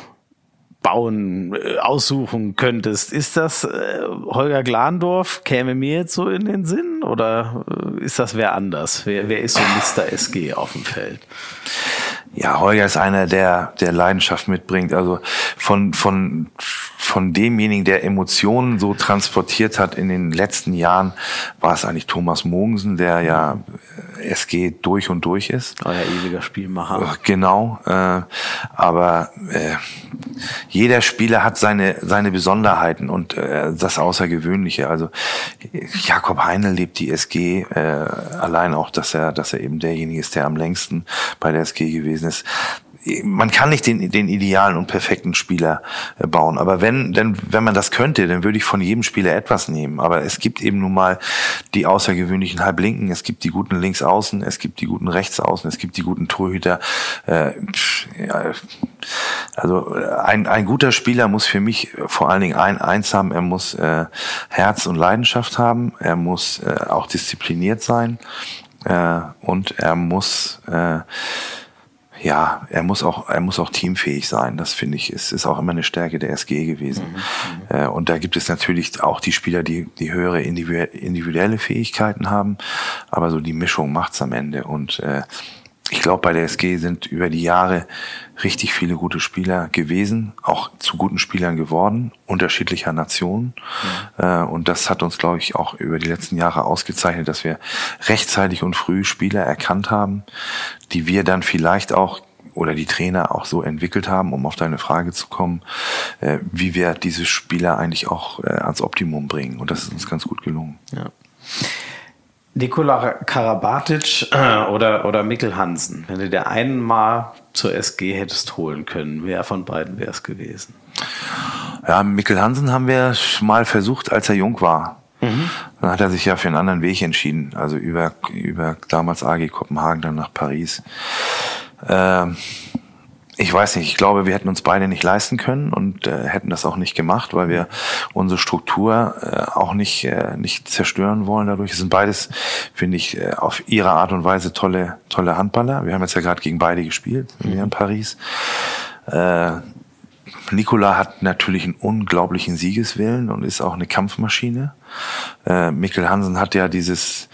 bauen, äh, aussuchen könntest, ist das äh, Holger Glandorf, käme mir jetzt so in den Sinn oder äh, ist das wer anders? Wer, wer ist so Mr. SG auf dem Feld? Ja, Holger ist einer, der, der Leidenschaft mitbringt. Also von, von von demjenigen, der Emotionen so transportiert hat in den letzten Jahren, war es eigentlich Thomas Mogensen, der ja äh, SG durch und durch ist. Euer ewiger Spielmacher. Äh, genau. Äh, aber äh, jeder Spieler hat seine, seine Besonderheiten und äh, das Außergewöhnliche. Also Jakob Heinl lebt die SG äh, allein auch, dass er, dass er eben derjenige ist, der am längsten bei der SG gewesen ist man kann nicht den, den idealen und perfekten Spieler äh, bauen. Aber wenn, denn, wenn man das könnte, dann würde ich von jedem Spieler etwas nehmen. Aber es gibt eben nun mal die außergewöhnlichen Halblinken, es gibt die guten Linksaußen, es gibt die guten Rechtsaußen, es gibt die guten Torhüter. Äh, ja, also ein, ein guter Spieler muss für mich vor allen Dingen ein, eins haben, er muss äh, Herz und Leidenschaft haben, er muss äh, auch diszipliniert sein äh, und er muss äh, ja, er muss auch, er muss auch teamfähig sein. Das finde ich, ist, ist auch immer eine Stärke der SG gewesen. Mhm, äh, und da gibt es natürlich auch die Spieler, die, die höhere individuelle Fähigkeiten haben. Aber so die Mischung macht's am Ende. Und äh, ich glaube, bei der SG sind über die Jahre richtig viele gute Spieler gewesen, auch zu guten Spielern geworden, unterschiedlicher Nationen. Ja. Äh, und das hat uns, glaube ich, auch über die letzten Jahre ausgezeichnet, dass wir rechtzeitig und früh Spieler erkannt haben, die wir dann vielleicht auch oder die Trainer auch so entwickelt haben, um auf deine Frage zu kommen, äh, wie wir diese Spieler eigentlich auch äh, ans Optimum bringen. Und das ist uns ganz gut gelungen. Ja. Nikola Karabatic äh, oder, oder Mikkel Hansen, wenn du der einen mal zur SG hättest holen können, wer von beiden wäre es gewesen? Ja, Mikkel Hansen haben wir mal versucht, als er jung war. Mhm. Dann hat er sich ja für einen anderen Weg entschieden, also über, über damals AG Kopenhagen, dann nach Paris. Ähm, ich weiß nicht, ich glaube, wir hätten uns beide nicht leisten können und äh, hätten das auch nicht gemacht, weil wir unsere Struktur äh, auch nicht, äh, nicht zerstören wollen dadurch. Es sind beides, finde ich, äh, auf ihre Art und Weise tolle, tolle Handballer. Wir haben jetzt ja gerade gegen beide gespielt, mhm. hier in Paris. Äh, Nikola hat natürlich einen unglaublichen Siegeswillen und ist auch eine Kampfmaschine. Äh, Mikkel Hansen hat ja dieses,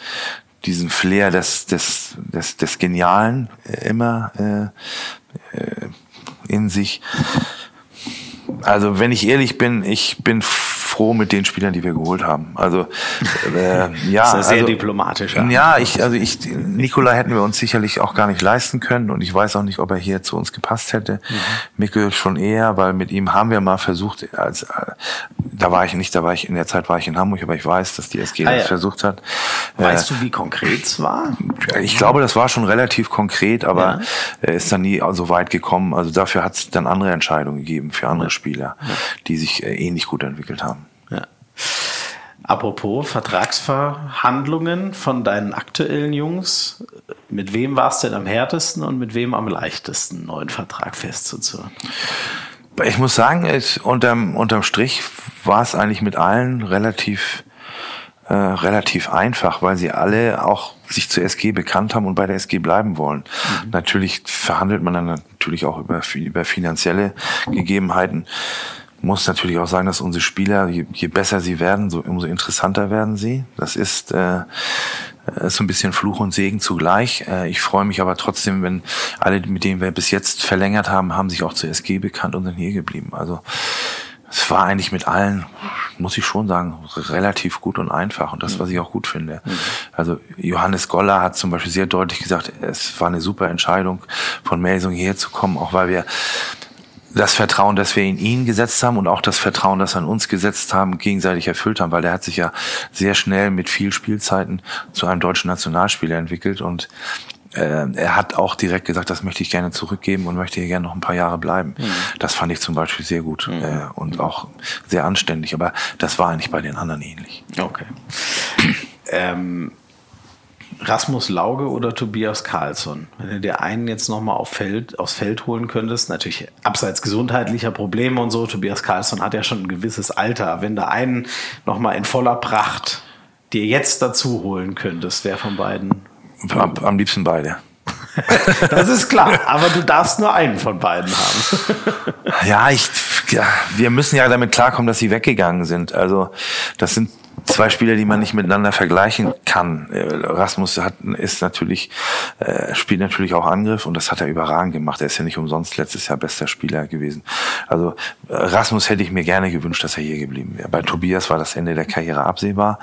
diesen Flair des, des, des, des Genialen äh, immer äh, in sich. Also wenn ich ehrlich bin, ich bin froh mit den Spielern, die wir geholt haben. Also äh, ja, das ist sehr also, diplomatisch. Ja, ich also ich Nikola hätten wir uns sicherlich auch gar nicht leisten können und ich weiß auch nicht, ob er hier zu uns gepasst hätte. Mhm. Mikkel schon eher, weil mit ihm haben wir mal versucht, als äh, da war ich nicht, da war ich in der Zeit war ich in Hamburg, aber ich weiß, dass die SG ah, das ja. versucht hat. Weißt äh, du, wie konkret es war? Ich glaube, das war schon relativ konkret, aber ja. er ist dann nie so weit gekommen. Also dafür hat es dann andere Entscheidungen gegeben für andere Spieler, die sich äh, ähnlich gut entwickelt haben. Apropos Vertragsverhandlungen von deinen aktuellen Jungs, mit wem war es denn am härtesten und mit wem am leichtesten, einen neuen Vertrag festzuzurren? Ich muss sagen, es, unterm, unterm Strich war es eigentlich mit allen relativ äh, relativ einfach, weil sie alle auch sich zur SG bekannt haben und bei der SG bleiben wollen. Mhm. Natürlich verhandelt man dann natürlich auch über, über finanzielle Gegebenheiten muss natürlich auch sagen, dass unsere Spieler, je, je besser sie werden, so umso interessanter werden sie. Das ist, äh, ist so ein bisschen Fluch und Segen zugleich. Äh, ich freue mich aber trotzdem, wenn alle, mit denen wir bis jetzt verlängert haben, haben sich auch zur SG bekannt und sind hier geblieben. Also es war eigentlich mit allen, muss ich schon sagen, relativ gut und einfach und das, was ich auch gut finde. Also Johannes Goller hat zum Beispiel sehr deutlich gesagt, es war eine super Entscheidung, von Melsung hierher zu kommen, auch weil wir das Vertrauen, das wir in ihn gesetzt haben und auch das Vertrauen, das in uns gesetzt haben, gegenseitig erfüllt haben, weil der hat sich ja sehr schnell mit viel Spielzeiten zu einem deutschen Nationalspieler entwickelt und äh, er hat auch direkt gesagt, das möchte ich gerne zurückgeben und möchte hier gerne noch ein paar Jahre bleiben. Mhm. Das fand ich zum Beispiel sehr gut mhm. äh, und auch sehr anständig, aber das war eigentlich bei den anderen ähnlich. Okay. ähm Rasmus Lauge oder Tobias Karlsson? Wenn du dir einen jetzt nochmal auf Feld, aufs Feld holen könntest, natürlich abseits gesundheitlicher Probleme und so, Tobias Karlsson hat ja schon ein gewisses Alter. Wenn du einen nochmal in voller Pracht dir jetzt dazu holen könntest, wer von beiden? Am, am liebsten beide. das ist klar, aber du darfst nur einen von beiden haben. ja, ich, ja, wir müssen ja damit klarkommen, dass sie weggegangen sind. Also das sind zwei Spieler, die man nicht miteinander vergleichen kann. Äh, Rasmus hat, ist natürlich, äh, spielt natürlich auch Angriff und das hat er überragend gemacht. Er ist ja nicht umsonst letztes Jahr bester Spieler gewesen. Also äh, Rasmus hätte ich mir gerne gewünscht, dass er hier geblieben wäre. Bei Tobias war das Ende der Karriere absehbar.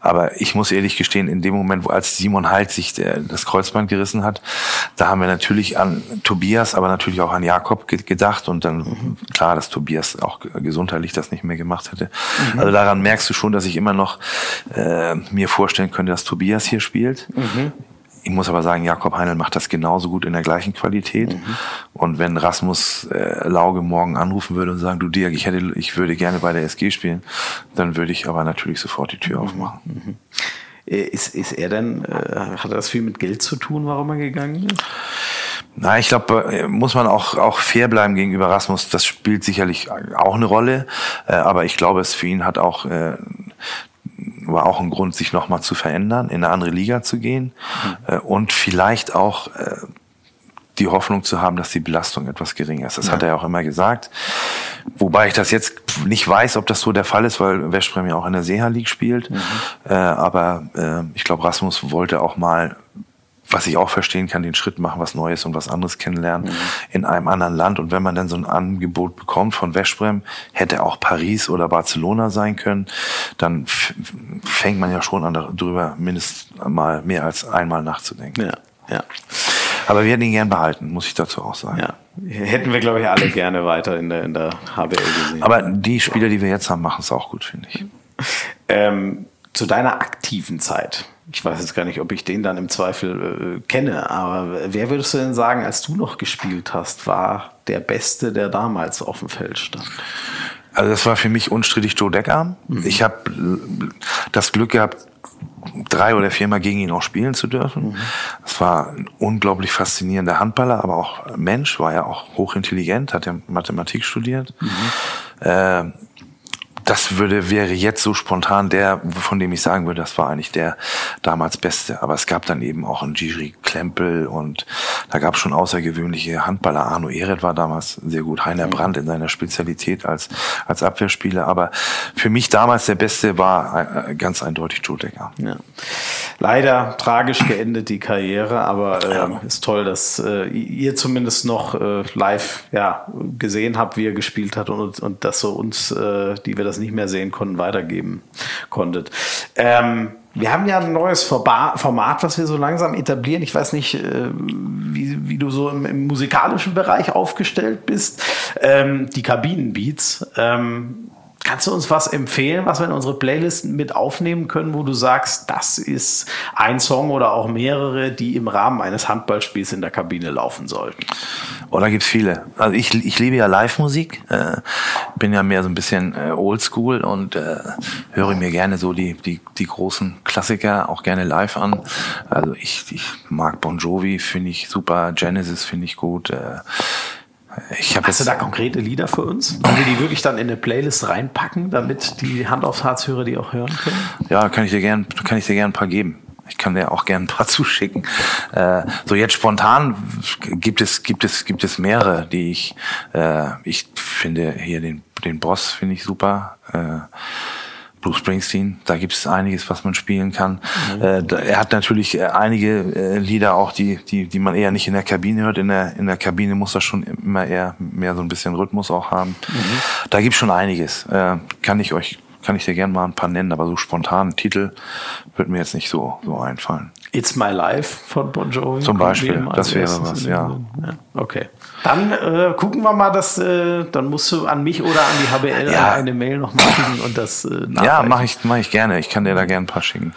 Aber ich muss ehrlich gestehen, in dem Moment, wo als Simon Halt sich das Kreuzband gerissen hat, da haben wir natürlich an Tobias, aber natürlich auch an Jakob gedacht und dann mhm. klar, dass Tobias auch gesundheitlich das nicht mehr gemacht hätte. Mhm. Also daran merkst du schon, dass ich immer noch äh, mir vorstellen könnte, dass Tobias hier spielt. Mhm. Ich muss aber sagen, Jakob Heinl macht das genauso gut in der gleichen Qualität. Mhm. Und wenn Rasmus äh, Lauge morgen anrufen würde und sagen, du Dirk, ich hätte, ich würde gerne bei der SG spielen, dann würde ich aber natürlich sofort die Tür mhm. aufmachen. Mhm. Äh, ist, ist er denn, äh, hat das viel mit Geld zu tun, warum er gegangen ist? Na, ich glaube, äh, muss man auch, auch fair bleiben gegenüber Rasmus. Das spielt sicherlich auch eine Rolle. Äh, aber ich glaube, es für ihn hat auch, äh, war auch ein Grund, sich nochmal zu verändern, in eine andere Liga zu gehen. Mhm. und vielleicht auch die Hoffnung zu haben, dass die Belastung etwas geringer ist. Das ja. hat er auch immer gesagt. Wobei ich das jetzt nicht weiß, ob das so der Fall ist, weil Westbrem ja auch in der Seha League spielt. Mhm. Äh, aber äh, ich glaube, Rasmus wollte auch mal was ich auch verstehen kann, den Schritt machen, was Neues und was anderes kennenlernen mhm. in einem anderen Land. Und wenn man dann so ein Angebot bekommt von Westbrem, hätte auch Paris oder Barcelona sein können, dann fängt man ja schon an, darüber mindestens mal mehr als einmal nachzudenken. Ja, ja. Aber wir hätten ihn gern behalten, muss ich dazu auch sagen. Ja. Hätten wir, glaube ich, alle gerne weiter in der, in der HBL gesehen. Aber die Spieler, die wir jetzt haben, machen es auch gut, finde ich. Ähm, zu deiner aktiven Zeit ich weiß jetzt gar nicht, ob ich den dann im Zweifel äh, kenne, aber wer würdest du denn sagen, als du noch gespielt hast, war der Beste, der damals auf dem Feld stand? Also das war für mich unstrittig Joe Decker. Mhm. Ich habe das Glück gehabt, drei oder viermal gegen ihn auch spielen zu dürfen. Es mhm. war ein unglaublich faszinierender Handballer, aber auch Mensch, war ja auch hochintelligent, hat ja Mathematik studiert. Mhm. Äh, das würde, wäre jetzt so spontan der, von dem ich sagen würde, das war eigentlich der damals Beste. Aber es gab dann eben auch einen Giri Klempel und da gab es schon außergewöhnliche Handballer. Arno Ehret war damals sehr gut. Heiner mhm. Brandt in seiner Spezialität als, als Abwehrspieler. Aber für mich damals der Beste war äh, ganz eindeutig Joe Decker. Ja. Leider tragisch geendet die Karriere, aber äh, ja. ist toll, dass äh, ihr zumindest noch äh, live ja, gesehen habt, wie er gespielt hat und, und dass so uns, äh, die wir das nicht mehr sehen konnten, weitergeben konntet. Ähm, wir haben ja ein neues Format, was wir so langsam etablieren. Ich weiß nicht, äh, wie, wie du so im, im musikalischen Bereich aufgestellt bist. Ähm, die Kabinenbeats. Ähm, Kannst du uns was empfehlen, was wir in unsere Playlisten mit aufnehmen können, wo du sagst, das ist ein Song oder auch mehrere, die im Rahmen eines Handballspiels in der Kabine laufen sollten? Oh, da gibt's viele. Also ich, ich liebe ja Live-Musik, äh, bin ja mehr so ein bisschen äh, oldschool und äh, höre mir gerne so die, die, die großen Klassiker auch gerne live an. Also ich, ich mag Bon Jovi, finde ich super, Genesis finde ich gut. Äh, Hast du da konkrete Lieder für uns? Wollen wir die wirklich dann in eine Playlist reinpacken, damit die Hand aufs Harz-Hörer die auch hören können? Ja, kann ich dir gern, kann ich dir gern ein paar geben. Ich kann dir auch gern ein paar zuschicken. Äh, so jetzt spontan gibt es gibt es gibt es mehrere, die ich äh, ich finde hier den den Boss finde ich super. Äh, Bruce Springsteen, da gibt es einiges, was man spielen kann. Mhm. Äh, da, er hat natürlich äh, einige äh, Lieder auch, die, die, die man eher nicht in der Kabine hört. In der, in der Kabine muss er schon immer eher mehr so ein bisschen Rhythmus auch haben. Mhm. Da gibt's schon einiges. Äh, kann ich euch, kann ich dir gerne mal ein paar nennen, aber so spontan Titel wird mir jetzt nicht so, so einfallen. It's My Life von Bon Jovi. Zum Beispiel, das wäre was, ja. ja. Okay. Dann äh, gucken wir mal, dass äh, dann musst du an mich oder an die HBL ja. eine Mail noch mal schicken und das äh, Ja, mache ich, mach ich gerne. Ich kann dir da gerne ein paar schicken.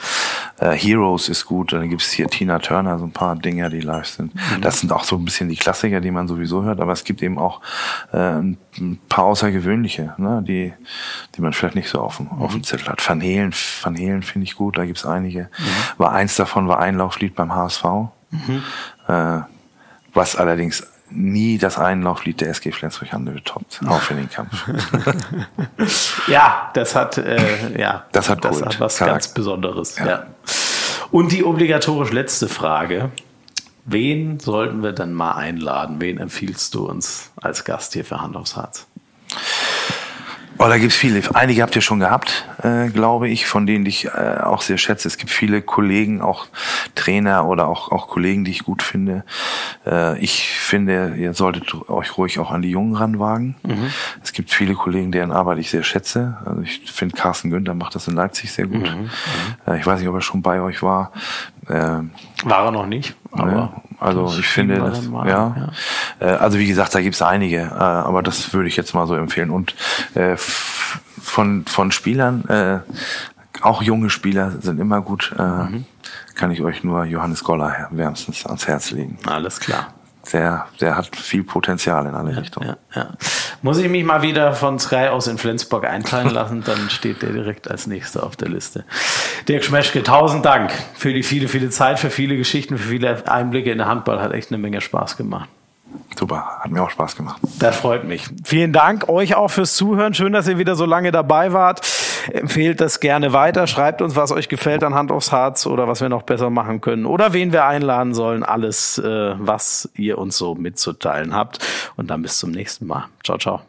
Äh, Heroes ist gut. Dann gibt's hier Tina Turner, so ein paar Dinger, die live sind. Mhm. Das sind auch so ein bisschen die Klassiker, die man sowieso hört, aber es gibt eben auch äh, ein paar außergewöhnliche, ne, die, die man vielleicht nicht so auf dem, mhm. auf dem Zettel hat. Van Halen, Van Halen finde ich gut, da gibt's einige. Mhm. War eins davon war Einlauflied beim HSV. Mhm. Äh, was allerdings nie das Einlauflied der SG Flensburg-Handewitt toppt, auch für den Kampf. ja, das hat, äh, ja, das hat, das hat was Charakter. ganz Besonderes. Ja. ja. Und die obligatorisch letzte Frage. Wen sollten wir dann mal einladen? Wen empfiehlst du uns als Gast hier für Hand aufs Herz? Oh, da gibt's viele. Einige habt ihr schon gehabt, äh, glaube ich, von denen ich äh, auch sehr schätze. Es gibt viele Kollegen, auch Trainer oder auch, auch Kollegen, die ich gut finde. Äh, ich finde, ihr solltet euch ruhig auch an die Jungen ranwagen. Mhm. Es gibt viele Kollegen, deren Arbeit ich sehr schätze. Also ich finde, Carsten Günther macht das in Leipzig sehr gut. Mhm. mhm. Äh, ich weiß nicht, ob er schon bei euch war. Äh, war er noch nicht, aber ja, also ich finde, das, mal, ja, ja. Äh, also wie gesagt, da gibt's einige, äh, aber das würde ich jetzt mal so empfehlen. Und äh, von von Spielern, äh, auch junge Spieler sind immer gut. Äh, mhm. Kann ich euch nur Johannes Goller wärmstens ans Herz legen. Alles klar der, der hat viel Potenzial in alle ja, Richtungen. Ja, ja. Muss ich mich mal wieder von Sky aus in Flensburg einteilen lassen, dann steht der direkt als nächster auf der Liste. Dirk Schmeschke, tausend Dank für die viele, viele Zeit, für viele Geschichten, für viele Einblicke in der Handball. Hat echt eine Menge Spaß gemacht. Super, hat mir auch Spaß gemacht. Das freut mich. Vielen Dank euch auch fürs Zuhören. Schön, dass ihr wieder so lange dabei wart. Empfehlt das gerne weiter. Schreibt uns, was euch gefällt an Hand aufs Harz oder was wir noch besser machen können oder wen wir einladen sollen. Alles, äh, was ihr uns so mitzuteilen habt. Und dann bis zum nächsten Mal. Ciao, ciao.